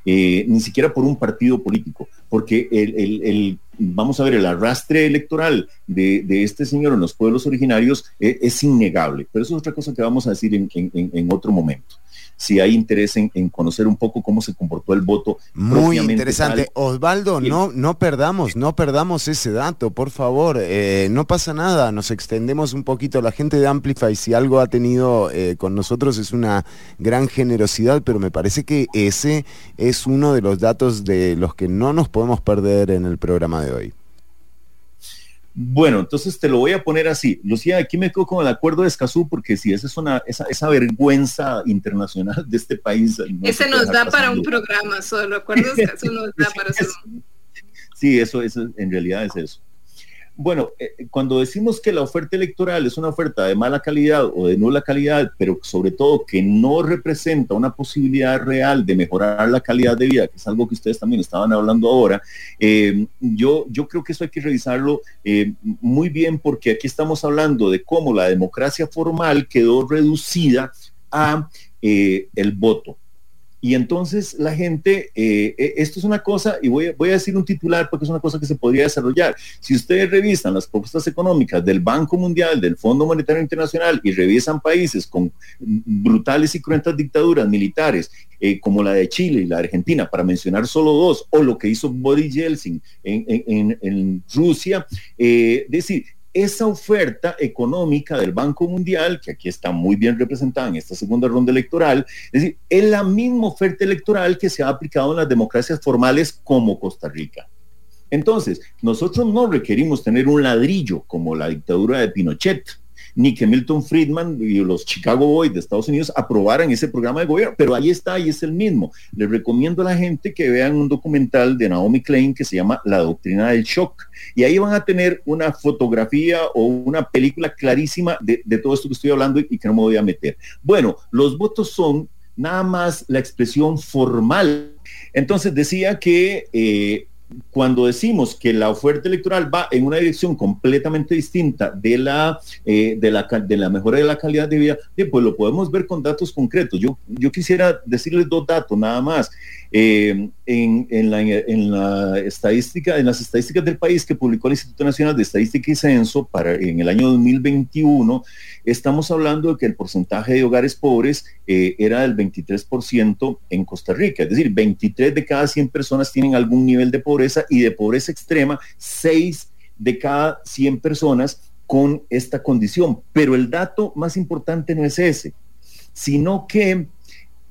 Ni siquiera por un partido político, porque el, vamos a ver, el arrastre electoral de, este señor en los pueblos originarios eh, es innegable, pero eso es otra cosa que vamos a decir en otro momento si hay interés en, conocer un poco cómo se comportó el voto. Muy interesante. Osvaldo, no, no perdamos, no perdamos ese dato, por favor. Eh, no pasa nada, nos extendemos un poquito. La gente de Amplify, si algo ha tenido eh, con nosotros, es una gran generosidad, pero me parece que ese es uno de los datos de los que no nos podemos perder en el programa de hoy. Bueno, entonces te lo voy a poner así. Lucía, aquí me quedo con el acuerdo de Escazú porque si esa es una, esa, esa vergüenza internacional de este país. Ese nos da para un programa solo, acuerdo de Escazú nos da para hacer Sí, eso, eso en realidad es eso. Bueno, eh, cuando decimos que la oferta electoral es una oferta de mala calidad o de nula calidad, pero sobre todo que no representa una posibilidad real de mejorar la calidad de vida, que es algo que ustedes también estaban hablando ahora, eh, yo, yo creo que eso hay que revisarlo eh, muy bien porque aquí estamos hablando de cómo la democracia formal quedó reducida a el voto Y entonces la gente, eh, eh, esto es una cosa, y voy, voy a decir un titular porque es una cosa que se podría desarrollar. Si ustedes revisan las propuestas económicas del Banco Mundial, del Fondo Monetario Internacional y revisan países con brutales y cruentas dictaduras militares, eh, como la de Chile y la de Argentina, para mencionar solo dos, o lo que hizo Boris Yeltsin en, en, Rusia, decir, esa oferta económica del Banco Mundial, que aquí está muy bien representada en esta segunda ronda electoral, es decir, es la misma oferta electoral que se ha aplicado en las democracias formales como Costa Rica. Entonces, nosotros no requerimos tener un ladrillo como la dictadura de Pinochet, ni que Milton Friedman y los Chicago Boys de Estados Unidos aprobaran ese programa de gobierno, pero ahí está y es el mismo. Les recomiendo a la gente que vean un documental de Naomi Klein que se llama La Doctrina del Shock. Y ahí van a tener una fotografía o una película clarísima de, todo esto que estoy hablando y, que no me voy a meter. Bueno, los votos son nada más la expresión formal. Entonces decía que eh, cuando decimos que la oferta electoral va en una dirección completamente distinta de la, eh, de la, mejora de la calidad de vida, pues lo podemos ver con datos concretos. Yo, yo quisiera decirles dos datos nada más. Eh, en, la, estadística, en las estadísticas del país que publicó el Instituto Nacional de Estadística y Censo para, en el año 2021, estamos hablando de que el porcentaje de hogares pobres eh, era del 23% en Costa Rica, es decir, 23 de cada 100 personas tienen algún nivel de pobreza y de pobreza extrema, 6 de cada 100 personas con esta condición. Pero el dato más importante no es ese, sino que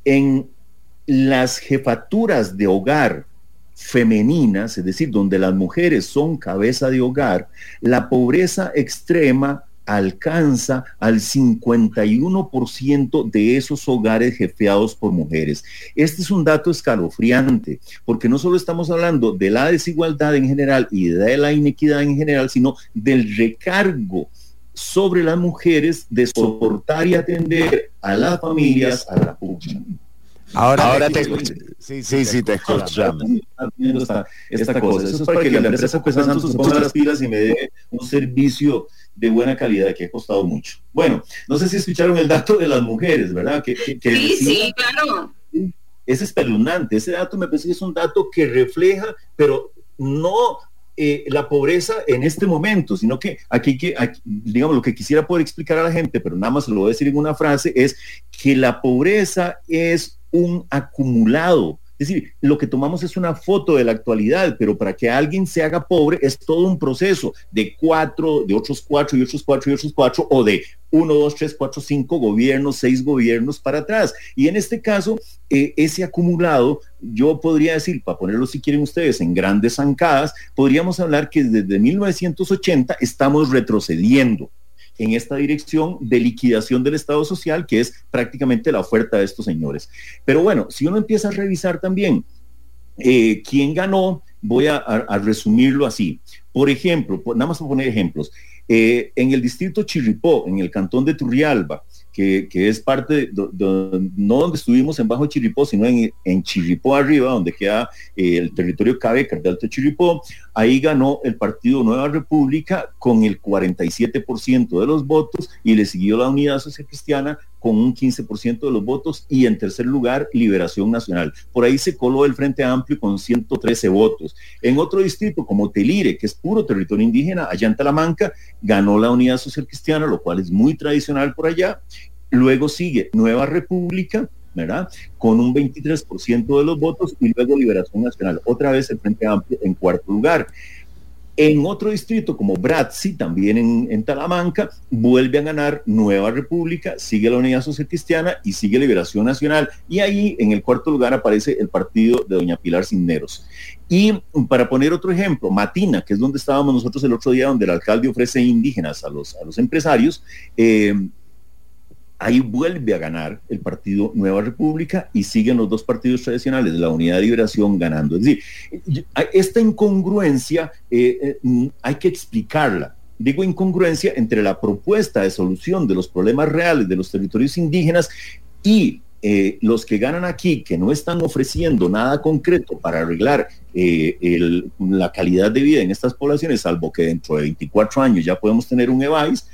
en las jefaturas de hogar femeninas, es decir, donde las mujeres son cabeza de hogar, la pobreza extrema alcanza al 51% de esos hogares jefeados por mujeres. Este es un dato escalofriante, porque no solo estamos hablando de la desigualdad en general y de la inequidad en general, sino del recargo sobre las mujeres de soportar y atender a las familias, a la población. Ahora, te, escucho. Sí, sí, sí, te escuchamos. Esta, esta cosa. Eso es para que la empresa pues Santos se ponga las pilas y me dé un servicio de buena calidad que ha costado mucho. Bueno, no sé si escucharon el dato de las mujeres, ¿verdad? Que, sí, sí, claro. Es espeluznante. Ese dato me parece que es un dato que refleja, pero no eh, la pobreza en este momento, sino que aquí, que digamos, lo que quisiera poder explicar a la gente, pero nada más lo voy a decir en una frase, es que la pobreza es un acumulado. Es decir, lo que tomamos es una foto de la actualidad, pero para que alguien se haga pobre es todo un proceso de cuatro, de otros cuatro y otros cuatro y otros cuatro, o de uno, dos, tres, cuatro, cinco gobiernos, seis gobiernos para atrás. Y en este caso, eh, ese acumulado, yo podría decir, para ponerlo si quieren ustedes en grandes zancadas, podríamos hablar que desde 1980 estamos retrocediendo en esta dirección de liquidación del Estado social, que es prácticamente la oferta de estos señores. Pero bueno, si uno empieza a revisar también eh, quién ganó, voy a, resumirlo así. Por ejemplo, nada más para poner ejemplos, eh, en el distrito Chirripó, en el cantón de Turrialba, que, es parte, de, no donde estuvimos en Bajo Chiripó, sino en, en Chiripó arriba, donde queda eh, el territorio Cabecar de Alto Chiripó. Ahí ganó el partido Nueva República con el 47% de los votos y le siguió la Unidad Social Cristiana con un 15% de los votos y en tercer lugar Liberación Nacional. Por ahí se coló el Frente Amplio con 113 votos. En otro distrito como Telire, que es puro territorio indígena, allá en Talamanca, ganó la Unidad Social Cristiana, lo cual es muy tradicional por allá. Luego sigue Nueva República, ¿verdad? Con un 23% de los votos y luego Liberación Nacional. Otra vez el Frente Amplio en cuarto lugar. En otro distrito como Bratzi, también en, Talamanca, vuelve a ganar Nueva República, sigue la Unidad Social Cristiana y sigue Liberación Nacional. Y ahí en el cuarto lugar aparece el partido de Doña Pilar Cisneros. Y para poner otro ejemplo, Matina, que es donde estábamos nosotros el otro día, donde el alcalde ofrece indígenas a los, a los empresarios, eh, ahí vuelve a ganar el partido Nueva República y siguen los dos partidos tradicionales, la Unidad de Liberación ganando. Es decir, esta incongruencia eh, eh, hay que explicarla. Digo incongruencia entre la propuesta de solución de los problemas reales de los territorios indígenas y eh, los que ganan aquí, que no están ofreciendo nada concreto para arreglar la calidad de vida en estas poblaciones, salvo que dentro de 24 años ya podemos tener un EVAIS,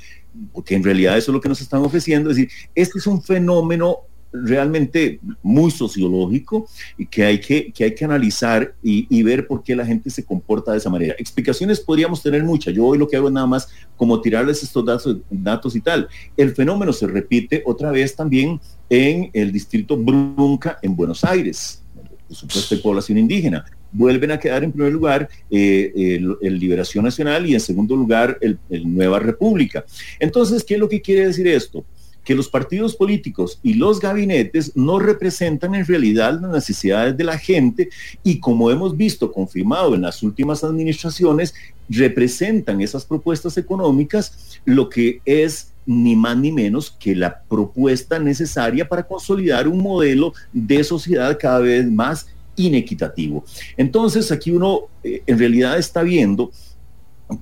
porque en realidad eso es lo que nos están ofreciendo. Es decir, este es un fenómeno realmente muy sociológico y que hay que, que, hay que analizar y, ver por qué la gente se comporta de esa manera. Explicaciones podríamos tener muchas. Yo hoy lo que hago es nada más como tirarles estos datos, datos y tal. El fenómeno se repite otra vez también en el distrito Brunca en Buenos Aires. Por supuesto, hay población indígena vuelven a quedar en primer lugar eh, el, Liberación Nacional y en segundo lugar el, Nueva República. Entonces, ¿qué es lo que quiere decir esto? que los partidos políticos y los gabinetes no representan en realidad las necesidades de la gente y como hemos visto confirmado en las últimas administraciones, representan esas propuestas económicas lo que es ni más ni menos que la propuesta necesaria para consolidar un modelo de sociedad cada vez más inequitativo. Entonces aquí uno eh, en realidad está viendo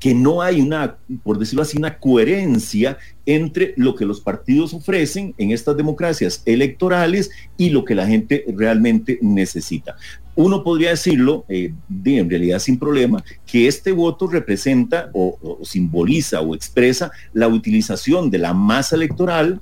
que no hay una, por decirlo así, una coherencia entre lo que los partidos ofrecen en estas democracias electorales y lo que la gente realmente necesita. Uno podría decirlo, eh, en realidad sin problema, que este voto representa o simboliza o expresa la utilización de la masa electoral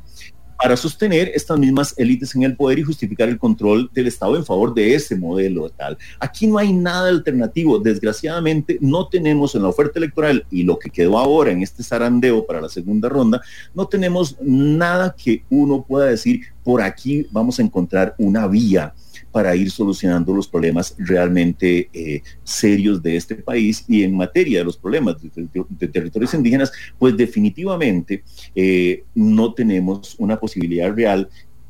para sostener estas mismas élites en el poder y justificar el control del Estado en favor de ese modelo tal. Aquí no hay nada alternativo. Desgraciadamente no tenemos en la oferta electoral y lo que quedó ahora en este zarandeo para la segunda ronda, no tenemos nada que uno pueda decir, por aquí vamos a encontrar una vía para ir solucionando los problemas realmente eh, serios de este país y en materia de los problemas de, territorios indígenas, pues definitivamente eh, no tenemos una posibilidad real,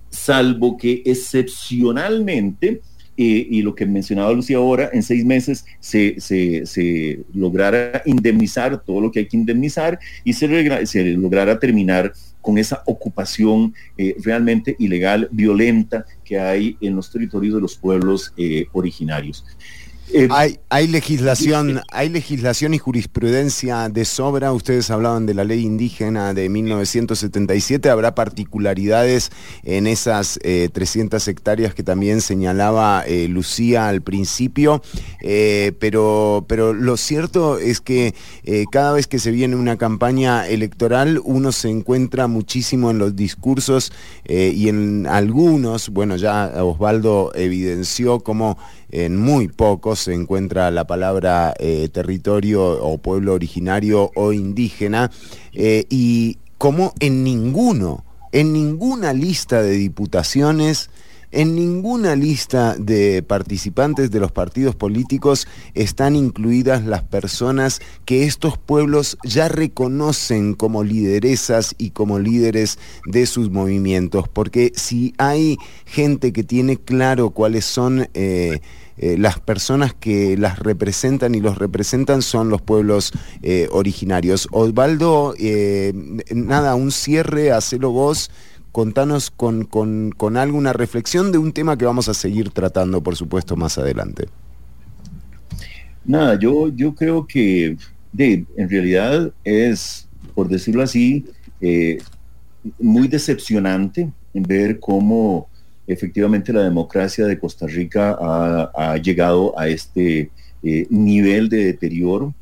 salvo que excepcionalmente eh, y lo que mencionaba Lucía ahora, en seis meses se, se, lograra indemnizar todo lo que hay que indemnizar y se, se lograra terminar con esa ocupación eh, realmente ilegal, violenta que hay en los territorios de los pueblos eh, originarios. Eh, hay, legislación, hay legislación y jurisprudencia de sobra. Ustedes hablaban de la ley indígena de 1977. Habrá particularidades en esas 300 hectáreas que también señalaba Lucía al principio. pero, pero lo cierto es que cada vez que se viene una campaña electoral, uno se encuentra muchísimo en los discursos y en algunos, bueno, ya Osvaldo evidenció cómo en muy pocos se encuentra la palabra eh, territorio o pueblo originario o indígena eh, y como en ninguno, en ninguna lista de diputaciones, en ninguna lista de participantes de los partidos políticos están incluidas las personas que estos pueblos ya reconocen como lideresas y como líderes de sus movimientos, porque si hay gente que tiene claro cuáles son... Eh, eh, las personas que las representan y los representan son los pueblos eh, originarios. Osvaldo, nada, un cierre, hacelo vos contanos con, con, alguna reflexión de un tema que vamos a seguir tratando, por supuesto, más adelante. Nada, yo, yo creo que de, en realidad es, por decirlo así, eh, muy decepcionante ver cómo efectivamente la democracia de Costa Rica ha, llegado a este eh, nivel de deterioro.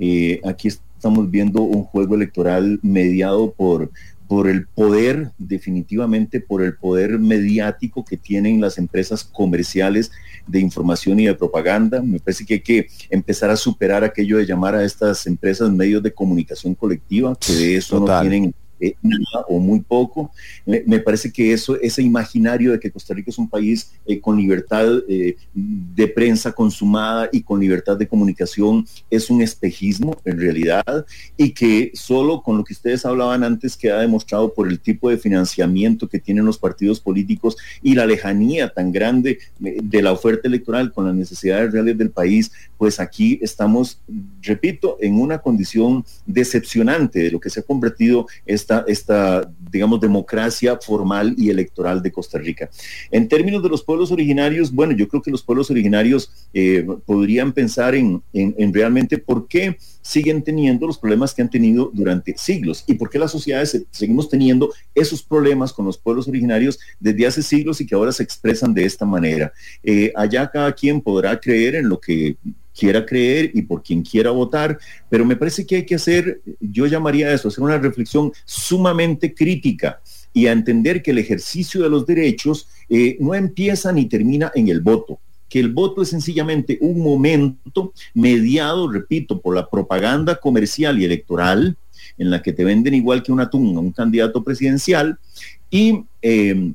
Eh, aquí estamos viendo un juego electoral mediado por por el poder, definitivamente por el poder mediático que tienen las empresas comerciales de información y de propaganda. Me parece que hay que empezar a superar aquello de llamar a estas empresas medios de comunicación colectiva, que de eso no tienen eh, nada o muy poco. Me, parece que eso, ese imaginario de que Costa Rica es un país eh, con libertad eh, de prensa consumada y con libertad de comunicación es un espejismo en realidad y que solo con lo que ustedes hablaban antes queda demostrado por el tipo de financiamiento que tienen los partidos políticos y la lejanía tan grande de la oferta electoral con las necesidades reales del país, pues aquí estamos, repito, en una condición decepcionante de lo que se ha convertido este esta, digamos, democracia formal y electoral de Costa Rica. En términos de los pueblos originarios, bueno, yo creo que los pueblos originarios eh, podrían pensar en, en, realmente por qué siguen teniendo los problemas que han tenido durante siglos y por qué las sociedades seguimos teniendo esos problemas con los pueblos originarios desde hace siglos y que ahora se expresan de esta manera. Eh, allá cada quien podrá creer en lo que quiera creer y por quien quiera votar, pero me parece que hay que hacer, yo llamaría eso, hacer una reflexión sumamente crítica y a entender que el ejercicio de los derechos eh, no empieza ni termina en el voto que el voto es sencillamente un momento mediado, repito, por la propaganda comercial y electoral, en la que te venden igual que un atún a un candidato presidencial, y eh,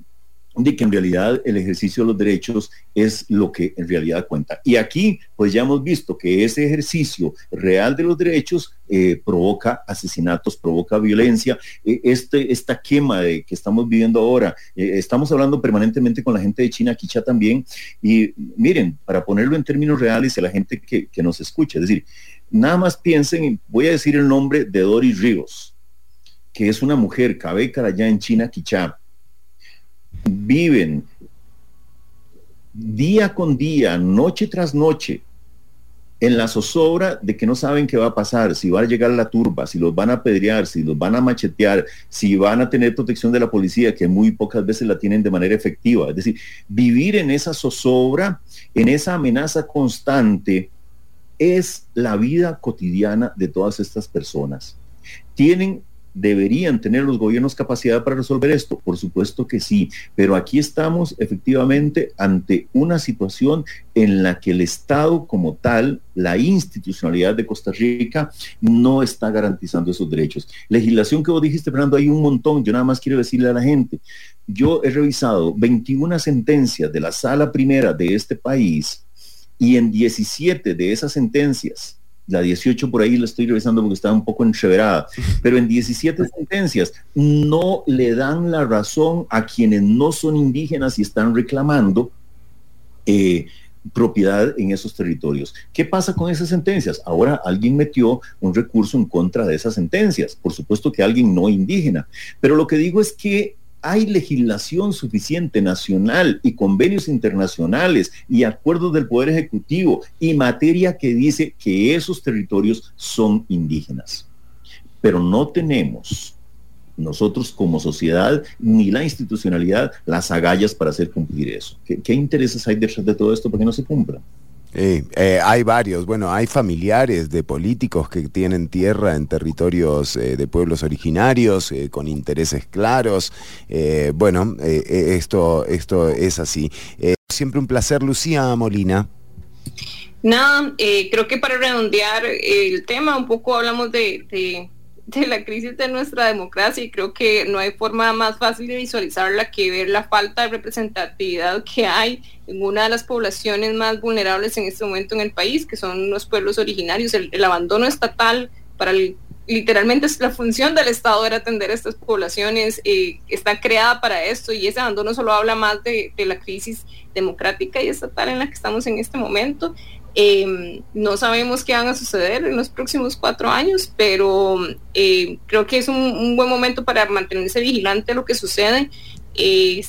de que en realidad el ejercicio de los derechos es lo que en realidad cuenta. Y aquí, pues ya hemos visto que ese ejercicio real de los derechos eh, provoca asesinatos, provoca violencia. Eh, este, esta quema de, que estamos viviendo ahora, eh, estamos hablando permanentemente con la gente de China, Quicha también, y miren, para ponerlo en términos reales a la gente que, nos escucha, es decir, nada más piensen, voy a decir el nombre de Doris Ríos, que es una mujer cabeca allá en China, Quichá, viven día con día, noche tras noche, en la zozobra de que no saben qué va a pasar, si va a llegar la turba, si los van a apedrear, si los van a machetear, si van a tener protección de la policía, que muy pocas veces la tienen de manera efectiva. Es decir, vivir en esa zozobra, en esa amenaza constante, es la vida cotidiana de todas estas personas. Tienen ¿Deberían tener los gobiernos capacidad para resolver esto? Por supuesto que sí, pero aquí estamos efectivamente ante una situación en la que el Estado como tal, la institucionalidad de Costa Rica, no está garantizando esos derechos. Legislación que vos dijiste, Fernando, hay un montón. Yo nada más quiero decirle a la gente, yo he revisado 21 sentencias de la sala primera de este país y en 17 de esas sentencias la 18 por ahí la estoy revisando porque está un poco entreverada, pero en 17 sentencias no le dan la razón a quienes no son indígenas y están reclamando eh, propiedad en esos territorios. ¿Qué pasa con esas sentencias? Ahora alguien metió un recurso en contra de esas sentencias, por supuesto que alguien no indígena, pero lo que digo es que hay legislación suficiente nacional y convenios internacionales y acuerdos del Poder Ejecutivo y materia que dice que esos territorios son indígenas. Pero no tenemos nosotros como sociedad ni la institucionalidad las agallas para hacer cumplir eso. ¿Qué, intereses hay detrás de todo esto para que no se cumpla? Eh, eh, hay varios, bueno, hay familiares de políticos que tienen tierra en territorios eh, de pueblos originarios con intereses claros. bueno, esto, esto es así. siempre un placer, Lucía Molina. Nada, creo que para redondear el tema, un poco hablamos de la crisis de nuestra democracia y creo que no hay forma más fácil de visualizarla que ver la falta de representatividad que hay en una de las poblaciones más vulnerables en este momento en el país, que son los pueblos originarios. El, abandono estatal para el, literalmente la función del Estado era atender a estas poblaciones, eh, está creada para esto y ese abandono solo habla más de, de la crisis democrática y estatal en la que estamos en este momento Em, no sabemos qué van a suceder en los próximos cuatro años, pero eh, creo que es un, buen momento para mantenerse vigilante a lo que sucede, eh,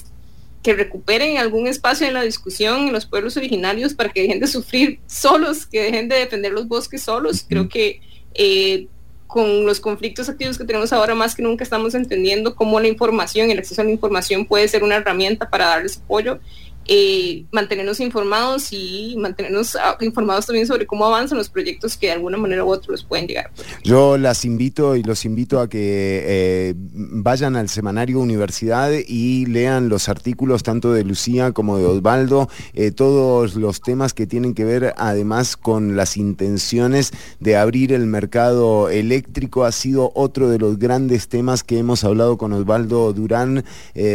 que recuperen algún espacio en la discusión en los pueblos originarios para que dejen de sufrir solos, que dejen de defender los bosques solos. Creo que eh, con los conflictos activos que tenemos ahora más que nunca estamos entendiendo cómo la información, el acceso a la información puede ser una herramienta para darles apoyo eh, mantenernos informados y mantenernos ah, informados también sobre cómo avanzan los proyectos que de alguna manera u otra los pueden llegar. Yo las invito y los invito a que eh, vayan al semanario Universidad y lean los artículos tanto de Lucía como de Osvaldo, eh, todos los temas que tienen que ver además con las intenciones de abrir el mercado eléctrico. Ha sido otro de los grandes temas que hemos hablado con Osvaldo Durán,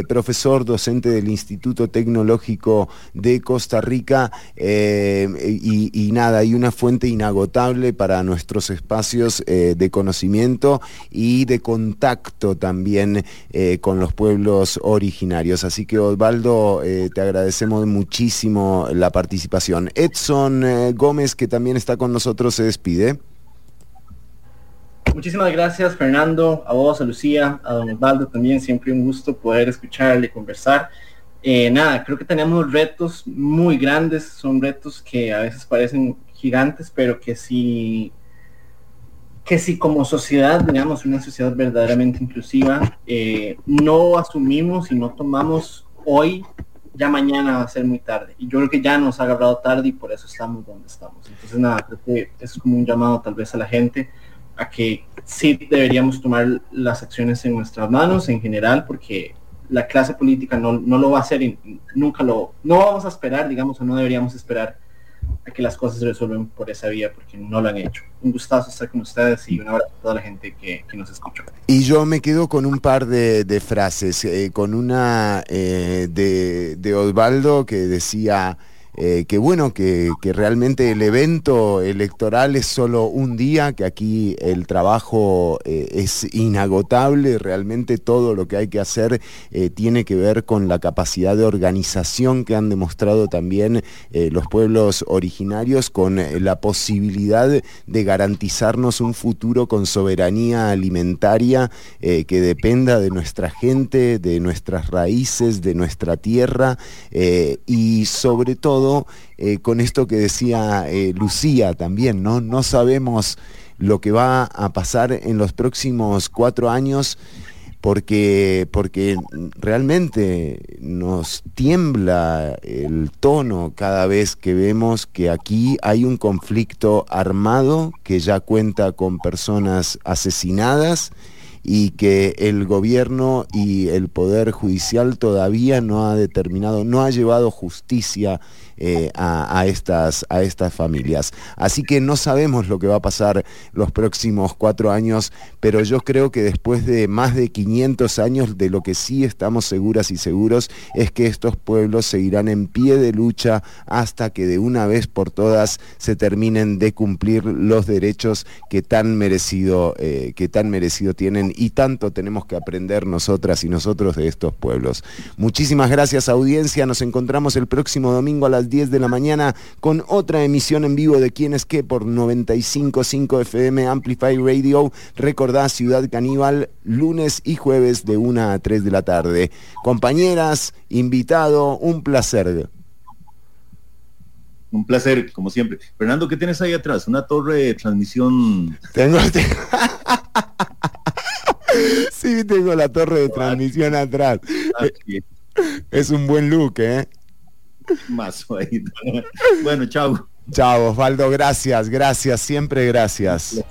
profesor docente del Instituto Tecnológico de Costa Rica eh, y, nada, hay una fuente inagotable para nuestros espacios eh, de conocimiento y de contacto también eh, con los pueblos originarios. Así que Osvaldo, te agradecemos muchísimo la participación. Edson Gómez, que también está con nosotros, se despide. Muchísimas gracias Fernando, a vos, a Lucía, a don Osvaldo también, siempre un gusto poder escucharle, conversar. Eh, nada, creo que tenemos retos muy grandes, son retos que a veces parecen gigantes, pero que si, que si como sociedad, digamos, una sociedad verdaderamente inclusiva, eh, no asumimos y no tomamos hoy, ya mañana va a ser muy tarde. Y yo creo que ya nos ha agarrado tarde y por eso estamos donde estamos. Entonces, nada, creo que es como un llamado tal vez a la gente a que sí deberíamos tomar las acciones en nuestras manos en general, porque la clase política no, no lo va a hacer y nunca lo, no vamos a esperar, digamos, o no deberíamos esperar a que las cosas se resuelven por esa vía porque no lo han hecho. Un gustazo estar con ustedes y un abrazo a toda la gente que, nos escuchó. Y yo me quedo con un par de, frases, eh, con una eh, de, de Osvaldo que decía... Eh, que bueno, que, realmente el evento electoral es solo un día, que aquí el trabajo eh, es inagotable, realmente todo lo que hay que hacer eh, tiene que ver con la capacidad de organización que han demostrado también los pueblos originarios, con la posibilidad de garantizarnos un futuro con soberanía alimentaria que dependa de nuestra gente, de nuestras raíces, de nuestra tierra y sobre todo eh, con esto que decía eh, Lucía también, ¿no? No sabemos lo que va a pasar en los próximos cuatro años porque, porque realmente nos tiembla el tono cada vez que vemos que aquí hay un conflicto armado que ya cuenta con personas asesinadas y que el gobierno y el poder judicial todavía no ha determinado, no ha llevado justicia eh, a, estas, a estas familias. Así que no sabemos lo que va a pasar los próximos cuatro años, pero yo creo que después de más de 500 años de lo que sí estamos seguras y seguros es que estos pueblos seguirán en pie de lucha hasta que de una vez por todas se terminen de cumplir los derechos que tan merecido, eh, que tan merecido tienen y tanto tenemos que aprender nosotras y nosotros de estos pueblos. Muchísimas gracias audiencia, nos encontramos el próximo domingo a las 10 de la mañana con otra emisión en vivo de Quién es qué por 95.5 FM Amplify Radio. Recordá Ciudad Caníbal lunes y jueves de 1 a 3 de la tarde. Compañeras, invitado, un placer. Un placer, como siempre. Fernando, ¿qué tienes ahí atrás? Una torre de transmisión. Tengo. sí, tengo la torre de transmisión atrás. Ah, es un buen look, ¿eh? Más Bueno, chao. Chao, Osvaldo, gracias, gracias, siempre gracias.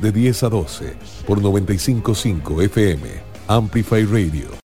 De 10 a 12 por 95.5 FM, Amplify Radio.